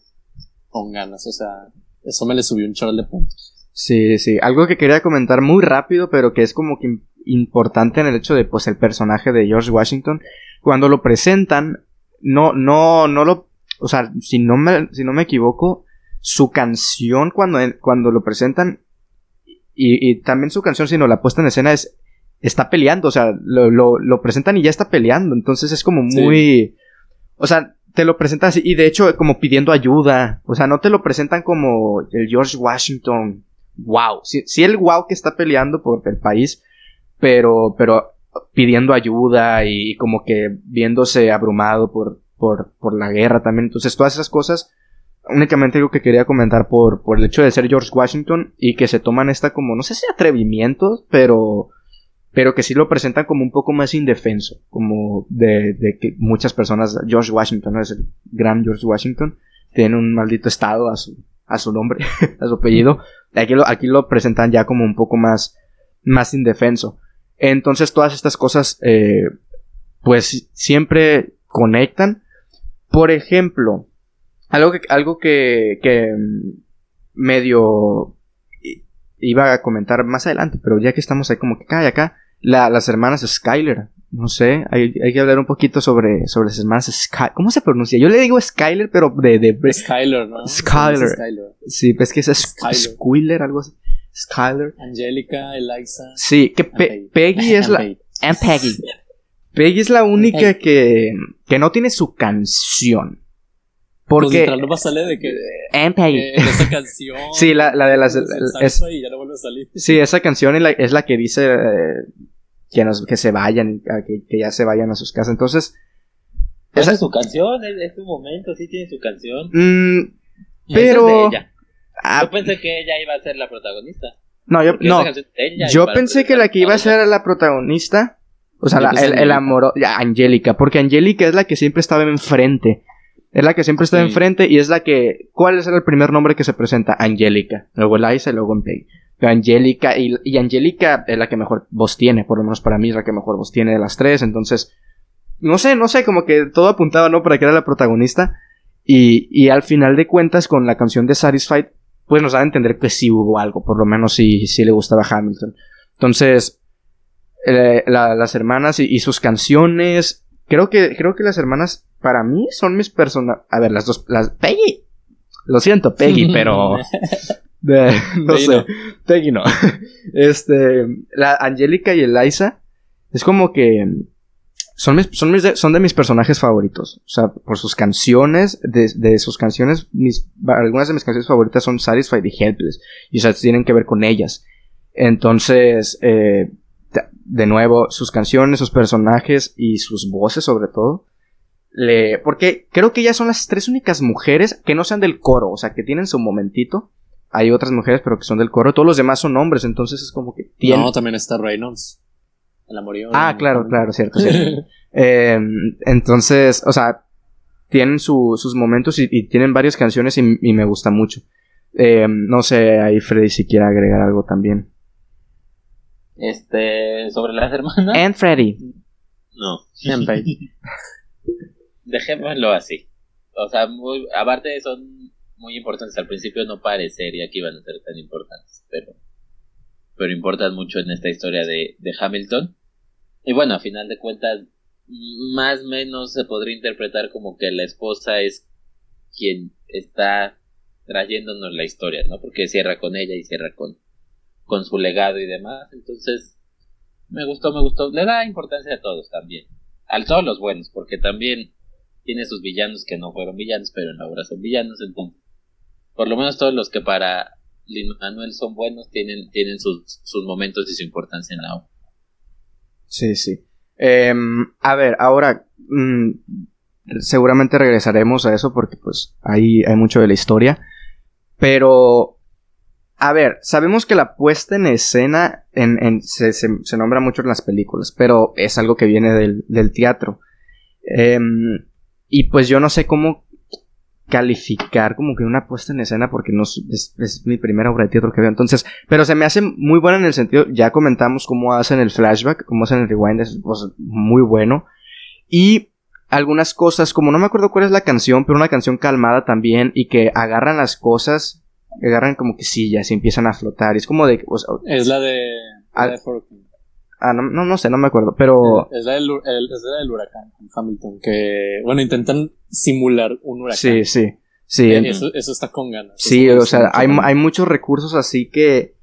con ganas, o sea, eso me le subió un chorro de puntos. Sí, sí, algo que quería comentar muy rápido, pero que es como que importante en el hecho de, pues, el personaje de George Washington, cuando lo presentan, no, no, no lo, o sea, si no me, si no me equivoco, su canción cuando, cuando lo presentan, y, y también su canción, sino la puesta en escena es está peleando, o sea, lo, lo, lo presentan y ya está peleando, entonces es como muy... O sea, te lo presentan así y de hecho como pidiendo ayuda, o sea, no te lo presentan como el George Washington, wow, sí, el wow que está peleando por el país, pero, pero pidiendo ayuda y como que viéndose abrumado por, por, por la guerra también, entonces todas esas cosas únicamente algo que quería comentar por, por el hecho de ser George Washington y que se toman esta como, no sé si atrevimiento, pero pero que sí lo presentan como un poco más indefenso, como de, que muchas personas, George Washington, ¿no? es el gran George Washington, tiene un maldito estado a su, a su nombre, a su apellido, aquí lo, aquí lo presentan ya como un poco más, más indefenso. Entonces todas estas cosas, eh, pues siempre conectan. Por ejemplo, algo que, algo que, que medio iba a comentar más adelante, pero ya que estamos ahí como que acá y acá, las hermanas Skyler. No sé, hay, que hablar un poquito sobre, sobre las hermanas Skyler. ¿Cómo se pronuncia? Yo le digo Skyler, pero de... de Skyler, ¿no? Skyler. Sí, pues que es Skyler, algo así. Skyler. Angélica, Eliza. Sí, que Peggy es la... And Peggy. Peggy es la única que, que no tiene su canción. Porque. Pues no sale de que. And Peggy. esa canción. sí, la, la de las. Es, y ya no vuelve a salir. Sí, esa canción es la, es la que dice eh, que, nos, que se vayan, que, que, ya se vayan a sus casas. Entonces. Esa es su canción, es, su momento, sí tiene su canción. Mm, pero. ella. Ah, yo pensé que ella iba a ser la protagonista. No, yo, no. Yo pensé que la que iba a ser la protagonista. O sea, la, el, el amor. Angélica, porque Angélica es la que siempre estaba enfrente. Es la que siempre está enfrente y es la que. ¿Cuál es el primer nombre que se presenta? Angélica. Luego Eliza y luego Peggy. Angélica, y, y Angélica es la que mejor voz tiene, por lo menos para mí es la que mejor voz tiene de las tres. Entonces, no sé, no sé, como que todo apuntaba, ¿no? Para que era la protagonista. Y, y al final de cuentas, con la canción de Satisfied, pues nos da a entender que sí hubo algo, por lo menos sí, sí le gustaba Hamilton. Entonces, eh, las hermanas y, sus canciones, creo que, creo que las hermanas, para mí, son mis personas. A ver, las dos. Las, Peggy. Lo siento, Peggy, pero. no sé. Peggy no. Este. La Angélica y Eliza. Es como que. Son, son, de, son de mis personajes favoritos. O sea, por sus canciones. De, de sus canciones. Mis, algunas de mis canciones favoritas son Satisfied y Helpless. Y o sea, tienen que ver con ellas. Entonces. Eh, de nuevo, sus canciones, sus personajes y sus voces sobre todo. Le, porque creo que ellas son las tres únicas mujeres que no sean del coro, o sea, que tienen su momentito. Hay otras mujeres, pero que son del coro. Todos los demás son hombres, entonces es como que tienen... No, también está Reynolds. El amorío. Ah, claro, claro, cierto, cierto. Em, entonces, o sea, tienen sus momentos y, tienen varias canciones y, me gusta mucho. Em, no sé, ahí Freddy si quiere agregar algo también. Este, sobre las hermanas. And Freddy. No. Dejémoslo así. O sea, muy, aparte son muy importantes. Al principio no parecería que iban a ser tan importantes, pero, pero importan mucho en esta historia de, de Hamilton. Y bueno, a final de cuentas, más o menos se podría interpretar como que la esposa es quien está trayéndonos la historia, ¿no? Porque cierra con ella y cierra con, con su legado y demás. Entonces, me gustó, me gustó. Le da importancia a todos también. A todos los buenos, porque también tiene sus villanos que no fueron villanos, pero en la obra son villanos. Entonces, por lo menos todos los que para Lin Manuel son buenos tienen, tienen sus, sus momentos y su importancia en la obra. Sí, sí. Em, a ver, ahora mm, seguramente regresaremos a eso porque pues ahí hay mucho de la historia. Pero a ver, sabemos que la puesta en escena en, se, se, nombra mucho en las películas, pero es algo que viene del, teatro. Em, y pues yo no sé cómo calificar como que una puesta en escena porque no es, mi primera obra de teatro que veo. Entonces, pero se me hace muy buena en el sentido, ya comentamos cómo hacen el flashback, cómo hacen el rewind, es pues, muy bueno. Y algunas cosas, como no me acuerdo cuál es la canción, pero una canción calmada también y que agarran las cosas agarran como que sillas y empiezan a flotar. es como de. es la de. Ah, ah no, no, sé, no me acuerdo, pero. Es la, del, es la del huracán en Hamilton. Que, bueno, intentan simular un huracán. Sí, sí. Sí. Eh, eso, eso, está con ganas. Sí, o sea, hay, hay muchos recursos así que.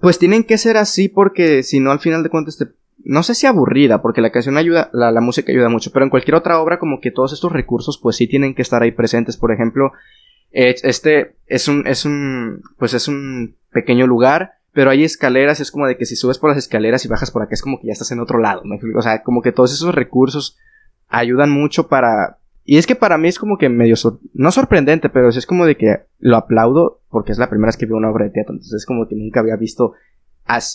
Pues tienen que ser así porque si no, al final de cuentas te no sé si aburrida, porque la canción ayuda, la, la, música ayuda mucho, pero en cualquier otra obra como que todos estos recursos pues sí tienen que estar ahí presentes. Por ejemplo, este es un, es un, pues es un pequeño lugar, pero hay escaleras, es como de que si subes por las escaleras y bajas por acá es como que ya estás en otro lado, O sea, como que todos esos recursos ayudan mucho para... Y es que para mí es como que medio, no sorprendente, pero es como de que lo aplaudo porque es la primera vez que veo una obra de teatro, entonces es como que nunca había visto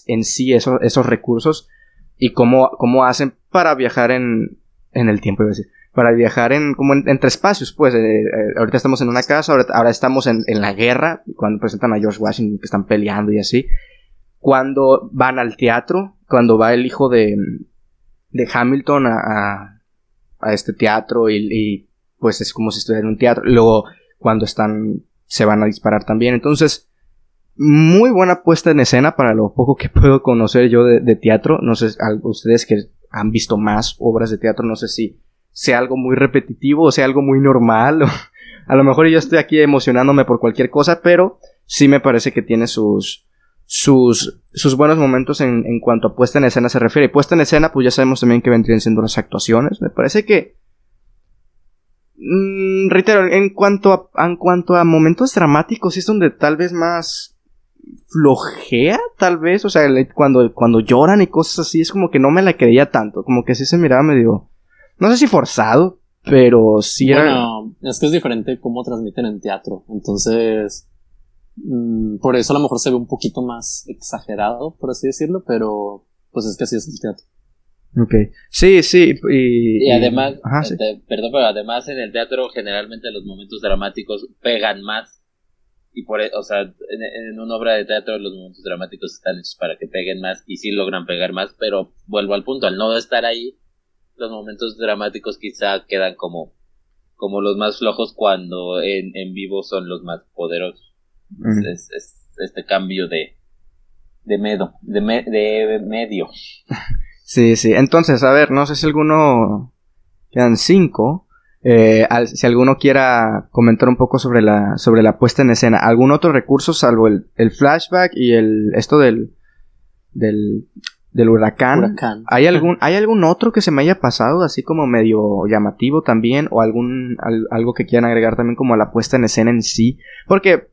en sí esos, esos recursos y cómo, cómo hacen para viajar en, en el tiempo, iba a decir para viajar en como entre espacios, pues eh, eh, ahorita estamos en una casa, ahora, estamos en, la guerra, cuando presentan a George Washington que están peleando y así, cuando van al teatro, cuando va el hijo de, de Hamilton a, a, este teatro y, pues es como si estuviera en un teatro, luego cuando están, se van a disparar también, entonces, muy buena puesta en escena para lo poco que puedo conocer yo de, de teatro, no sé, ustedes que han visto más obras de teatro, no sé si sea algo muy repetitivo o sea algo muy normal. a lo mejor yo estoy aquí emocionándome por cualquier cosa, pero sí me parece que tiene sus, sus, sus buenos momentos en, en cuanto a puesta en escena se refiere. Y puesta en escena, pues ya sabemos también que vendrían siendo las actuaciones. Me parece que... Mm, reitero, en cuanto, a, en cuanto a momentos dramáticos, es donde tal vez más flojea, tal vez. O sea, cuando, cuando lloran y cosas así, es como que no me la creía tanto. Como que sí se miraba medio no sé si forzado, pero sí era. Bueno, es que es diferente cómo transmiten en teatro. Entonces, mm, por eso a lo mejor se ve un poquito más exagerado, por así decirlo, pero pues es que así es el teatro. Ok. Sí, sí. Y, y además, este, perdón, pero además en el teatro generalmente los momentos dramáticos pegan más. Y por, e, o sea, en, en, una obra de teatro los momentos dramáticos están hechos para que peguen más y sí logran pegar más, pero vuelvo al punto, al no estar ahí, los momentos dramáticos quizá quedan como, como los más flojos cuando en, en vivo son los más poderosos. Es, este cambio de, de, medo, de, de medio. Sí, sí. Entonces, a ver, no sé si alguno Quedan cinco. Eh, si alguno quiera comentar un poco sobre la, sobre la puesta en escena, ¿algún otro recurso salvo el, el flashback y el esto del, del, del huracán? ¿Hay algún, ¿Hay algún otro que se me haya pasado así como medio llamativo también? ¿O algún, algo que quieran agregar también como a la puesta en escena en sí? Porque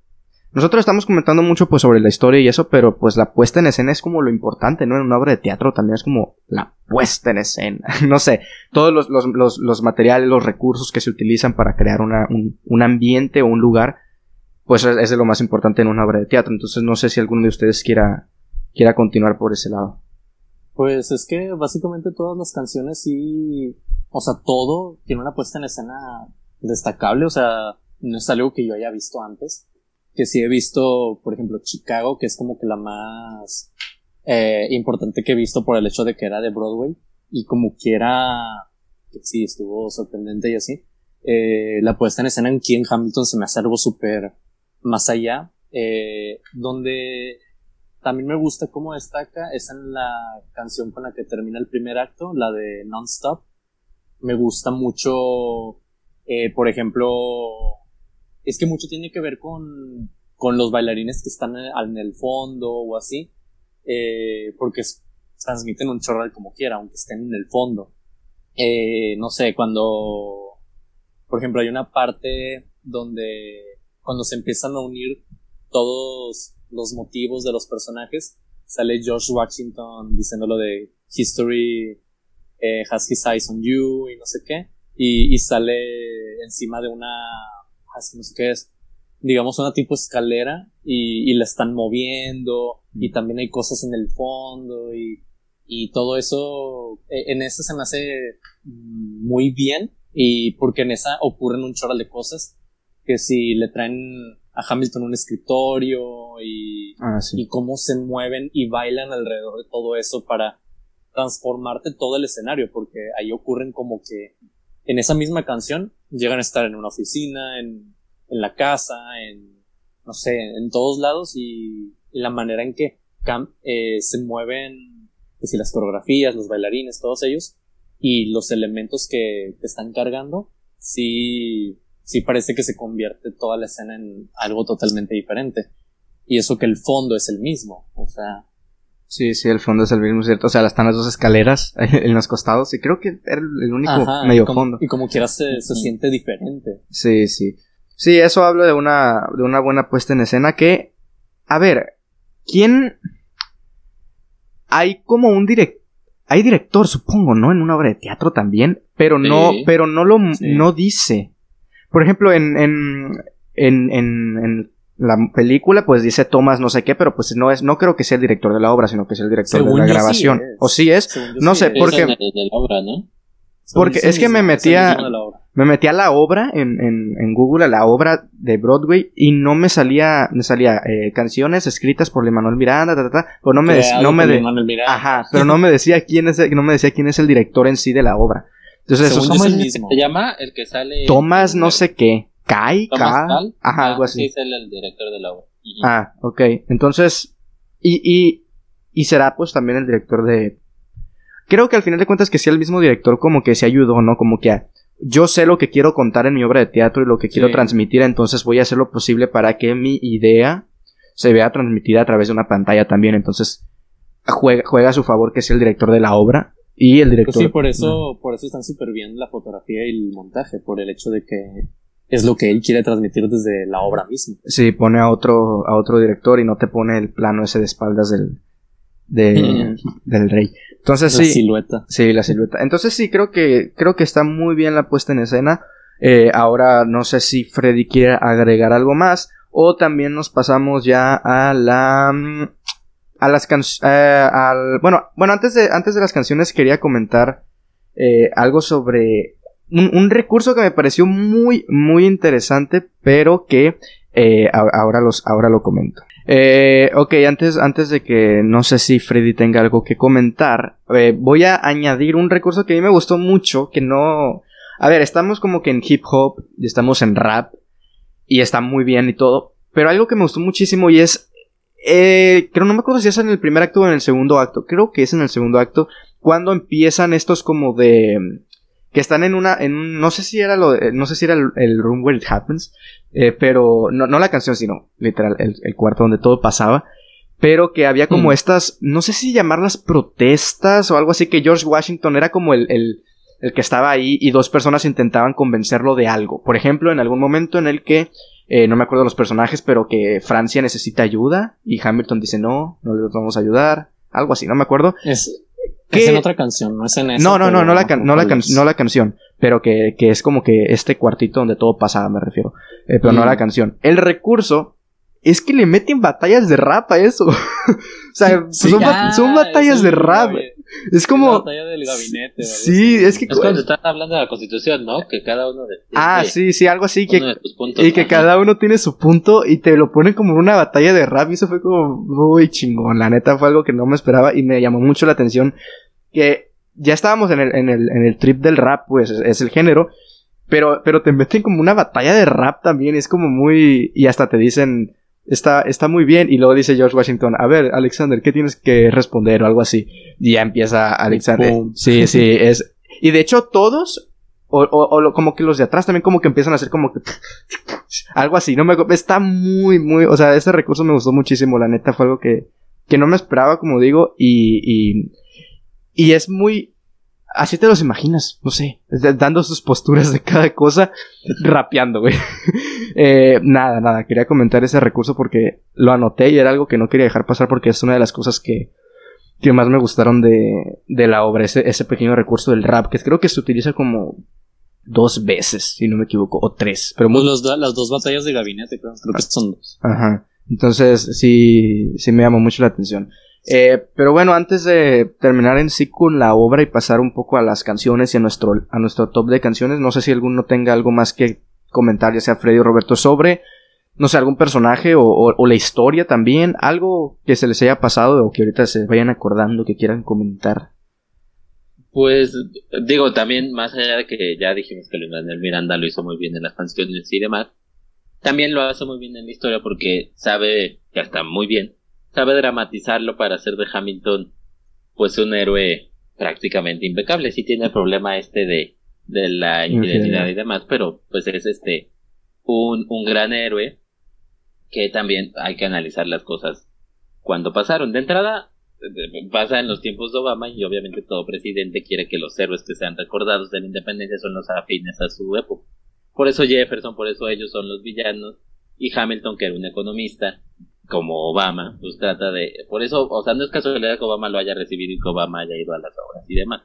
nosotros estamos comentando mucho pues sobre la historia y eso, pero pues la puesta en escena es como lo importante, ¿no? En una obra de teatro también es como la puesta en escena. no sé, todos los, los, los, materiales, los recursos que se utilizan para crear una, un, un, ambiente o un lugar, pues es, de lo más importante en una obra de teatro. Entonces no sé si alguno de ustedes quiera, quiera continuar por ese lado. Pues es que básicamente todas las canciones sí, o sea, todo tiene una puesta en escena destacable, o sea, no es algo que yo haya visto antes que sí he visto, por ejemplo, Chicago, que es como que la más eh, importante que he visto por el hecho de que era de Broadway y como quiera, que sí, estuvo sorprendente y así. Eh, la puesta en escena aquí en Hamilton se me hace algo súper más allá, eh, donde también me gusta cómo destaca es en la canción con la que termina el primer acto, la de Non-Stop. Me gusta mucho, por ejemplo, es que mucho tiene que ver con, con los bailarines que están en, el fondo o así, eh, porque transmiten un chorral como quiera, aunque estén en el fondo. Eh, no sé, cuando, por ejemplo, hay una parte donde cuando se empiezan a unir todos los motivos de los personajes, sale George Washington diciéndolo de History eh, has his eyes on you y no sé qué, y sale encima de una no sé qué es, digamos, una tipo escalera y, la están moviendo y mm. también hay cosas en el fondo y, y todo eso, e, en esa se me hace muy bien y porque en esa ocurren un chorral de cosas que si le traen a Hamilton un escritorio y, ah, y cómo se mueven y bailan alrededor de todo eso para transformarte todo el escenario, porque ahí ocurren como que en esa misma canción llegan a estar en una oficina, en, en la casa, en, no sé, en todos lados y, la manera en que eh, se mueven, pues, las coreografías, los bailarines, todos ellos, y los elementos que están cargando, sí, sí parece que se convierte toda la escena en algo totalmente diferente. Y eso que el fondo es el mismo, o sea, Sí, sí, el fondo es el mismo, ¿cierto? O sea, están las dos escaleras en los costados y creo que era el único medio fondo. Y como quieras se, se siente diferente. Sí, sí. Sí, eso habla de una, de una buena puesta en escena que, a ver, ¿quién... Hay como un director... Hay director, supongo, ¿no? En una obra de teatro también, pero no, pero no lo, no dice. Por ejemplo, en, en, en, en la película pues dice Thomas no sé qué, pero pues no es, no creo que sea el director de la obra, sino que es el director de la grabación. o sí es, no sé, porque... Porque es que me metía, me metía a la obra en, en, en, Google, a la obra de Broadway, y no me salía, me salía eh, canciones escritas por Manuel Miranda, ta, ta, ta, pero no me, no me de, ajá, pero no me decía quién es, no me decía quién es el director en sí de la obra. Entonces eso es el mismo. Se llama el que sale. Thomas no sé qué. Kai, K, ajá, algo así. Sí, es el, director de la obra. Ah, ok. Entonces, y, y, y será pues también el director de... Creo que al final de cuentas que sea el mismo director como que se ayudó, ¿no? Como que yo sé lo que quiero contar en mi obra de teatro y lo que quiero transmitir, entonces voy a hacer lo posible para que mi idea se vea transmitida a través de una pantalla también. Entonces, juega, juega a su favor que sea el director de la obra y el director. Pues sí, por eso, por eso están súper bien la fotografía y el montaje, por el hecho de que es lo que él quiere transmitir desde la obra misma. Sí, pone a otro, a otro director y no te pone el plano ese de espaldas del, de, del rey. Entonces la silueta. Sí, la silueta. Entonces sí, creo que, creo que está muy bien la puesta en escena. Eh, ahora no sé si Freddy quiere agregar algo más. O también nos pasamos ya a la. A las canciones. Eh, bueno, bueno, antes de, antes de las canciones quería comentar eh, algo sobre un, recurso que me pareció muy, muy interesante, pero que eh, ahora, los, ahora lo comento. Eh, ok, antes, antes de que no sé si Freddy tenga algo que comentar, eh, voy a añadir un recurso que a mí me gustó mucho, que no... A ver, estamos como que en hip hop, y estamos en rap, y está muy bien y todo, pero algo que me gustó muchísimo y es... Eh, creo, no me acuerdo si es en el primer acto o en el segundo acto, creo que es en el segundo acto, cuando empiezan estos como de que están en una, en un, no sé si era lo, no sé si era el, room where it happens, eh, pero no, no la canción, sino literal el, el cuarto donde todo pasaba pero que había como mm. estas, no sé si llamarlas protestas o algo así, que George Washington era como el, el, el, que estaba ahí y dos personas intentaban convencerlo de algo. Por ejemplo, en algún momento en el que, eh, no me acuerdo los personajes, pero que Francia necesita ayuda y Hamilton dice no, no les vamos a ayudar, algo así, no me acuerdo. Es, en otra canción, no es en esa. No, no, no, no la, no, la no la canción, pero que, que, es como que este cuartito donde todo pasaba, me refiero, eh, pero no la canción. El recurso es que le meten batallas de rap a eso. o sea, son, son, batallas de rap. Es como. La batalla del gabinete. Sí, es que. Es cuando están hablando de la constitución, ¿no? Que cada uno. ah, sí, sí, algo así. Que, y que cada uno tiene su punto y te lo ponen como una batalla de rap. Y eso fue como muy chingón. La neta fue algo que no me esperaba y me llamó mucho la atención. Que ya estábamos en el, en el, en el trip del rap, pues es el género. Pero, pero te meten como una batalla de rap también. Es como muy. Y hasta te dicen está, está muy bien. Y luego dice George Washington, a ver, Alexander, ¿qué tienes que responder? O algo así. Y ya empieza Alexander. Sí, sí, es. Y de hecho, todos, o, o, como que los de atrás también como que empiezan a hacer como que algo así, no me está muy muy, o sea, este recurso me gustó muchísimo, la neta fue algo que que no me esperaba, como digo, y y, y es muy así te los imaginas, no sé, dando sus posturas de cada cosa, rapeando, güey. eh, nada, nada, quería comentar ese recurso porque lo anoté y era algo que no quería dejar pasar porque es una de las cosas que, que más me gustaron de, de la obra, ese, ese pequeño recurso del rap, que creo que se utiliza como dos veces, si no me equivoco, o tres. Pero pues las dos batallas de gabinete, creo, creo que son dos. Ajá. Entonces, sí, sí me llamó mucho la atención. Eh, pero bueno, antes de terminar en sí con la obra y pasar un poco a las canciones y a nuestro, a nuestro top de canciones, no sé si alguno tenga algo más que comentar, ya sea Freddy o Roberto, sobre, no sé, algún personaje o, la historia también, algo que se les haya pasado o que ahorita se vayan acordando que quieran comentar. Pues digo, también más allá de que ya dijimos que Luis Manuel Miranda lo hizo muy bien en las canciones y demás, también lo hace muy bien en la historia porque sabe que está muy bien sabe dramatizarlo para hacer de Hamilton pues un héroe prácticamente impecable. Sí tiene el problema este de, de la infidelidad y demás, pero pues es este un, un gran héroe que también hay que analizar las cosas cuando pasaron. De entrada, pasa en los tiempos de Obama y obviamente todo presidente quiere que los héroes que sean recordados de la independencia son los afines a su época. Por eso Jefferson, por eso ellos son los villanos y Hamilton, que era un economista, como Obama, pues trata de, por eso, o sea, no es casualidad que Obama lo haya recibido y que Obama haya ido a las obras y demás.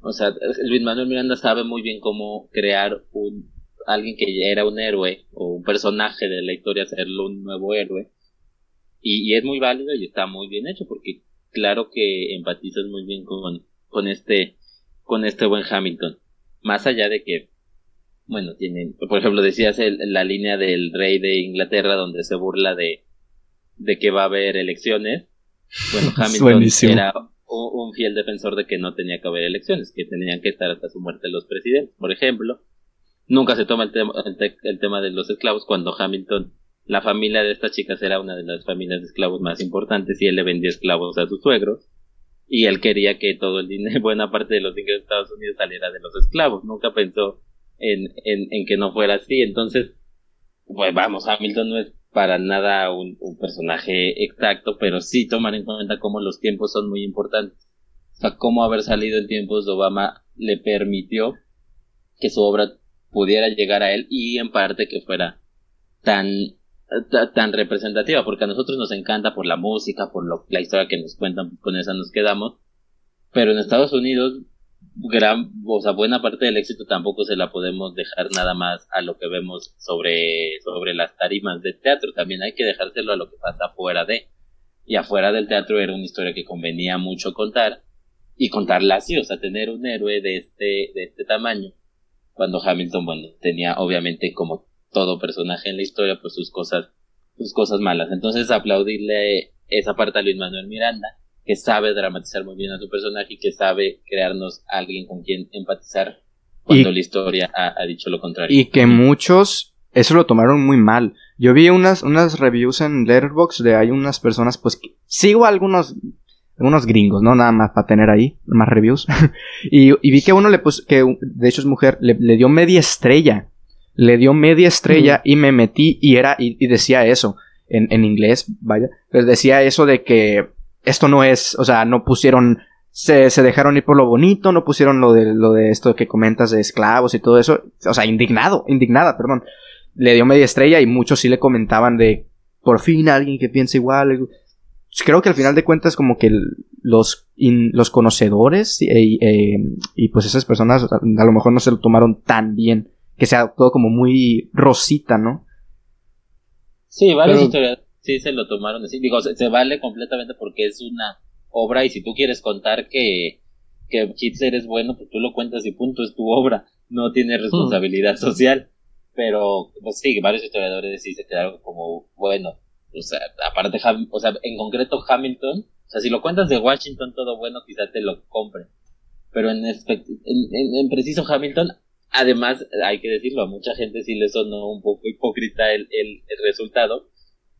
O sea, Luis Manuel Miranda sabe muy bien cómo crear un, alguien que era un héroe o un personaje de la historia, hacerlo un nuevo héroe. Y, es muy válido y está muy bien hecho porque claro que empatizas muy bien con, con este, con este buen Hamilton. Más allá de que, bueno, tienen, por ejemplo, decías la línea del rey de Inglaterra donde se burla de, de que va a haber elecciones, bueno, Hamilton era un, fiel defensor de que no tenía que haber elecciones, que tenían que estar hasta su muerte los presidentes. Por ejemplo, nunca se toma el, tema el, tema de los esclavos cuando Hamilton, la familia de estas chicas era una de las familias de esclavos más importantes y él le vendía esclavos a sus suegros y él quería que todo el dinero, buena parte de los ingresos de Estados Unidos saliera de los esclavos. Nunca pensó en, en, en que no fuera así. Entonces, pues vamos, Hamilton no es para nada un, personaje exacto, pero sí tomar en cuenta cómo los tiempos son muy importantes. O sea, cómo haber salido en tiempos de Obama le permitió que su obra pudiera llegar a él y en parte que fuera tan tan representativa porque a nosotros nos encanta por la música por lo, la historia que nos cuentan con esa nos quedamos pero en Estados Unidos gran, o sea, buena parte del éxito tampoco se la podemos dejar nada más a lo que vemos sobre, sobre las tarimas de teatro, también hay que dejárselo a lo que pasa afuera de. Y afuera del teatro era una historia que convenía mucho contar, y contarla así, o sea, tener un héroe de este, de este tamaño, cuando Hamilton, bueno, tenía obviamente como todo personaje en la historia, pues sus cosas, sus cosas malas. Entonces aplaudirle esa parte a Luis Manuel Miranda, que sabe dramatizar muy bien a su personaje y que sabe crearnos a alguien con quien empatizar cuando la historia ha, dicho lo contrario. Y que muchos eso lo tomaron muy mal. Yo vi unas, unas reviews en Letterboxd de hay unas personas, pues sigo algunos unos gringos, ¿no? Nada más para tener ahí más reviews. y, vi que uno le puso, que de hecho es mujer, le, dio media estrella. Le dio media estrella y me metí y era, y, decía eso, en, en, inglés, vaya. Les decía eso de que esto no es, o sea, no pusieron, se, se dejaron ir por lo bonito, no pusieron lo de, lo de esto que comentas de esclavos y todo eso. O sea, indignado, indignada, perdón. Le dio media estrella y muchos sí le comentaban de, por fin alguien que piensa igual creo que al final de cuentas como que los, los conocedores eh, y pues esas personas a, lo mejor no se lo tomaron tan bien, que sea todo como muy rosita, ¿no? Sí, varios historiadores sí se lo tomaron así. Digo, se, vale completamente porque es una obra y si tú quieres contar que, que Hitler es bueno, pues tú lo cuentas y punto, es tu obra, no tiene responsabilidad social. Pero, pues sí, varios historiadores sí se quedaron como, bueno, o sea, aparte, o sea, en concreto Hamilton, o sea, si lo cuentas de Washington todo bueno, quizá te lo compre. Pero en, en, preciso Hamilton, además, hay que decirlo, a mucha gente sí le sonó un poco hipócrita el, el, resultado,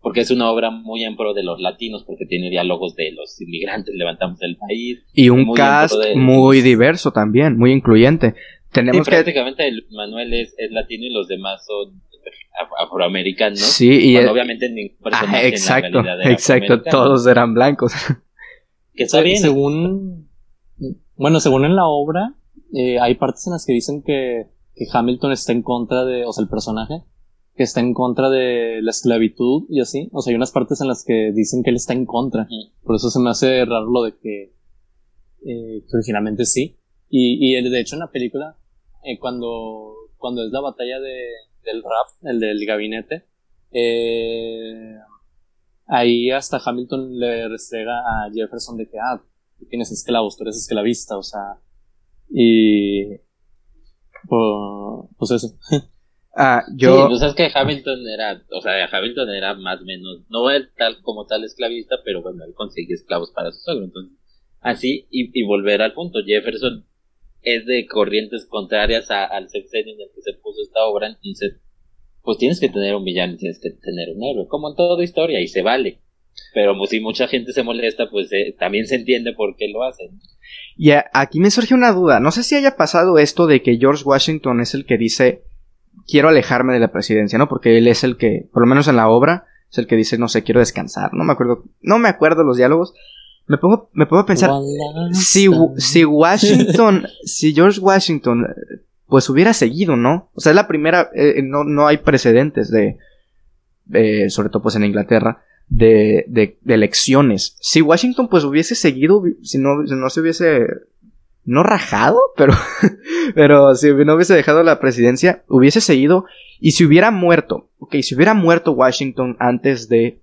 porque es una obra muy en pro de los latinos, porque tiene diálogos de los inmigrantes, levantamos el país. Y un cast muy diverso también, muy incluyente. Tenemos que... prácticamente Manuel es, es latino y los demás son afroamericanos. Sí, y obviamente ningún personaje exacto, en la exacto, todos eran blancos. Que está bien. Según, bueno, según en la obra, eh, hay partes en las que dicen que, que Hamilton está en contra de, o sea, el personaje, que está en contra de la esclavitud y así. O sea, hay unas partes en las que dicen que él está en contra. Por eso se me hace raro lo de que, eh, que originalmente sí. Y, y de hecho en la película, eh, cuando, cuando es la batalla de, del rap, el del gabinete, eh, ahí hasta Hamilton le restrega a Jefferson de que, ah, tú tienes esclavos, tú eres esclavista, o sea, y pues, pues eso. Ah, yo... Sí, pues es que Hamilton era, o sea, Hamilton era más o menos, no era tal como tal esclavista, pero bueno, él conseguía esclavos para su suegro, entonces, así, y, y volver al punto, Jefferson es de corrientes contrarias al sexenio en el que se puso esta obra, entonces, pues tienes que tener un villano, tienes que tener un héroe, como en toda historia, y se vale. Pero pues, si mucha gente se molesta, pues eh, también se entiende por qué lo hacen. Y aquí me surge una duda, no sé si haya pasado esto de que George Washington es el que dice, quiero alejarme de la presidencia, ¿no? Porque él es el que, por lo menos en la obra, es el que dice, no sé, quiero descansar, no me acuerdo, no me acuerdo los diálogos, me pongo, me pongo a pensar, si, si Washington, si George Washington, pues hubiera seguido, ¿no? O sea, es la primera, eh, no, no hay precedentes de, sobre todo pues en Inglaterra, de, de, elecciones. Si Washington pues hubiese seguido, si no, si no se hubiese, no rajado, pero, pero si no hubiese dejado la presidencia, hubiese seguido, y si hubiera muerto, ok, si hubiera muerto Washington antes de,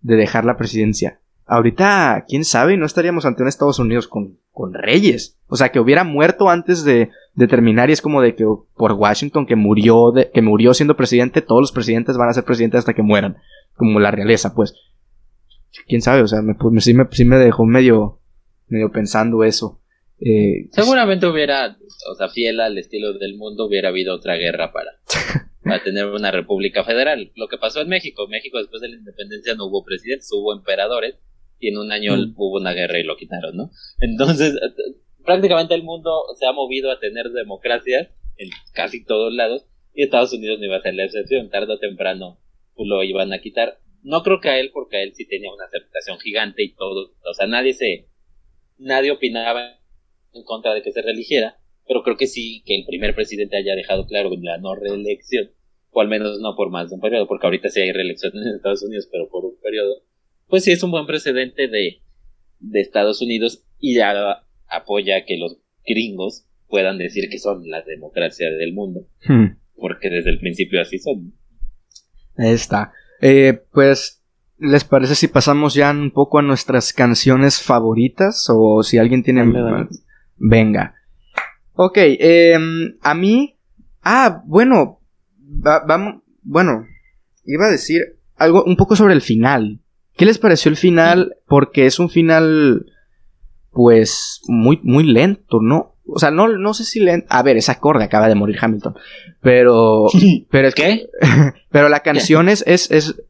de dejar la presidencia, ahorita, quién sabe, no estaríamos ante un Estados Unidos con, con reyes. O sea, que hubiera muerto antes de, de, terminar y es como de que por Washington que murió, de, que murió siendo presidente, todos los presidentes van a ser presidentes hasta que mueran. Como la realeza, pues. Quién sabe, o sea, me, pues, sí, me, sí me dejó medio, medio pensando eso. Eh, Seguramente hubiera, o sea, fiel al estilo del mundo, hubiera habido otra guerra para, para tener una república federal. Lo que pasó en México, México después de la independencia no hubo presidentes, hubo emperadores y en un año mm. hubo una guerra y lo quitaron, ¿no? Entonces, prácticamente el mundo se ha movido a tener democracias en casi todos lados y Estados Unidos no iba a ser la excepción, tarde o temprano lo iban a quitar. No creo que a él, porque a él sí tenía una aceptación gigante y todo, o sea, nadie se, nadie opinaba en contra de que se religiera, pero creo que sí que el primer presidente haya dejado claro la no reelección, o al menos no por más de un periodo, porque ahorita sí hay reelecciones en Estados Unidos, pero por un periodo, pues sí es un buen precedente de, de Estados Unidos y ya apoya que los gringos puedan decir que son la democracia del mundo. Hmm. Porque desde el principio así son. Ahí está. Eh, pues, ¿les parece si pasamos ya un poco a nuestras canciones favoritas? O si alguien tiene... Venga. Ok, em, a mí... Ah, bueno. vamos... Bueno, iba a decir algo un poco sobre el final. ¿Qué les pareció el final? Porque es un final, pues, muy, muy lento, ¿no? O sea, no, no sé si lento. A ver, es acorde, acaba de morir Hamilton. Pero. pero es ¿Qué? pero la canción es, es, es.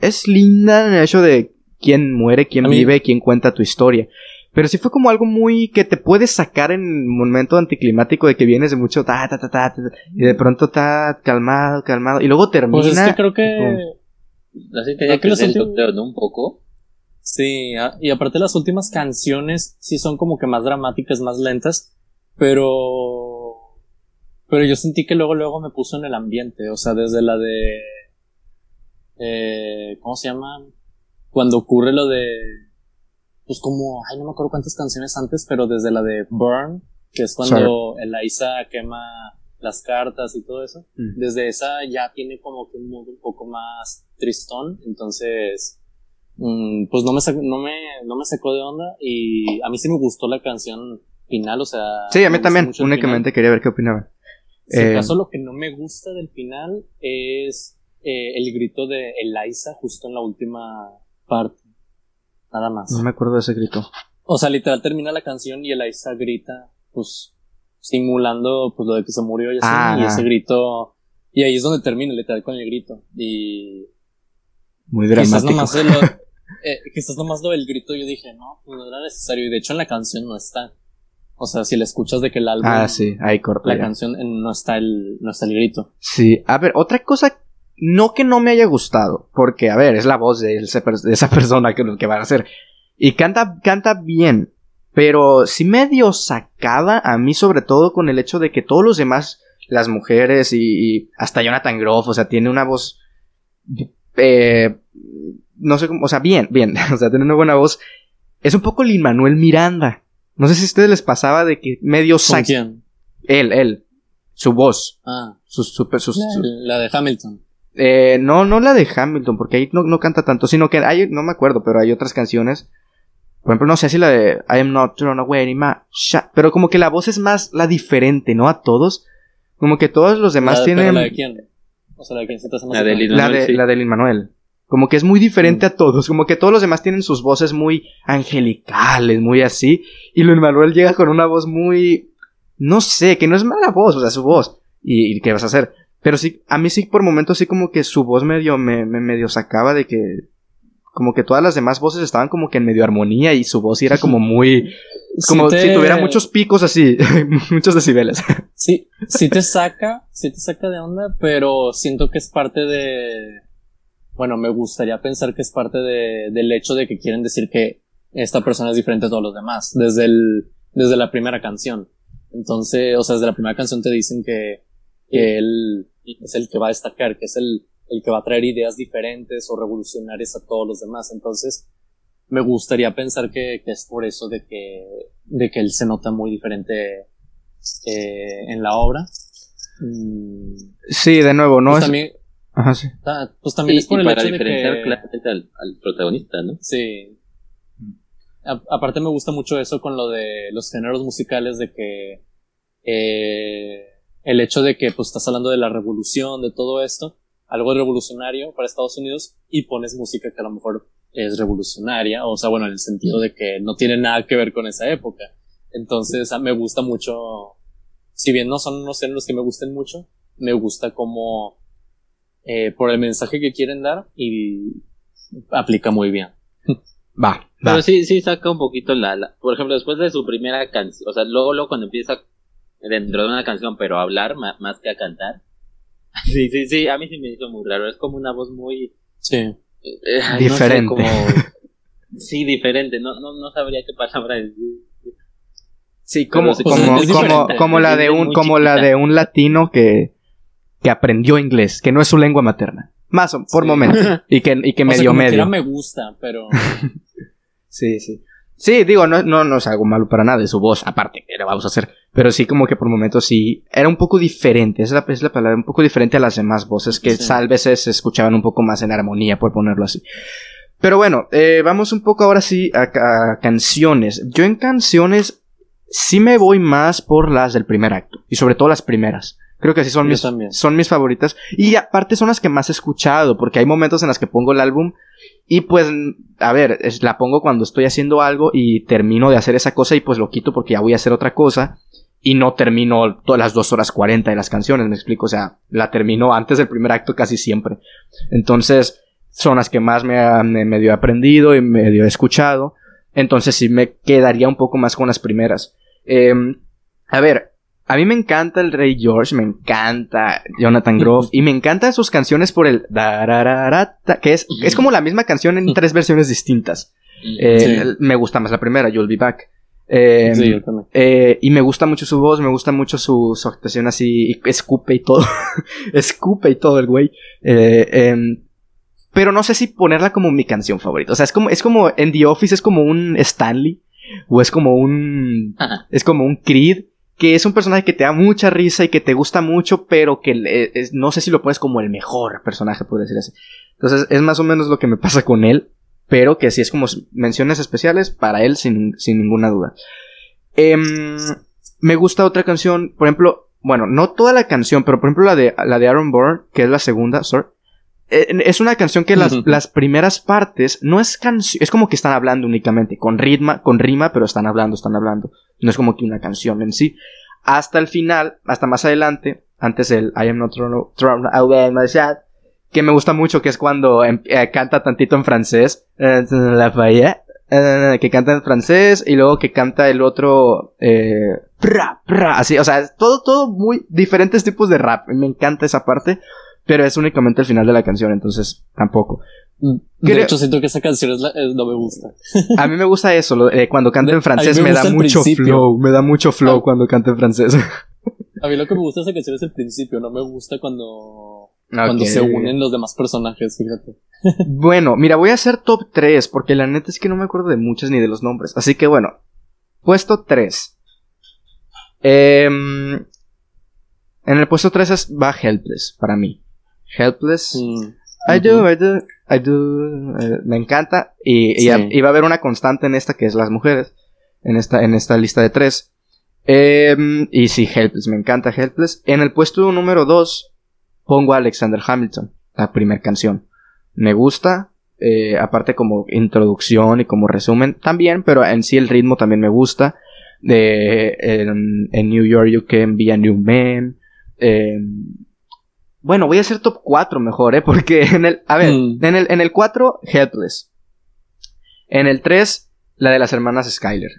Es linda en el hecho de quién muere, quién vive, quién cuenta tu historia. Pero sí fue como algo muy que te puedes sacar en momento anticlimático de que vienes de mucho ta ta ta ta, ta, y de pronto está calmado, calmado y luego termina. Pues es que creo que. Así tenía que que últimos- creo, ¿no? Un poco. Sí, a- y aparte las últimas canciones sí son como que más dramáticas, más lentas, pero pero yo sentí que luego luego me puso en el ambiente, o sea, desde la de eh, ¿cómo se llama? Cuando ocurre lo de pues como, ay, no me acuerdo cuántas canciones antes, pero desde la de Burn, que es cuando Eliza quema las cartas y todo eso Mm. desde esa ya tiene como que un modo un poco más tristón, entonces mm, pues no me, no, me, no me sacó de onda y a mí sí me gustó la canción final, o sea... Sí, a mí también. Únicamente quería ver qué opinaban. Si Eh, acaso lo que no me gusta del final es eh, el grito de Eliza justo en la última parte, nada más. No me acuerdo de ese grito. O sea, literal termina la canción y Eliza grita, pues, simulando pues lo de que se murió y así, Ah. y ese grito, y ahí es donde termina literal con el grito. Y Muy quizás dramático. nomás, lo, eh, quizás nomás lo del grito yo dije, no, pues no era necesario, y de hecho en la canción no está. O sea, si la escuchas de que el álbum, Ah, sí, ahí corta. la ya. canción eh, no está el, no está el grito. Sí, a ver, otra cosa, no que no me haya gustado, porque, a ver, es la voz de, ese per- de esa persona que, que va a hacer. Y canta, canta bien, pero sí medio sacada a mí, sobre todo con el hecho de que todos los demás, las mujeres y, y hasta Jonathan Groff, o sea, tiene una voz, eh, no sé cómo, o sea, bien, bien, o sea, tiene una buena voz. Es un poco Lin Manuel Miranda. No sé si a ustedes les pasaba de que medio ¿Con saca. quién? Él, él, su voz, Ah, su- sus- sus- la de Hamilton. Eh, no, no la de Hamilton, porque ahí no, no canta tanto, sino que hay, no me acuerdo, pero hay otras canciones. Por ejemplo, no sé si la de I am not thrown away my shot, pero como que la voz es más la diferente, ¿no? A todos. Como que todos los demás La de- tienen ¿La de quién? O sea, la de quién se te hace más La de? Lin- la Manuel, de, sí. la de Lin Manuel. Como que es muy diferente Mm. a todos, como que todos los demás tienen sus voces muy angelicales, muy así, y Lin Manuel llega con una voz muy, no sé, que no es mala voz, o sea, su voz, y, y qué vas a hacer. Pero sí, a mí sí por momentos sí como que su voz medio me, me medio sacaba de que como que todas las demás voces estaban como que en medio armonía y su voz era como muy como Sí te- si tuviera muchos picos así, muchos decibeles. Sí, sí te saca, sí te saca de onda, pero siento que es parte de, bueno, me gustaría pensar que es parte de, del hecho de que quieren decir que esta persona es diferente a todos los demás, desde el, desde la primera canción. Entonces, o sea, desde la primera canción te dicen que, que él es el que va a destacar, que es el, el que va a traer ideas diferentes o revolucionarias a todos los demás. Entonces, me gustaría pensar que, que es por eso de que, de que él se nota muy diferente eh, en la obra. Mm, Sí, de nuevo, no pues, es también, Ajá, sí. pues también es por y el para hecho de diferenciar que... claramente al, al protagonista, ¿no? Sí. A- aparte me gusta mucho eso con lo de los géneros musicales de que eh, el hecho de que pues estás hablando de la revolución, de todo esto, algo revolucionario para Estados Unidos y pones música que a lo mejor es revolucionaria, o sea, bueno, en el sentido de que no tiene nada que ver con esa época. Entonces, a- me gusta mucho, si bien no son unos géneros que me gusten mucho, me gusta como eh, por el mensaje que quieren dar y aplica muy bien. Va, va. Pero sí, sí saca un poquito la, la- por ejemplo, después de su primera canción, o sea, luego, luego cuando empieza dentro de una canción, pero a hablar más que a cantar. Sí, sí, sí, a mí sí me hizo muy raro, es como una voz muy... Sí. eh, no sé, Diferente. como- sí, diferente, no, no, no sabría qué palabra decir. Sí, como, sí, como, como, como la de un, como la de un latino que, que aprendió inglés, que no es su lengua materna. Más o- por Sí. momentos. Y que, y que O sea, medio como quiera medio. me gusta, pero Sí, sí. Sí, digo, no, no, no es algo malo para nada, de su voz, aparte, que le vamos a hacer. Pero sí, como que por momentos sí, era un poco diferente, es la, es la palabra, un poco diferente a las demás voces que Sí. tal vez se se escuchaban un poco más en armonía, por ponerlo así. Pero bueno, eh, vamos un poco ahora sí a, a canciones. Yo en canciones sí me voy más por las del primer acto, y sobre todo las primeras. Creo que sí son Yo mis, también. son mis favoritas. Y aparte son las que más he escuchado, porque hay momentos en las que pongo el álbum y pues, a ver, es- la pongo cuando estoy haciendo algo y termino de hacer esa cosa y pues lo quito porque ya voy a hacer otra cosa y no termino todas las 2 horas 40 de las canciones, me explico, o sea, la termino antes del primer acto casi siempre. Entonces, son las que más me, han medio aprendido y medio he escuchado. Entonces sí me quedaría un poco más con las primeras. Em, a ver, a mí me encanta el Rey George, me encanta Jonathan Groff y me encantan sus canciones por el que es, es como la misma canción en tres versiones distintas. Eh, me gusta más la primera, You'll Be Back. Em, sí, yo también. Eh, y me gusta mucho su voz, me gusta mucho su, actuación así, escupe y todo. escupe y todo el güey. Eh, em, pero no sé si ponerla como mi canción favorita. O sea, es como, es como en The Office es como un Stanley. O es como un. Es como un Creed. Que es un personaje que te da mucha risa y que te gusta mucho, pero que no sé si lo puedes como el mejor personaje, por decir así. Entonces, es más o menos lo que me pasa con él. Pero que sí es como menciones especiales para él, sin, ninguna duda. Em, me gusta otra canción, por ejemplo, bueno, no toda la canción, pero por ejemplo la de, la de Aaron Bourne, que es la segunda, sorry, es una canción que las, las primeras partes no es canción, es como que están hablando únicamente, con ritmo, con rima, pero están hablando, están hablando. No es como que una canción en sí. Hasta el final, hasta más adelante, antes del I am not thrown away my shot, que me gusta mucho, que es cuando em, eh, canta tantito en francés, eh, que canta en francés y luego que canta el otro, así, o sea, todo, todo muy diferentes tipos de rap. Me encanta esa parte. Pero es únicamente el final de la canción, entonces tampoco. De hecho, siento que esa canción es no me gusta. A mí me gusta eso, eh, cuando canta en francés me, da mucho flow, me da mucho flow cuando canta en francés. A mí lo que me gusta de esa canción es el principio, no me gusta cuando, cuando se unen los demás personajes, fíjate. Bueno, mira, voy a hacer top 3, porque la neta es que no me acuerdo de muchas ni de los nombres. Así que bueno, puesto 3. Em, en el puesto 3 va Helpless, para mí. Helpless. Mm. I do, I do, I do. Eh, me encanta. Y, y, va a haber una constante en esta que es las mujeres. En esta, en esta lista de tres. Em, y sí, Helpless, me encanta Helpless. En el puesto número dos pongo a Alexander Hamilton, la primera canción. Me gusta, eh, aparte como introducción y como resumen también, pero en sí el ritmo también me gusta. De, en, en, New York you can be a new man. Bueno, voy a hacer top 4 mejor, ¿eh? Porque en el. A ver, mm. en, el, en el 4, Helpless. En el 3, la de las hermanas Skyler.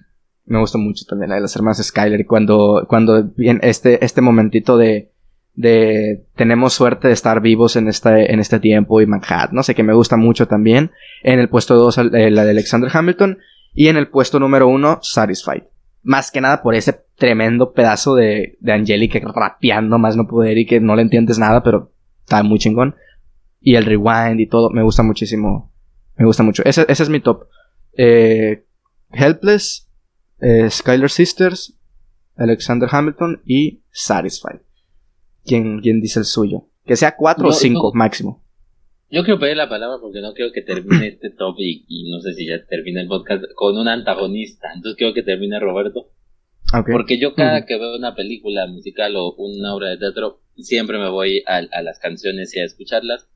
Me gusta mucho también la de las hermanas Skyler. Cuando, cuando viene este, este momentito de, de tenemos suerte de estar vivos en este, en este tiempo y Manhattan, no sé, que me gusta mucho también. En el puesto 2, eh, la de Alexander Hamilton. Y en el puesto número 1, Satisfied. Más que nada por ese tremendo pedazo de, de Angelica rapeando más no poder y que no le entiendes nada, pero está muy chingón. Y el rewind y todo, me gusta muchísimo. Me gusta mucho. Ese, ese es mi top. Eh, Helpless, eh, Skylar Sisters, Alexander Hamilton y Satisfied. ¿Quién, quién dice el suyo? Que sea cuatro o cinco máximo. Yo quiero pedir la palabra porque no quiero que termine este top y, y, no sé si ya termina el podcast con un antagonista. Entonces quiero que termine Roberto. Porque yo cada que veo una película musical o una obra de teatro, siempre me voy a, las canciones y a escucharlas.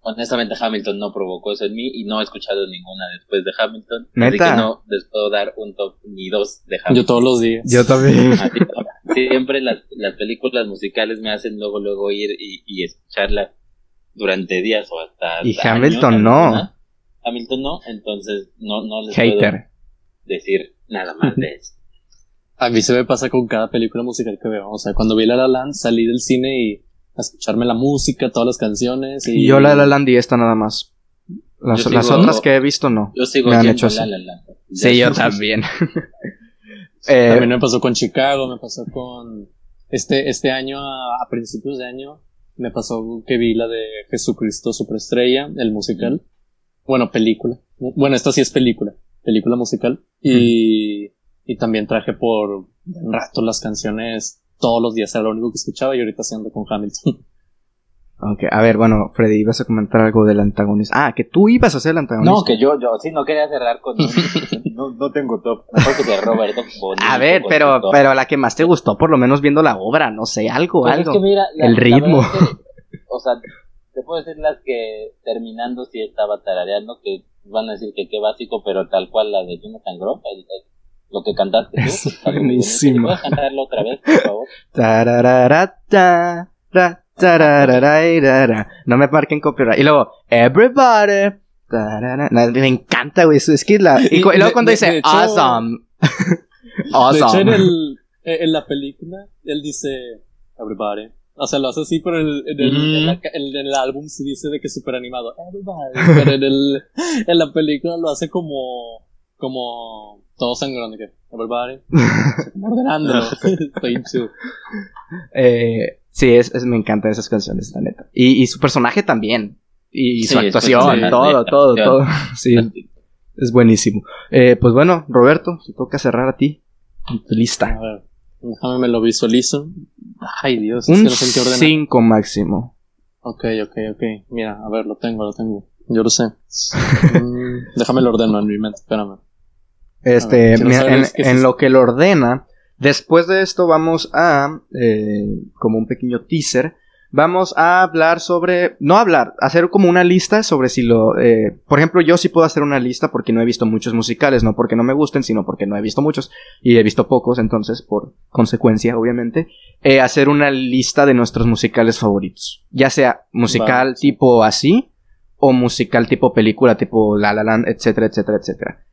Honestamente, Hamilton no provocó eso en mí y no he escuchado ninguna después de Hamilton. Así que no les puedo dar un top ni dos de Hamilton. Yo todos los días. Yo también. siempre las, las películas musicales me hacen luego luego ir y, y escucharla durante días o hasta... Y Hamilton no. Hamilton no, entonces no, no les puedo decir nada más de eso. A mí se me pasa con cada película musical que veo. O sea, cuando vi La La Land salí del cine y a escucharme la música, todas las canciones. Y... Yo La La Land y esta nada más. Las, otras que he visto no. Yo sigo me han hecho La La Land. Sí, yo también. eh, también me pasó con Chicago, me pasó con este este año a, principios de año me pasó que vi la de Jesucristo Superestrella, el musical. Bueno, película. Bueno, esta sí es película, película musical. Y y también traje por un rato las canciones todos los días, era lo único que escuchaba y ahorita haciendo con Hamilton. Ok, a ver, bueno, Freddy, ibas a comentar algo del antagonista. Ah, que tú ibas a ser el antagonista. No, que yo, yo, sí, no quería cerrar con. no, no tengo top. Mejor que Roberto. a ver, pero, pero la que más te gustó, por lo menos viendo la obra, no sé, algo, pues algo. Es que mira, el ritmo. o sea, te puedo decir las que terminando si estaba tarareando, que van a decir que qué básico, pero tal cual la de Jonathan Groff, lo que cantaste tú. buenísimo. ¿Puedes cantarlo otra vez, por favor? tarararairara. No me marquen copyright. Y luego, everybody. Tarara. No, Me encanta, güey. Es que la. Y, luego cuando de- dice de hecho- awesome. De hecho, awesome. en, el, en la película, él dice Everybody. O sea, lo hace así, pero el, en, el, en, la en el álbum se dice de que es súper animado. Everybody. Pero en, el, en la película lo hace como. Como. Todo sangrón que. Everybody. Como ordenándolo. Estoy. Eh, sí, es, es- me encantan esas canciones, la neta. Y, y su personaje también. Y, Sí, su actuación, personaje, todo, todo, todo. Sí, es buenísimo. Eh, pues bueno, Roberto, te toca cerrar a ti. Tu lista. A ver. Déjame me lo visualizo. Ay, Dios. es Un que no sé en qué orden. 5 máximo. Ok, ok, ok. Mira, a ver, lo tengo, lo tengo. Yo lo sé. Mm, déjame lo ordeno en mi mente, espérame. Este, ver, mira, en, es que en sí- lo que lo ordena, después de esto vamos a, eh, como un pequeño teaser, vamos a hablar sobre, no hablar, hacer como una lista sobre si lo, eh, por ejemplo, yo sí puedo hacer una lista porque no he visto muchos musicales, no porque no me gusten, sino porque no he visto muchos y he visto pocos, entonces, por consecuencia, obviamente, eh, hacer una lista de nuestros musicales favoritos, ya sea musical tipo así o musical tipo película, tipo La La Land, etcétera, etcétera, etcétera.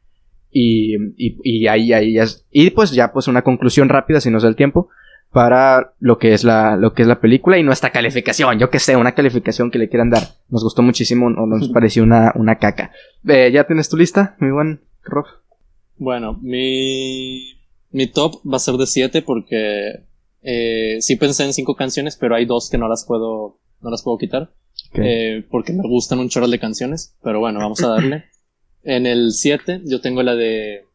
Y, y, y ahí, ahí ya es- Y pues ya pues una conclusión rápida, si nos da el tiempo, para lo que es la, lo que es la película y nuestra calificación. Yo que sé, una calificación que le quieran dar. Nos gustó muchísimo o nos pareció una, una caca. Eh, ¿Ya tienes tu lista, mi buen Rob? Bueno, mi, mi top va a ser de 7 porque eh, sí pensé en 5 canciones, pero hay dos que no las puedo, no las puedo quitar. Eh, porque me gustan un chorro de canciones. Pero bueno, vamos a darle. En el 7 yo tengo la de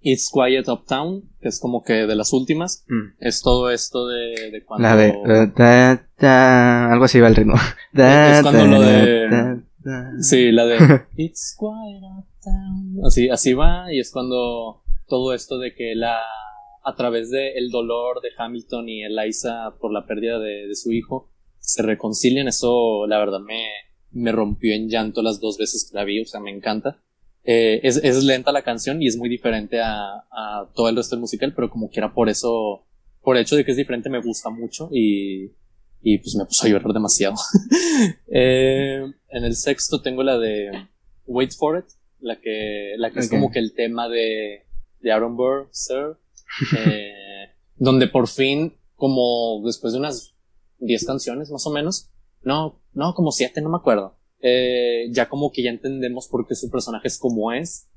It's Quiet Uptown, que es como que de las últimas. Mm. Es todo esto de, de cuando... La de... da, da, algo así va el ritmo. Da, Es cuando lo de-. Sí, la de It's quiet. Así, así va, y es cuando todo esto de que la a través del el dolor de Hamilton y Eliza por la pérdida de, de su hijo se reconcilian, eso la verdad me, me rompió en llanto las dos veces que la vi, o sea, me encanta. Eh, es, es lenta la canción y es muy diferente a, a todo el resto del musical, pero como quiera por eso, por el hecho de que es diferente me gusta mucho y, y pues me puso a llorar demasiado. Eh, en el sexto tengo la de Wait for It, la que, la que es como que el tema de, de Aaron Burr, Sir, eh, donde por fin, como después de unas 10 canciones más o menos, no, no, como 7, no me acuerdo, eh, ya como que ya entendemos por qué su personaje es como es,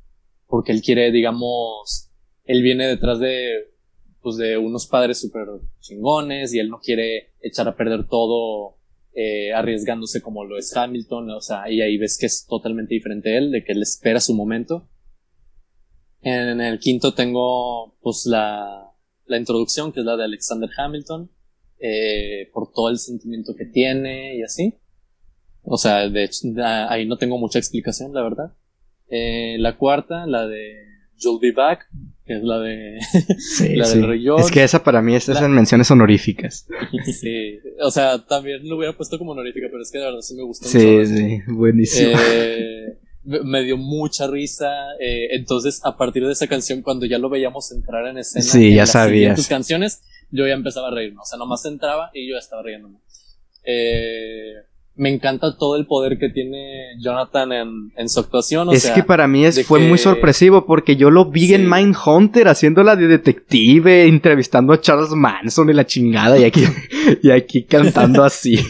porque él quiere, digamos, él viene detrás de, pues de unos padres súper chingones y él no quiere echar a perder todo eh, arriesgándose como lo es Hamilton, o sea, y ahí ves que es totalmente diferente él, de que él espera su momento. En el quinto tengo pues la, la introducción, que es la de Alexander Hamilton, eh, por todo el sentimiento que tiene y así. O sea, de hecho, ahí no tengo mucha explicación, la verdad. Eh, la cuarta, la de You'll Be Back, que es la de... Sí, la sí. del Rey George. Es que esa para mí es, es La- en menciones honoríficas. sí, o sea, también lo hubiera puesto como honorífica, pero es que de verdad sí me gustó Sí, chorro. sí, buenísimo. Eh, me dio mucha risa. eh, entonces, a partir de esa canción, cuando ya lo veíamos entrar en escena, Sí, en ya sabías. siguientes canciones, yo ya empezaba a reírme. O sea, nomás entraba y yo ya estaba riéndome. Eh, me encanta todo el poder que tiene Jonathan en, en su actuación. O es sea, que para mí es, fue muy sorpresivo porque yo lo vi en Sí. Mindhunter haciéndola de detective, entrevistando a Charles Manson y la chingada, y aquí, y aquí cantando así.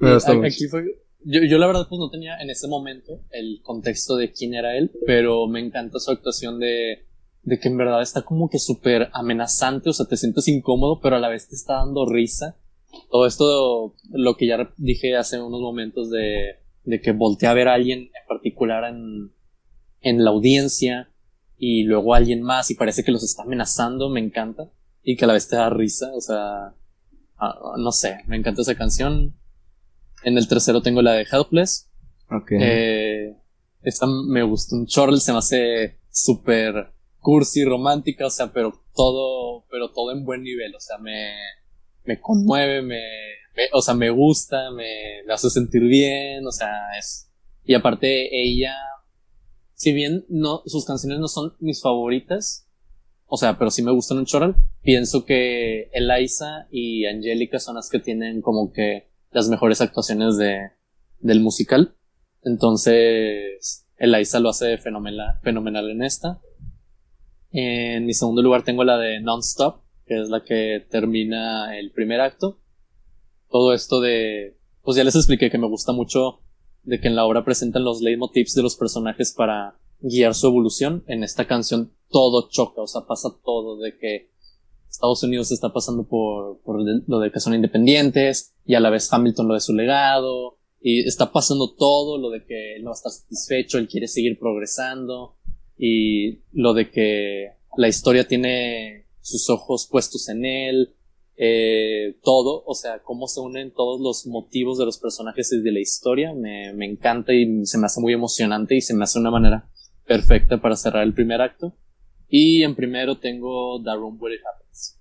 Aquí fue. Yo, yo la verdad pues no tenía en ese momento el contexto de quién era él, pero me encanta su actuación de, de que en verdad está como que súper amenazante, o sea, te sientes incómodo, pero a la vez te está dando risa. Todo esto, lo que ya dije hace unos momentos de, de que voltea a ver a alguien en particular en, en la audiencia y luego a alguien más y parece que los está amenazando, me encanta. Y que a la vez te da risa, o sea, ah, no sé, me encanta esa canción. En el tercero tengo la de Helpless. Ok. Eh, esta me gustó un chorro, se me hace súper cursi, romántica, o sea, pero todo, pero todo en buen nivel, o sea, me, me conmueve, me, o sea, me gusta, me, hace sentir bien, o sea, es, y aparte ella, si bien no, sus canciones no son mis favoritas, o sea, pero sí me gustan un chorro. Pienso que Eliza y Angélica son las que tienen como que las mejores actuaciones de, del musical. Entonces, Eliza lo hace fenomenal, fenomenal en esta. En mi segundo lugar tengo la de Non-Stop, que es la que termina el primer acto. Todo esto de, pues ya les expliqué que me gusta mucho de que en la obra presentan los leitmotivs de los personajes para guiar su evolución. En esta canción todo choca, o sea, pasa todo de que Estados Unidos está pasando por, por lo de que son independientes y a la vez Hamilton lo de su legado y está pasando todo lo de que él no estar satisfecho, él quiere seguir progresando y lo de que la historia tiene sus ojos puestos en él, eh, todo, o sea, cómo se unen todos los motivos de los personajes y de la historia, me, me encanta y se me hace muy emocionante y se me hace una manera perfecta para cerrar el primer acto. Y en primero tengo The Room Where It Happens.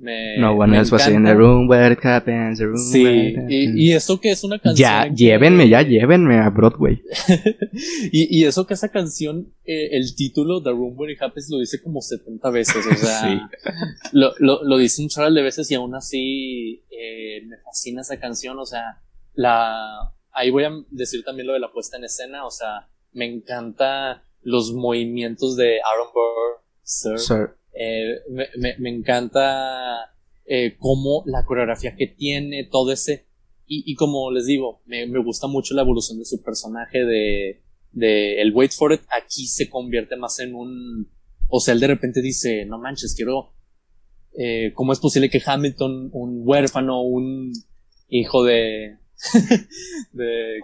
Me, no one else was in the room where it happens. The room sí, Y, y, eso que es una canción. Ya, llévenme, ya llévenme a Broadway. y, y, eso que esa canción, eh, el título The Room Where It Happens lo dice como 70 veces. O sea, sí. lo, lo, lo, dice un chaval de veces y aún así eh, me fascina esa canción. O sea, la. Ahí voy a decir también lo de la puesta en escena. O sea, me encanta los movimientos de Aaron Burr, Sir. Eh, me, me, encanta eh, cómo la coreografía que tiene, todo ese. Y, y como les digo, me, me, gusta mucho la evolución de su personaje de, de el Wait for It. Aquí se convierte más en un. O sea, él de repente dice: No manches, quiero. Eh, ¿Cómo es posible que Hamilton, un huérfano, un hijo de, de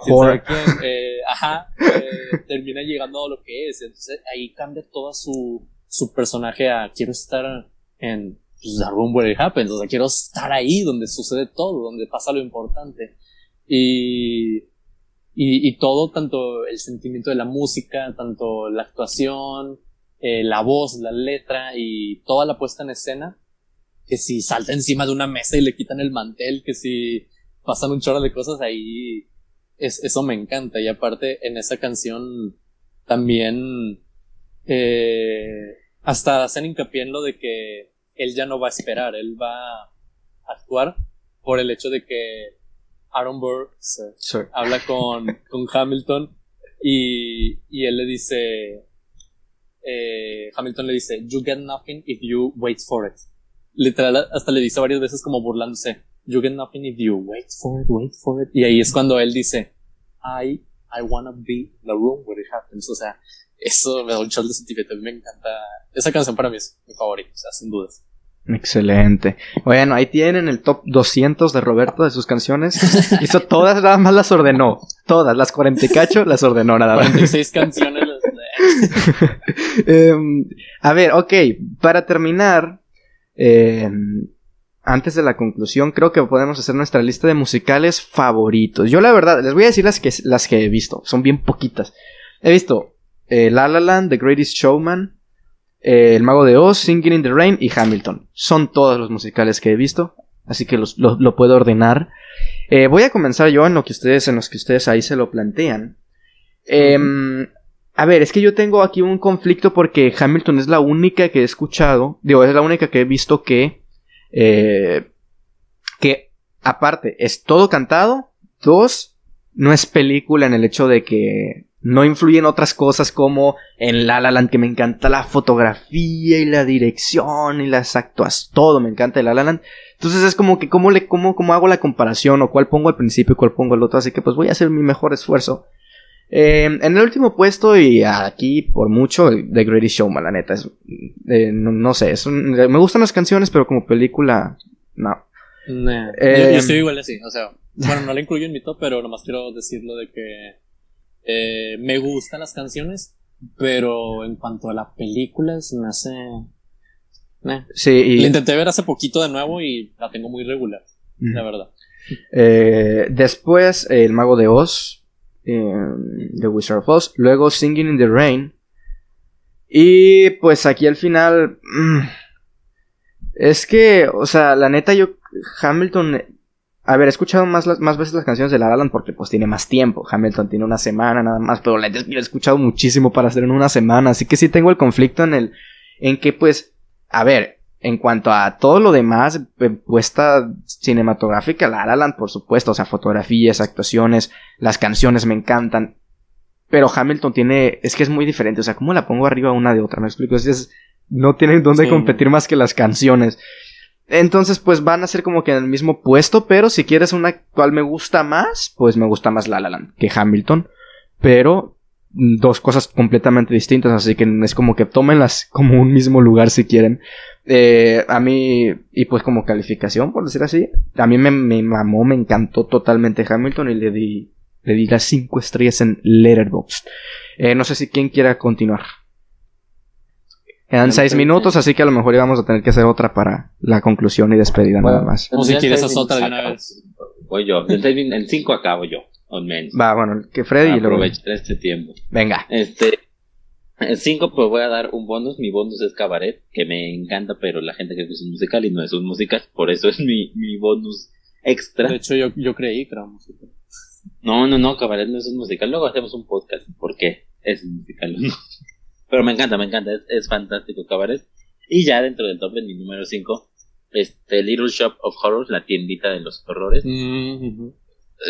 eh, ajá, eh, termina llegando a lo que es. Entonces ahí cambia todo su, su personaje a quiero estar en pues, the room where it happens, o sea, quiero estar ahí donde sucede todo, donde pasa lo importante. Y, y, todo, tanto el sentimiento de la música, tanto la actuación, eh, la voz, la letra y toda la puesta en escena, que si salta encima de una mesa y le quitan el mantel, que si pasan un chorro de cosas ahí. Es, eso me encanta. Y aparte, en esa canción también eh, hasta hacen hincapié en lo de que él ya no va a esperar, él va a actuar por el hecho de que Aaron Burr habla con, con Hamilton y, y, él le dice, eh, Hamilton le dice, you get nothing if you wait for it. Literal, hasta le dice varias veces como burlándose, you get nothing if you wait for it, wait for it. Y ahí es cuando él dice, I, I wanna be the room where it happens. O sea, eso me da un chorro de sentimiento. A mí me encanta. Esa canción para mí es mi favorita, o sea, sin dudas. Excelente. Bueno, ahí tienen el top 200 de Roberto de sus canciones. Hizo todas, nada más las ordenó. Todas, las 40 y cacho las ordenó nada más. 46 canciones. eh, a ver, ok, para terminar, eh, antes de la conclusión, creo que podemos hacer nuestra lista de musicales favoritos. Yo la verdad, les voy a decir las que, las que he visto, son bien poquitas. He visto eh, La La Land, The Greatest Showman, eh, El Mago de Oz, Singing in the Rain y Hamilton. Son todos los musicales que he visto, así que los, lo, puedo ordenar. Eh, voy a comenzar yo en, lo que ustedes, en los que ustedes ahí se lo plantean. Em, a ver, es que yo tengo aquí un conflicto porque Hamilton es la única que he escuchado, digo, es la única que he visto que eh, que aparte es todo cantado. Dos, no es película en el hecho de que no influyen otras cosas como en La La Land que me encanta la fotografía y la dirección y las actuaciones, todo me encanta de La La Land. Entonces es como que cómo le cómo, cómo hago la comparación o cuál pongo al principio y cuál pongo al otro, así que pues voy a hacer mi mejor esfuerzo. Eh, en el último puesto y aquí por mucho The Greatest Showman, la neta. Es, eh, no, sé, es me gustan las canciones, pero como película, no. Eh, yo, estoy igual así, o sea, bueno, no la incluyo en mi top, pero nomás quiero decirlo de que me gustan las canciones, pero en cuanto a la película se me hace... Sí, y... La intenté ver hace poquito de nuevo y la tengo muy regular, la verdad. después, El Mago de Oz The Wizard of Oz, luego Singing in the Rain. Y pues aquí al final... Mm, es que, o sea, la neta yo... Hamilton... A ver, he escuchado más, más veces las canciones de La Land porque pues tiene más tiempo. Hamilton tiene una semana nada más, pero la he escuchado muchísimo para hacer en una semana. Así que sí tengo el conflicto en el... En que pues a ver, en cuanto a todo lo demás, eh, puesta cinematográfica, La La Land, por supuesto, o sea, fotografías, actuaciones, las canciones me encantan. Pero Hamilton tiene, es que es muy diferente, o sea, ¿cómo la pongo arriba una de otra? Me explico, es, no tienen dónde competir más que las canciones. Entonces, pues van a ser como que en el mismo puesto, pero si quieres una cual me gusta más, pues me gusta más La La Land que Hamilton. Pero mm, dos cosas completamente distintas, así que es como que tómenlas como un mismo lugar si quieren. Eh, a mí, y pues como calificación, por decir así, a mí me, me mamó, me encantó totalmente Hamilton y le di, le di las 5 estrellas en Letterboxd. Eh, no sé si quién quiera continuar. Quedan 6 minutos, así que a lo mejor íbamos a tener que hacer otra para la conclusión y despedida nada más. O si quieres hacer otra de una vez. Voy yo, en 5 acabo yo, al menos. Va, bueno, que Freddy y luego. Aprovechar este tiempo. Venga. Este, en 5 pues voy a dar un bonus, mi bonus es cabaret, que me encanta, pero la gente cree que es un musical y no es un musical, por eso es mi, mi bonus extra. De hecho yo, yo creí que era un musical. No, no, no, cabaret no es un musical, luego hacemos un podcast, ¿por qué? Es un musical, ¿no? Pero me encanta, me encanta, es, fantástico cabaret. Y ya dentro del top, en mi número 5, este Little Shop of Horrors, la tiendita de los horrores. Mm,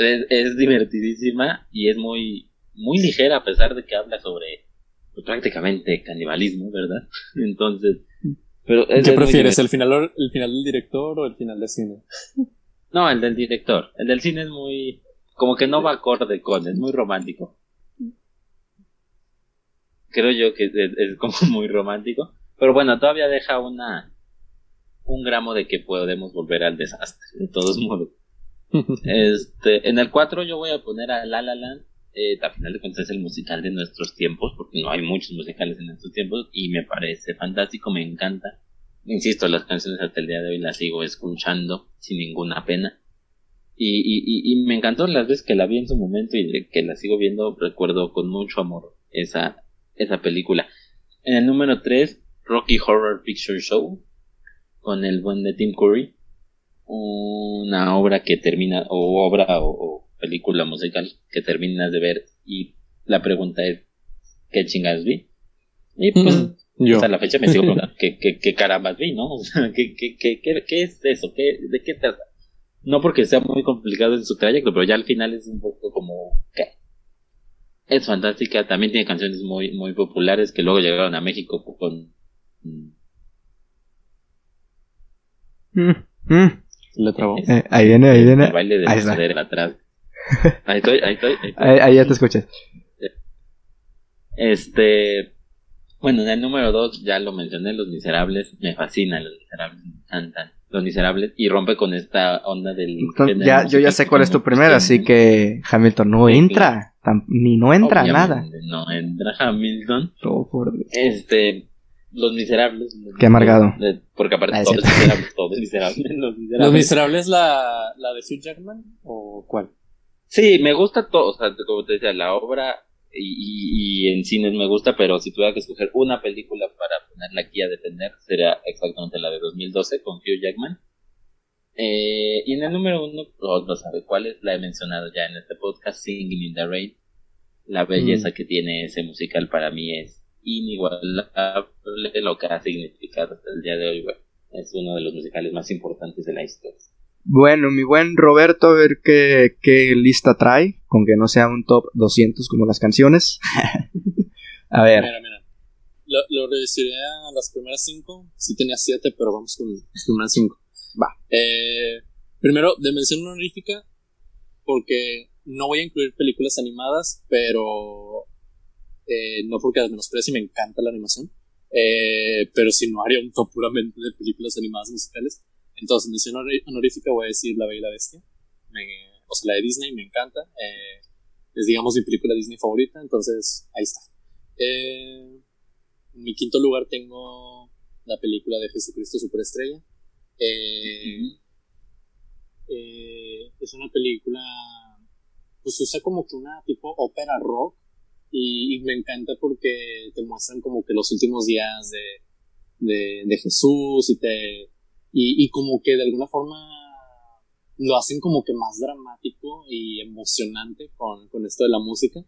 es, es divertidísima y es muy, muy ligera a pesar de que habla sobre pues, prácticamente canibalismo, ¿verdad? Entonces, pero ¿qué prefieres, el final el final del director o el final del cine? No, el del director. El del cine es muy como que no va acorde con, es muy romántico. Creo yo que es, como muy romántico, pero bueno, todavía deja una un gramo de que podemos volver al desastre, de todos modos. este, en el 4 yo voy a poner a La La Land eh, al final de cuentas es el musical de nuestros tiempos, porque no hay muchos musicales en estos tiempos, y me parece fantástico, me encanta. Insisto, las canciones hasta el día de hoy las sigo escuchando sin ninguna pena. Y, y, y, me encantó las veces que la vi en su momento y que la sigo viendo, recuerdo con mucho amor esa, esa película. En el número 3, Rocky Horror Picture Show, con el buen de Tim Curry. Una obra que termina, o obra o película musical que terminas de ver y la pregunta es ¿qué chingas vi? Y pues hasta la fecha me sigo preguntando ¿qué, qué, qué carambas vi, ¿no? O sea, ¿qué, qué, qué, qué, es eso? ¿Qué, ¿De qué trata? No porque sea muy complicado en su trayecto, pero ya al final es un poco como ¿qué? Es fantástica, también tiene canciones muy, muy populares que luego llegaron a México con... Mm, mm. Le trabó. Eh, ahí viene, ahí viene. El baile de la atrás. Ahí estoy, ahí estoy. Ahí, ya te escuchas. Este. Bueno, en el número 2 ya lo mencioné, Los Miserables. Me fascinan Los Miserables, me encantan. Los Miserables. Y rompe con esta onda del. ya, yo ya sé cuál es tu primera, así que Hamilton no entra. Ni no entra nada. No entra Hamilton. Este. Los Miserables. Qué amargado. porque aparte ah, todos, es miserables, todos miserables. Los Miserables. ¿Los Miserables la, la de Hugh Jackman? ¿O cuál? Sí, me gusta todo, o sea, como te decía, la obra y, y, en cines me gusta, pero si tuviera que escoger una película para ponerla aquí a defender, sería exactamente la de 2012 con Hugh Jackman. Eh, y en el número uno, no, sabe cuál es, la he mencionado ya en este podcast, Singing in the Rain. La belleza mm. que tiene ese musical para mí es inigualable lo que ha significado hasta el día de hoy. es uno de los musicales más importantes de la historia. Bueno, mi buen Roberto, a ver qué, qué lista trae, con que no sea un top 200 como las canciones. a ver. Mira, mira. Lo, lo reduciré a las primeras 5. Sí tenía 7, pero vamos con las primeras 5. Va. Eh, primero, de mención honorífica, porque no voy a incluir películas animadas, pero eh, no porque las menosprecie, me encanta la animación. Eh, pero si no haría un top puramente de películas animadas musicales. Entonces, mención honorífica voy a decir La Bella y la Bestia. o sea, la de Disney me encanta. Eh, es, digamos, mi película Disney favorita. Entonces, ahí está. Eh, en mi quinto lugar tengo la película de Jesucristo Superestrella. Eh, es una película, pues usa como que una tipo ópera rock. Y, me encanta porque te muestran como que los últimos días de, de Jesús y te y, y como que de alguna forma lo hacen como que más dramático y emocionante con, con esto de la música.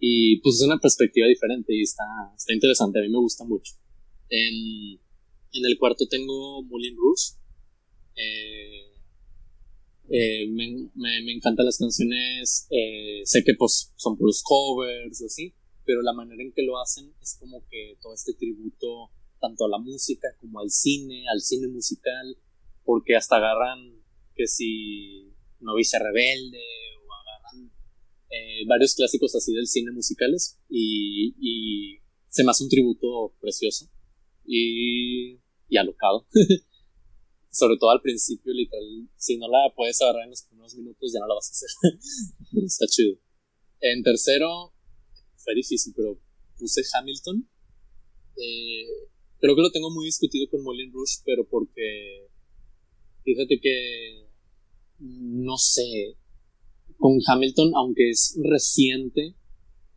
Y pues es una perspectiva diferente y está, está interesante, a mí me gusta mucho. En En el cuarto tengo Moulin Rouge. Eh, eh, me, encantan las canciones. Eh, sé que pues son puros covers o así, pero la manera en que lo hacen es como que todo este tributo tanto a la música como al cine, al cine musical, porque hasta agarran que si Novicia Rebelde o agarran varios clásicos así del cine musicales y, y se me hace un tributo precioso y, y alocado. Sobre todo al principio, literal, si no la puedes agarrar en los primeros minutos, ya no la vas a hacer. Está chido. En tercero, fue difícil, pero puse Hamilton. Eh, creo que lo tengo muy discutido con Moulin Rouge, pero porque fíjate que no sé, con Hamilton, aunque es reciente,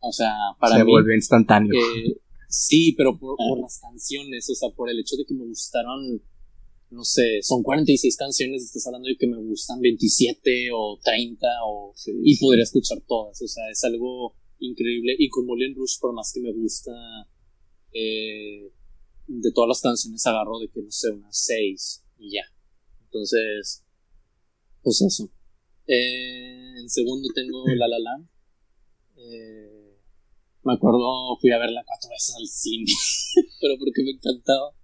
o sea, para Se mí. vuelve instantáneo. Eh, Sí, pero por, las canciones, o sea, por el hecho de que me gustaron, no sé, son 46 canciones, estás hablando de que me gustan 27 o 30 o, y podría escuchar todas, o sea, es algo increíble. Y con Moulin Rouge, por más que me gusta, eh, de todas las canciones agarro de que, no sé, unas 6 y ya. Entonces, pues eso. Eh, en segundo tengo La La Land. Eh, me acuerdo, fui a verla cuatro veces al cine, pero porque me encantaba.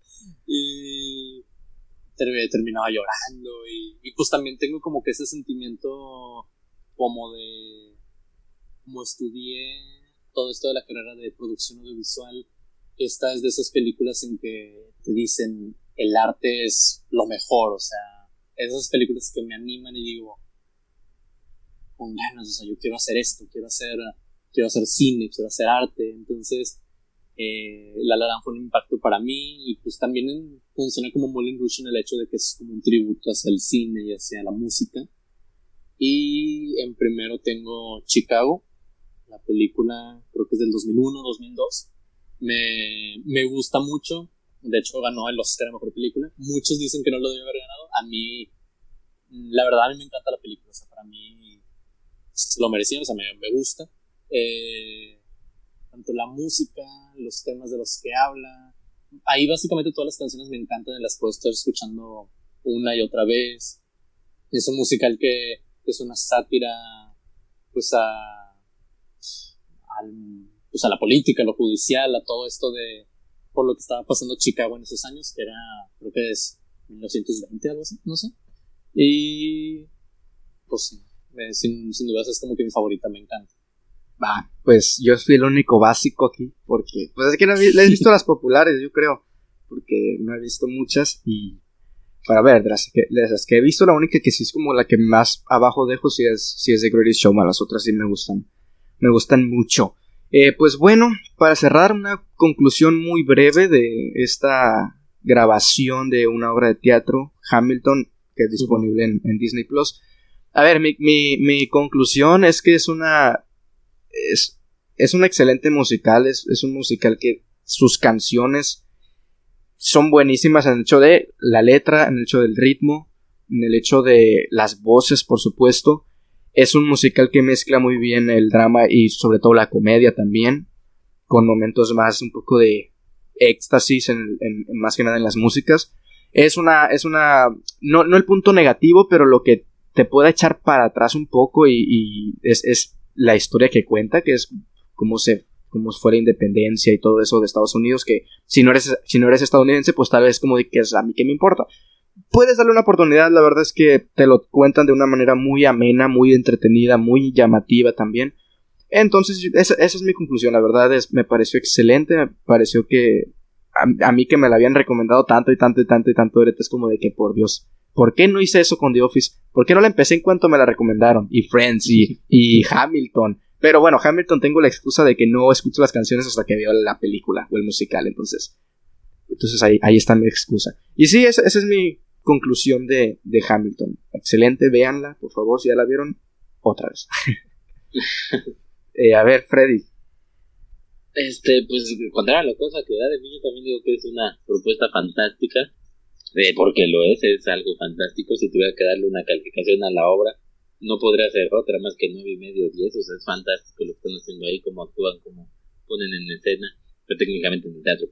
Y terminaba llorando y, pues también tengo como que ese sentimiento como de como estudié todo esto de la carrera de producción audiovisual. Esta es de esas películas en que te dicen el arte es lo mejor o sea esas películas que me animan y digo con ganas o sea yo quiero hacer esto quiero hacer quiero hacer cine, quiero hacer arte, entonces eh, La La fue un impacto para mí y pues también funciona como Moulin Rouge en el hecho de que es como un tributo hacia el cine y hacia la música. Y en primero tengo Chicago, la película creo que es del 2001, 2002. Me, me gusta mucho, de hecho ganó el Oscar a Mejor Película. Muchos dicen que no lo debe haber ganado, a mí, la verdad a mí me encanta la película, o sea, para mí lo merecía, o sea, me, me gusta eh, tanto la música, los temas de los que habla. Ahí básicamente todas las canciones me encantan las puedo estar escuchando una y otra vez. Es un musical que, es una sátira pues a, pues a la política, a lo judicial, a todo esto de por lo que estaba pasando Chicago en esos años, que era, creo que es 1920, algo así, no sé. Y pues sin, sin dudas es como que mi favorita, me encanta. Va, pues yo fui el único básico aquí, porque, pues es que no he, he visto las populares, yo creo, porque no he visto muchas y, para ver, de las, que, las que he visto, la única que sí es como la que más abajo dejo, si es, si es The Greatest Showman, las otras sí me gustan, me gustan mucho. Eh, pues bueno, para cerrar una conclusión muy breve de esta grabación de una obra de teatro, Hamilton, que es disponible en, en Disney Plus. A ver, mi, mi, mi conclusión es que es una es, es un excelente musical, es, es, un musical que sus canciones son buenísimas en el hecho de la letra, en el hecho del ritmo, en el hecho de las voces, por supuesto. Es un musical que mezcla muy bien el drama y sobre todo la comedia también, con momentos más un poco de éxtasis en, más que nada en las músicas. Es una, es una, no, no el punto negativo, pero lo que te puede echar para atrás un poco y, y es, es la historia que cuenta, que es como se como fuera independencia y todo eso de Estados Unidos, que si no eres, si no eres estadounidense, pues tal vez como de que es a mí que me importa. Puedes darle una oportunidad, la verdad es que te lo cuentan de una manera muy amena, muy entretenida, muy llamativa también. Entonces, esa, es mi conclusión, la verdad es, me pareció excelente, me pareció que a, mí que me la habían recomendado tanto y tanto y tanto y tanto, es como de que por Dios, ¿Por qué no hice eso con The Office? ¿Por qué no la empecé en cuanto me la recomendaron? Y Friends y, y Hamilton. Pero bueno, Hamilton tengo la excusa de que no escucho las canciones hasta que veo la película o el musical, entonces. Entonces ahí, ahí está mi excusa. Y sí, esa, es mi conclusión de, de, Hamilton. Excelente, véanla, por favor, si ya la vieron, otra vez. eh, a ver, Freddy. Este, pues, contrario a la cosa que da de mí, yo también digo que es una propuesta fantástica porque lo es, es algo fantástico. Si tuviera que darle una calificación a la obra, no podría ser otra más que nueve y medio, diez. O sea, es fantástico lo que están haciendo ahí, cómo actúan, cómo ponen en escena. Pero técnicamente en el teatro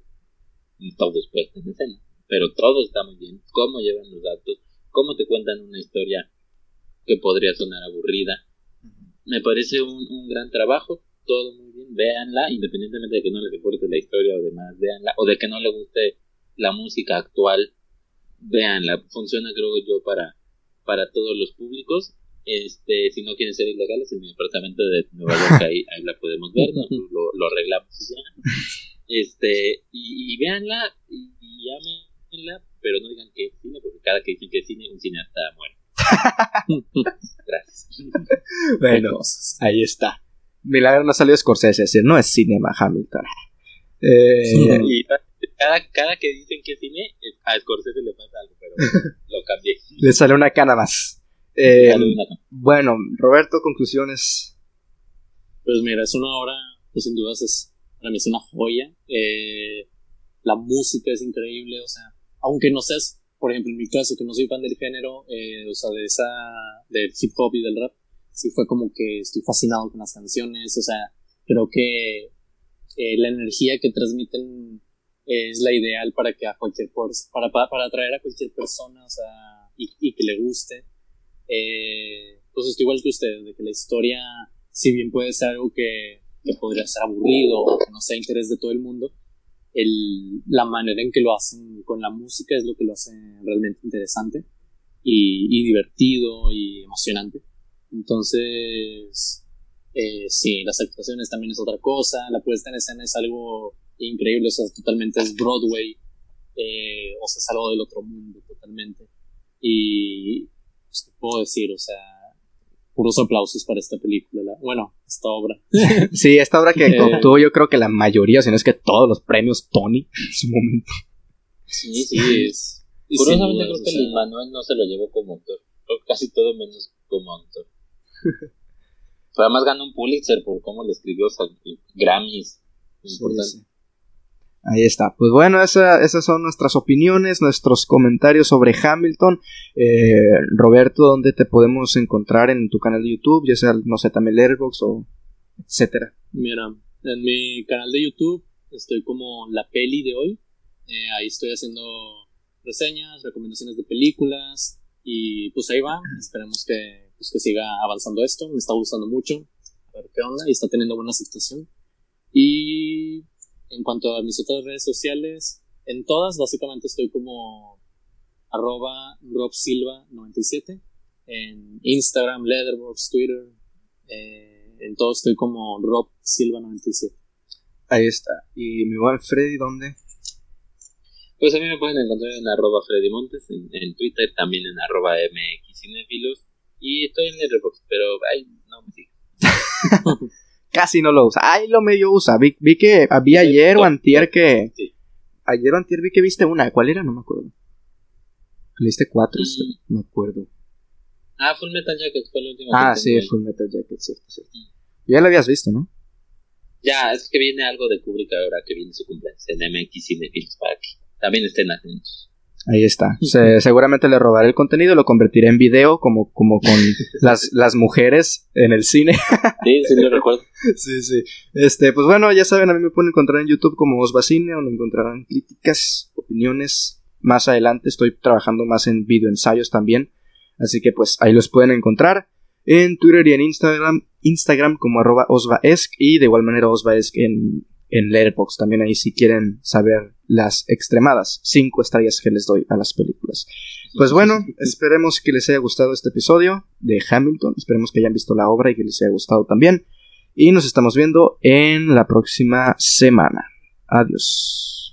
todo es puesto en escena. pero todo está muy bien. Cómo llevan los datos, cómo te cuentan una historia que podría sonar aburrida. Me parece un, un gran trabajo, todo muy bien, véanla, independientemente de que no les importe la historia o demás, véanla, o de que no le guste la música actual, véanla, funciona creo yo para, para todos los públicos. Este, si no quieren ser ilegales, en mi departamento de Nueva York ahí, ahí la podemos ver, lo, lo, arreglamos y ya. Este, y, y véanla y, y ámenla, pero no digan que es cine, porque cada que dicen que es cine, un cineasta muere. Gracias. Bueno, ahí está. Milagro no salió Scorsese, no es cinema Hamilton. Eh, y cada, cada que dicen que es cine, a Scorsese le pasa algo, pero lo cambié. le sale una cana más. Eh, bueno, Roberto, conclusiones. Pues mira, es una obra, pues sin dudas es, para mí es una joya. Eh, la música es increíble, o sea, aunque no seas, por ejemplo, en mi caso, que no soy fan del género, eh, o sea, de esa, del hip hop y del rap, sí fue como que estoy fascinado con las canciones, o sea, creo que eh, la energía que transmiten es la ideal para que a cualquier para, para, atraer a cualquier persona, o sea, y, y que le guste. Eh, pues estoy igual que ustedes, de que la historia, si bien puede ser algo que, que podría ser aburrido o que no sea interés de todo el mundo, el, la manera en que lo hacen con la música es lo que lo hace realmente interesante y, y divertido y emocionante. Entonces, eh, sí, las actuaciones también es otra cosa, la puesta en escena es algo increíble, o sea, totalmente es Broadway, eh, o sea, es algo del otro mundo totalmente. Y, pues, ¿qué puedo decir? O sea, puros aplausos para esta película, bueno, esta obra. sí, esta obra que obtuvo yo creo que la mayoría, si no es que todos los premios Tony en su momento. Sí, sí, es. Curiosamente creo que el Manuel no se lo llevó como autor, casi todo menos como autor. además ganó un Pulitzer por cómo le escribió Grammys. Importante. Ahí está. Pues bueno, esas son nuestras opiniones, nuestros comentarios sobre Hamilton. Eh, Roberto, ¿dónde te podemos encontrar en tu canal de YouTube? Ya sea, no sé, también Letterboxd o etcétera. Mira, en mi canal de YouTube estoy como la peli de hoy. Eh, ahí estoy haciendo reseñas, recomendaciones de películas y pues ahí va. Esperemos que, pues, que siga avanzando esto. Me está gustando mucho. A ver qué onda y está teniendo buena aceptación. Y en cuanto a mis otras redes sociales, en todas básicamente estoy como arroba robsilva97. En Instagram, Letterboxd, Twitter, eh, en todo estoy como robsilva97. Ahí está. ¿Y mi buen Freddy dónde? Pues a mí me pueden encontrar en arroba Freddy Montes, en, Twitter, también en arroba mxcinefilos. Y estoy en Letterboxd, pero ahí no me sigue. casi no lo usa. Ay, lo medio usa. Vi, vi que había ayer o antier que... Ayer o antier vi que viste una. ¿Cuál era? No me acuerdo. ¿Viste cuatro? No me acuerdo. Ah, Full Metal Jacket fue la última. Ah, sí, Full Metal Jacket, cierto, cierto. Ya la habías visto, ¿no? Ya, es que viene algo de Kubrick ahora que viene su cumpleaños en MX Cinefilms para que también estén atentos. Ahí está. seguramente le robaré el contenido, lo convertiré en video como, como con las, las mujeres en el cine. sí, sí, lo recuerdo. Sí, sí. Este, pues bueno, ya saben, a mí me pueden encontrar en YouTube como Osvacine, donde encontrarán críticas, opiniones. Más adelante estoy trabajando más en video ensayos también. Así que pues ahí los pueden encontrar. En Twitter y en Instagram, Instagram como arroba osvaesc y de igual manera osvaesc en, en Letterboxd. También ahí si quieren saber las extremadas cinco estrellas que les doy a las películas. Pues bueno, esperemos que les haya gustado este episodio de Hamilton. Esperemos que hayan visto la obra y que les haya gustado también. Y nos estamos viendo en la próxima semana. Adiós.